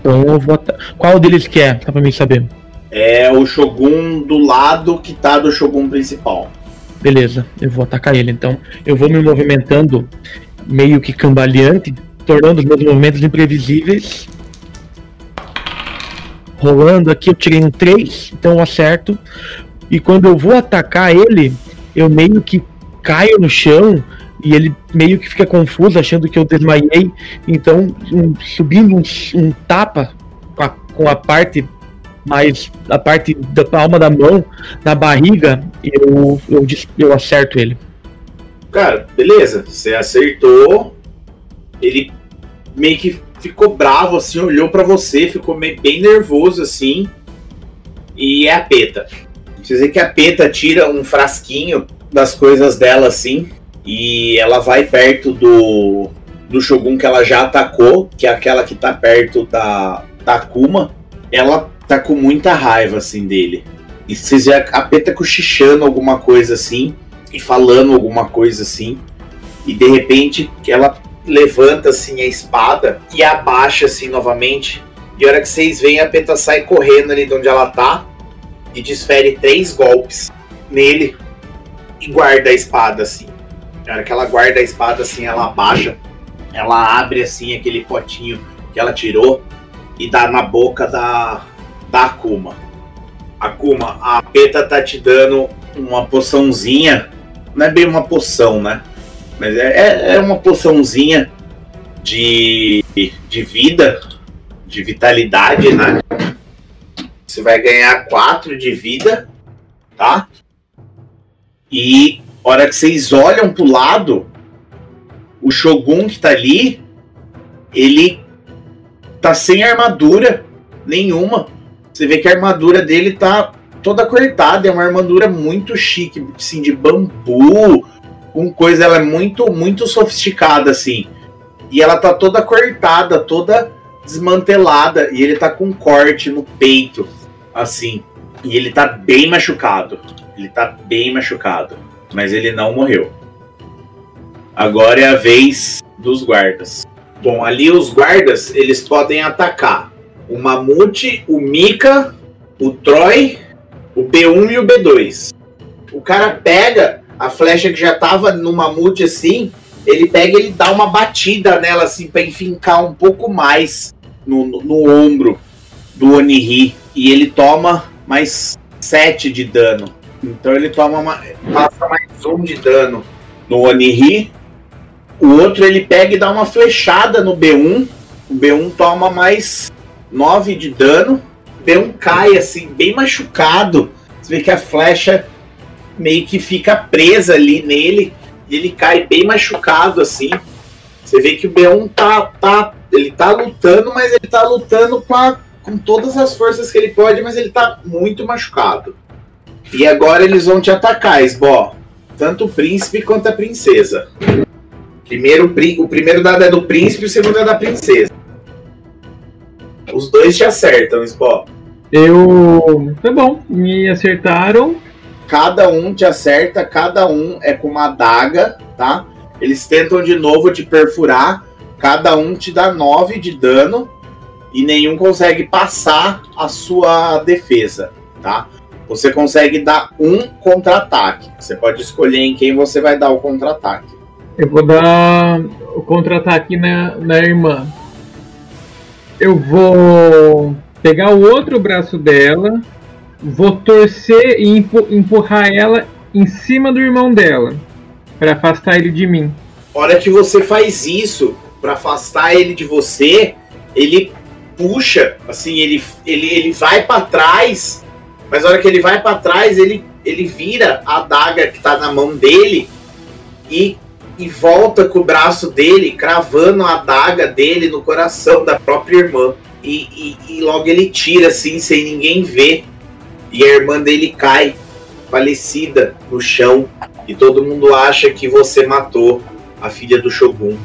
Então eu vou. Qual deles que é? Só pra mim saber. É o Shogun do lado que tá do Shogun principal. Beleza, eu vou atacar ele. Então eu vou me movimentando meio que cambaleante, tornando os meus movimentos imprevisíveis. Rolando aqui, eu tirei um 3, então eu acerto. E quando eu vou atacar ele, eu meio que caio no chão e ele meio que fica confuso, achando que eu desmaiei. Então, um- subindo um, um tapa com a, com a parte mais. a parte da palma da mão na barriga, eu, eu, eu acerto ele. Cara, beleza. Você acertou. Ele meio que ficou bravo, assim, olhou pra você, ficou meio, bem nervoso, assim. E é a Peta. Precisa dizer que a Peta tira um frasquinho das coisas dela, assim. E ela vai perto do, do Shogun que ela já atacou, que é aquela que tá perto da, da Akuma. Ela tá com muita raiva, assim, dele. E vocês veem a Peta cochichando alguma coisa, assim e falando alguma coisa assim. E de repente ela levanta assim a espada e abaixa assim novamente. E a hora que vocês veem, a Peta sai correndo ali de onde ela tá e desfere três golpes nele e guarda a espada assim. Na hora que ela guarda a espada assim, ela abaixa, ela abre assim aquele potinho que ela tirou e dá na boca da, da Akuma. Akuma, a Peta tá te dando uma poçãozinha não é bem uma poção, né? Mas é, é- é uma poçãozinha de, de vida, de vitalidade, né? Você vai ganhar 4 de vida, tá? E hora que vocês olham pro lado, o Shogun que tá ali, ele tá sem armadura nenhuma. Você vê que a armadura dele tá toda cortada, é uma armadura muito chique, assim, de bambu, com coisa, ela é muito, muito sofisticada, assim. E ela tá toda cortada, toda desmantelada, e ele tá com um corte no peito, assim. E ele tá bem machucado. Ele tá bem machucado. Mas ele não morreu. Agora é a vez dos guardas. Bom, ali os guardas, eles podem atacar o Mamute, o Mika, o Troy, o B1 e o B2. O cara pega a flecha que já tava no Mamute assim, ele pega e ele dá uma batida nela assim para enfincar um pouco mais no, no, no ombro do Oniri e ele toma mais 7 de dano. Então ele toma uma, passa mais um de dano no Oniri. O outro ele pega e dá uma flechada no B1. O B1 toma mais 9 de dano. O B1 cai assim, bem machucado. Você vê que a flecha meio que fica presa ali nele. E ele cai bem machucado assim. Você vê que o B1 tá, tá, ele tá lutando, mas ele tá lutando com, a, com todas as forças que ele pode, mas ele tá muito machucado. E agora eles vão te atacar, Esbó. Tanto o príncipe quanto a princesa. Primeiro, o primeiro dado é do príncipe, o segundo é da princesa. Os dois te acertam, Esbó. Eu. Tá bom, me acertaram. Cada um te acerta, cada um é com uma adaga, tá? Eles tentam de novo te perfurar, cada um te dá 9 de dano e nenhum consegue passar a sua defesa, tá? Você consegue dar um contra-ataque. Você pode escolher em quem você vai dar o contra-ataque. Eu vou dar o contra-ataque na, na irmã. Eu vou pegar o outro braço dela, vou torcer e empurrar ela em cima do irmão dela, para afastar ele de mim. Hora que você faz isso, para afastar ele de você, ele puxa, assim, ele, ele, ele vai para trás, mas a hora que ele vai para trás, ele, ele vira a adaga que tá na mão dele e, e volta com o braço dele, cravando a adaga dele no coração da própria irmã. E, e, e logo ele tira assim, sem ninguém ver. E a irmã dele cai, falecida, no chão. E todo mundo acha que você matou a filha do Shogun.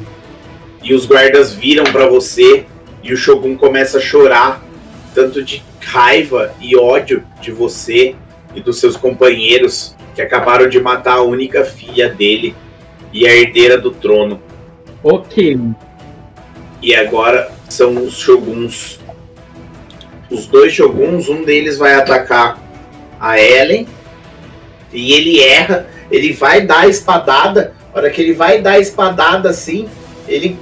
E os guardas viram para você e o Shogun começa a chorar, tanto de raiva e ódio de você e dos seus companheiros que acabaram de matar a única filha dele e a herdeira do trono. Ok. E agora são os shoguns. Os dois shoguns, um deles vai atacar a Ellen e ele erra, ele vai dar a espadada. A hora que ele vai dar a espadada assim, ele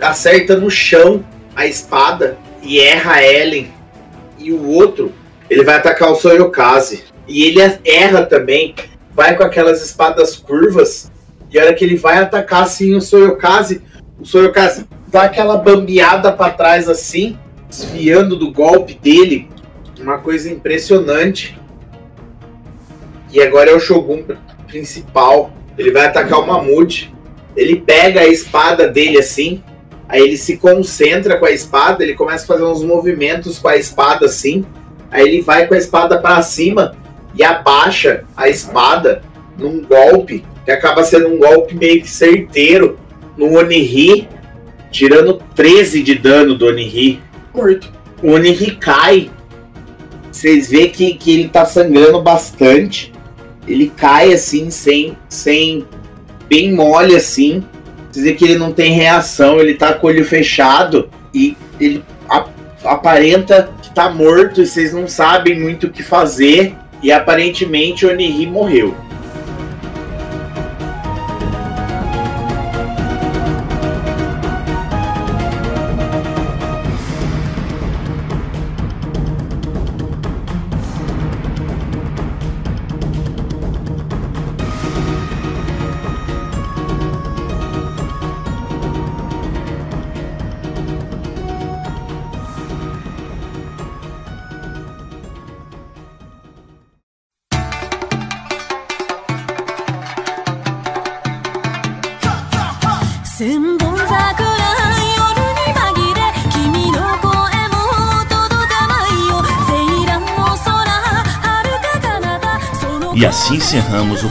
acerta no chão a espada e erra a Ellen. E o outro, ele vai atacar o Soyokaze. E ele erra também, vai com aquelas espadas curvas. E a hora que ele vai atacar assim o Soyokaze, o Soyokaze dá aquela bambeada para trás assim, desviando do golpe dele. Uma coisa impressionante. E agora é o Shogun principal. Ele vai atacar o Mamute. Ele pega a espada dele assim. Aí ele se concentra com a espada. Ele começa a fazer uns movimentos com a espada assim. Aí ele vai com a espada para cima e abaixa a espada num golpe que acaba sendo um golpe meio que certeiro no Oniri tirando 13 de dano do Oniri. Morto. O Oniri cai. Vocês vê que, que ele tá sangrando bastante. Ele cai assim, sem. sem bem mole assim. Vê que ele não tem reação, ele tá com o olho fechado e ele ap aparenta que tá morto e vocês não sabem muito o que fazer. E aparentemente o Oniri morreu.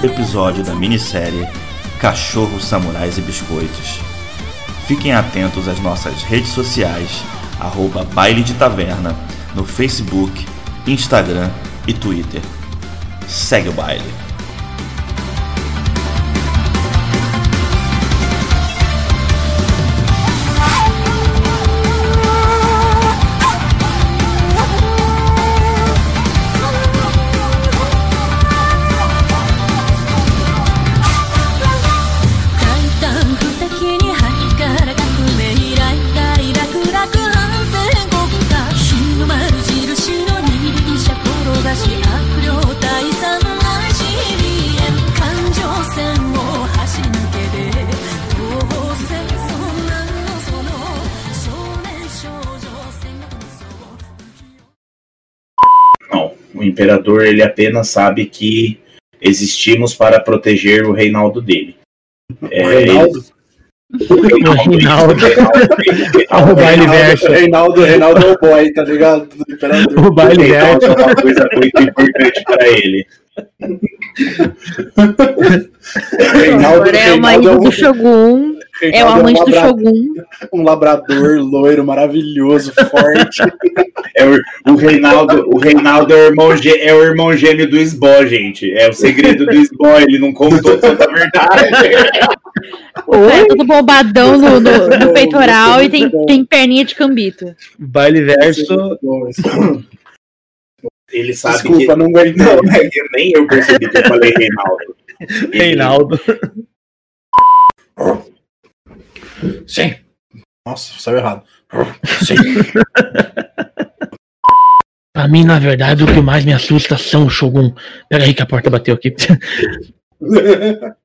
Episódio da minissérie Cachorros, Samurais e Biscoitos. Fiquem atentos às nossas redes sociais, arroba Baile de Taverna, no Facebook, Instagram e Twitter. Segue o baile. Imperador ele apenas sabe que existimos para proteger o reinaldo dele. É, Reinaldo? Reinaldo. Reinaldo, O baile verso. Reinaldo, Reinaldo é o boy, tá ligado? Do imperador. O baile Reinaldo é uma coisa muito importante para ele. Reinaldo, Agora é o Reinaldo marido é um- do Shogun. É o amante um do Shogun. [LAUGHS] Um labrador loiro, maravilhoso, forte. É o, o Reinaldo, o Reinaldo é o, irmão é o irmão gêmeo do Sbó, gente. É o segredo do Sbó, ele não contou toda a verdade. [LAUGHS] É todo bombadão no, no- no peitoral e tem, tem perninha de cambito. Baile verso. Ele sabe Desculpa, que. não aguentei. Não, é nem eu percebi que eu falei Reinaldo. [LAUGHS] Ele- Reinaldo. Sim, Nossa, saiu errado. sim. [LAUGHS] Pra mim, na verdade, o que mais me assusta são o Shogun. Pera aí que a porta bateu aqui. [LAUGHS]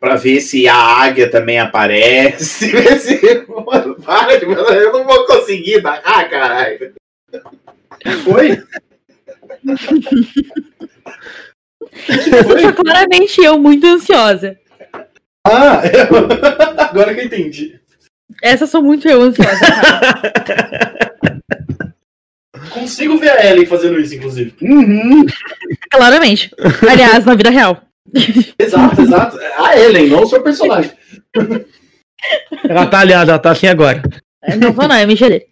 Pra ver se a águia também aparece. [LAUGHS] ver se- Mano, para de eu não vou conseguir narrar, caralho. Oi? Só claramente eu muito ansiosa. Ah, agora que eu entendi. Essa sou muito eu ansiosa. [LAUGHS] Consigo ver a Ellen fazendo isso, inclusive. claramente. Aliás, na vida real. Exato, exato. A Ellen, não o seu personagem. ela tá, aliás, ela tá assim agora. Não vou não, é mexer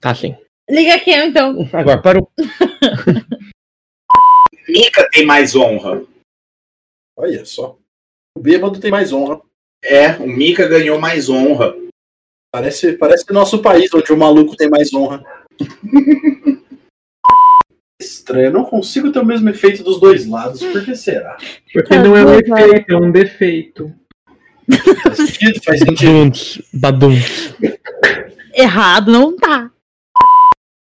Tá assim. Liga aqui então. Agora, parou. [LAUGHS] Mika tem mais honra. Olha só. O bêbado tem mais honra. É, o Mika ganhou mais honra. Parece, parece nosso país, onde o maluco tem mais honra. [LAUGHS] Estranho, eu não consigo ter o mesmo efeito dos dois lados. Por que será? Porque não é um efeito, é um defeito. Faz sentido, faz sentido. Errado não tá.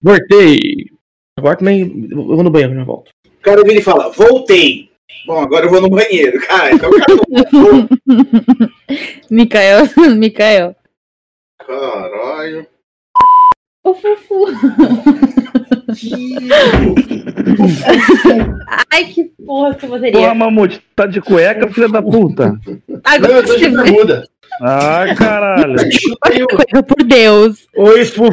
Voltei. Agora também. Eu vou no banheiro, já volto. O cara vira e fala: Voltei. Bom, agora eu vou no banheiro. Cara, então o [LAUGHS] [LAUGHS] cara não Mikael, Mikael. Caralho. Ô, Fufu. [LAUGHS] Ai, que porra que eu Porra. Mamute, tá de cueca, filha da puta. Não, Agora eu tô de você bermuda. Ai, caralho. O- Por Deus. Oi, Fufu.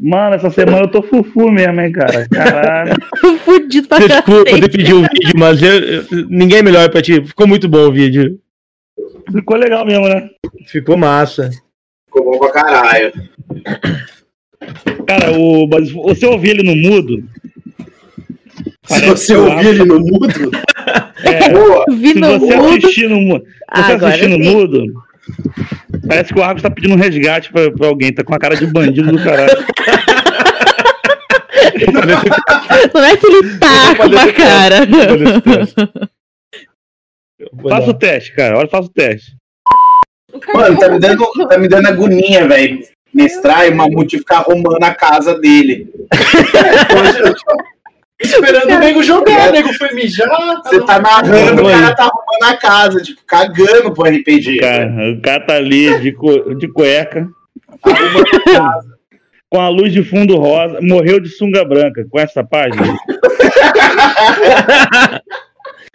Mano, essa semana eu tô fufu mesmo, hein, cara. Caralho. [LAUGHS] Fudido pra Desculpa cacete. ter pedido o vídeo, mas eu, eu- ninguém é melhor pra ti. Ficou muito bom o vídeo. Ficou legal mesmo, né? Ficou massa. Ficou bom pra caralho. Cara, o, mas você ouvir ele no mudo. Se você ouvir ele no mudo, É, se você mudo. assistir no você Agora assistir no mudo, parece que o Argos tá pedindo um resgate pra, pra alguém. Tá com a cara de bandido do caralho. [LAUGHS] Não é que ele tá com uma cara. Faça o teste, cara. Olha, faça o teste. Mano, tá me dando, tá me dando agonia, velho. Mestrar e o Mamute ficar arrumando a casa dele. [LAUGHS] esperando o nego jogar. O nego foi mijar. Você tá narrando, o cara tá arrumando a casa, tipo, cagando pro RPG. Cara, o cara tá ali de, cu- de cueca, Tá arrumando a casa. com a luz de fundo rosa, morreu de sunga branca. Com essa página? [LAUGHS]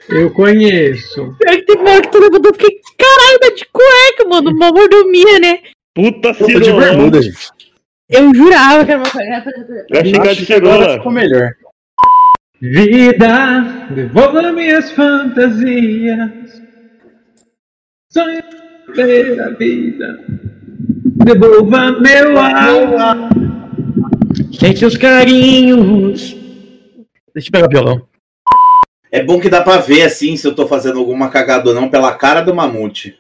Eu conheço. Pior que teve uma hora que todo mundo eu fiquei, caralho, tá de cueca, mano. Uma mordomia, né? Puta gente. Eu jurava que era uma cueca. Eu achei que era de cirola. ficou melhor. Vida, devolva minhas fantasias. Sonho ver a vida. Devolva meu ar. Sente seus carinhos. Deixa eu pegar o violão. É bom que dá pra ver assim se eu tô fazendo alguma cagada ou não pela cara do mamute.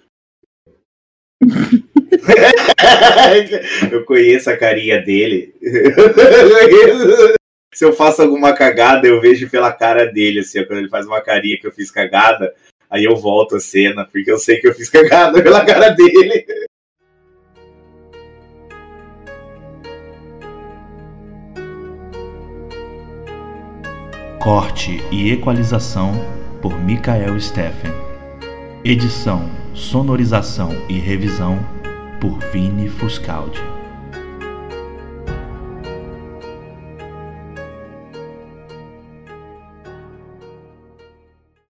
[LAUGHS] eu conheço a carinha dele. [LAUGHS] se eu faço alguma cagada, eu vejo pela cara dele, assim, quando ele faz uma carinha que eu fiz cagada, aí eu volto a cena, porque eu sei que eu fiz cagada [LAUGHS] pela cara dele. Corte e equalização por Michael Steffen. Edição, sonorização e revisão por Vini Fuscaldi.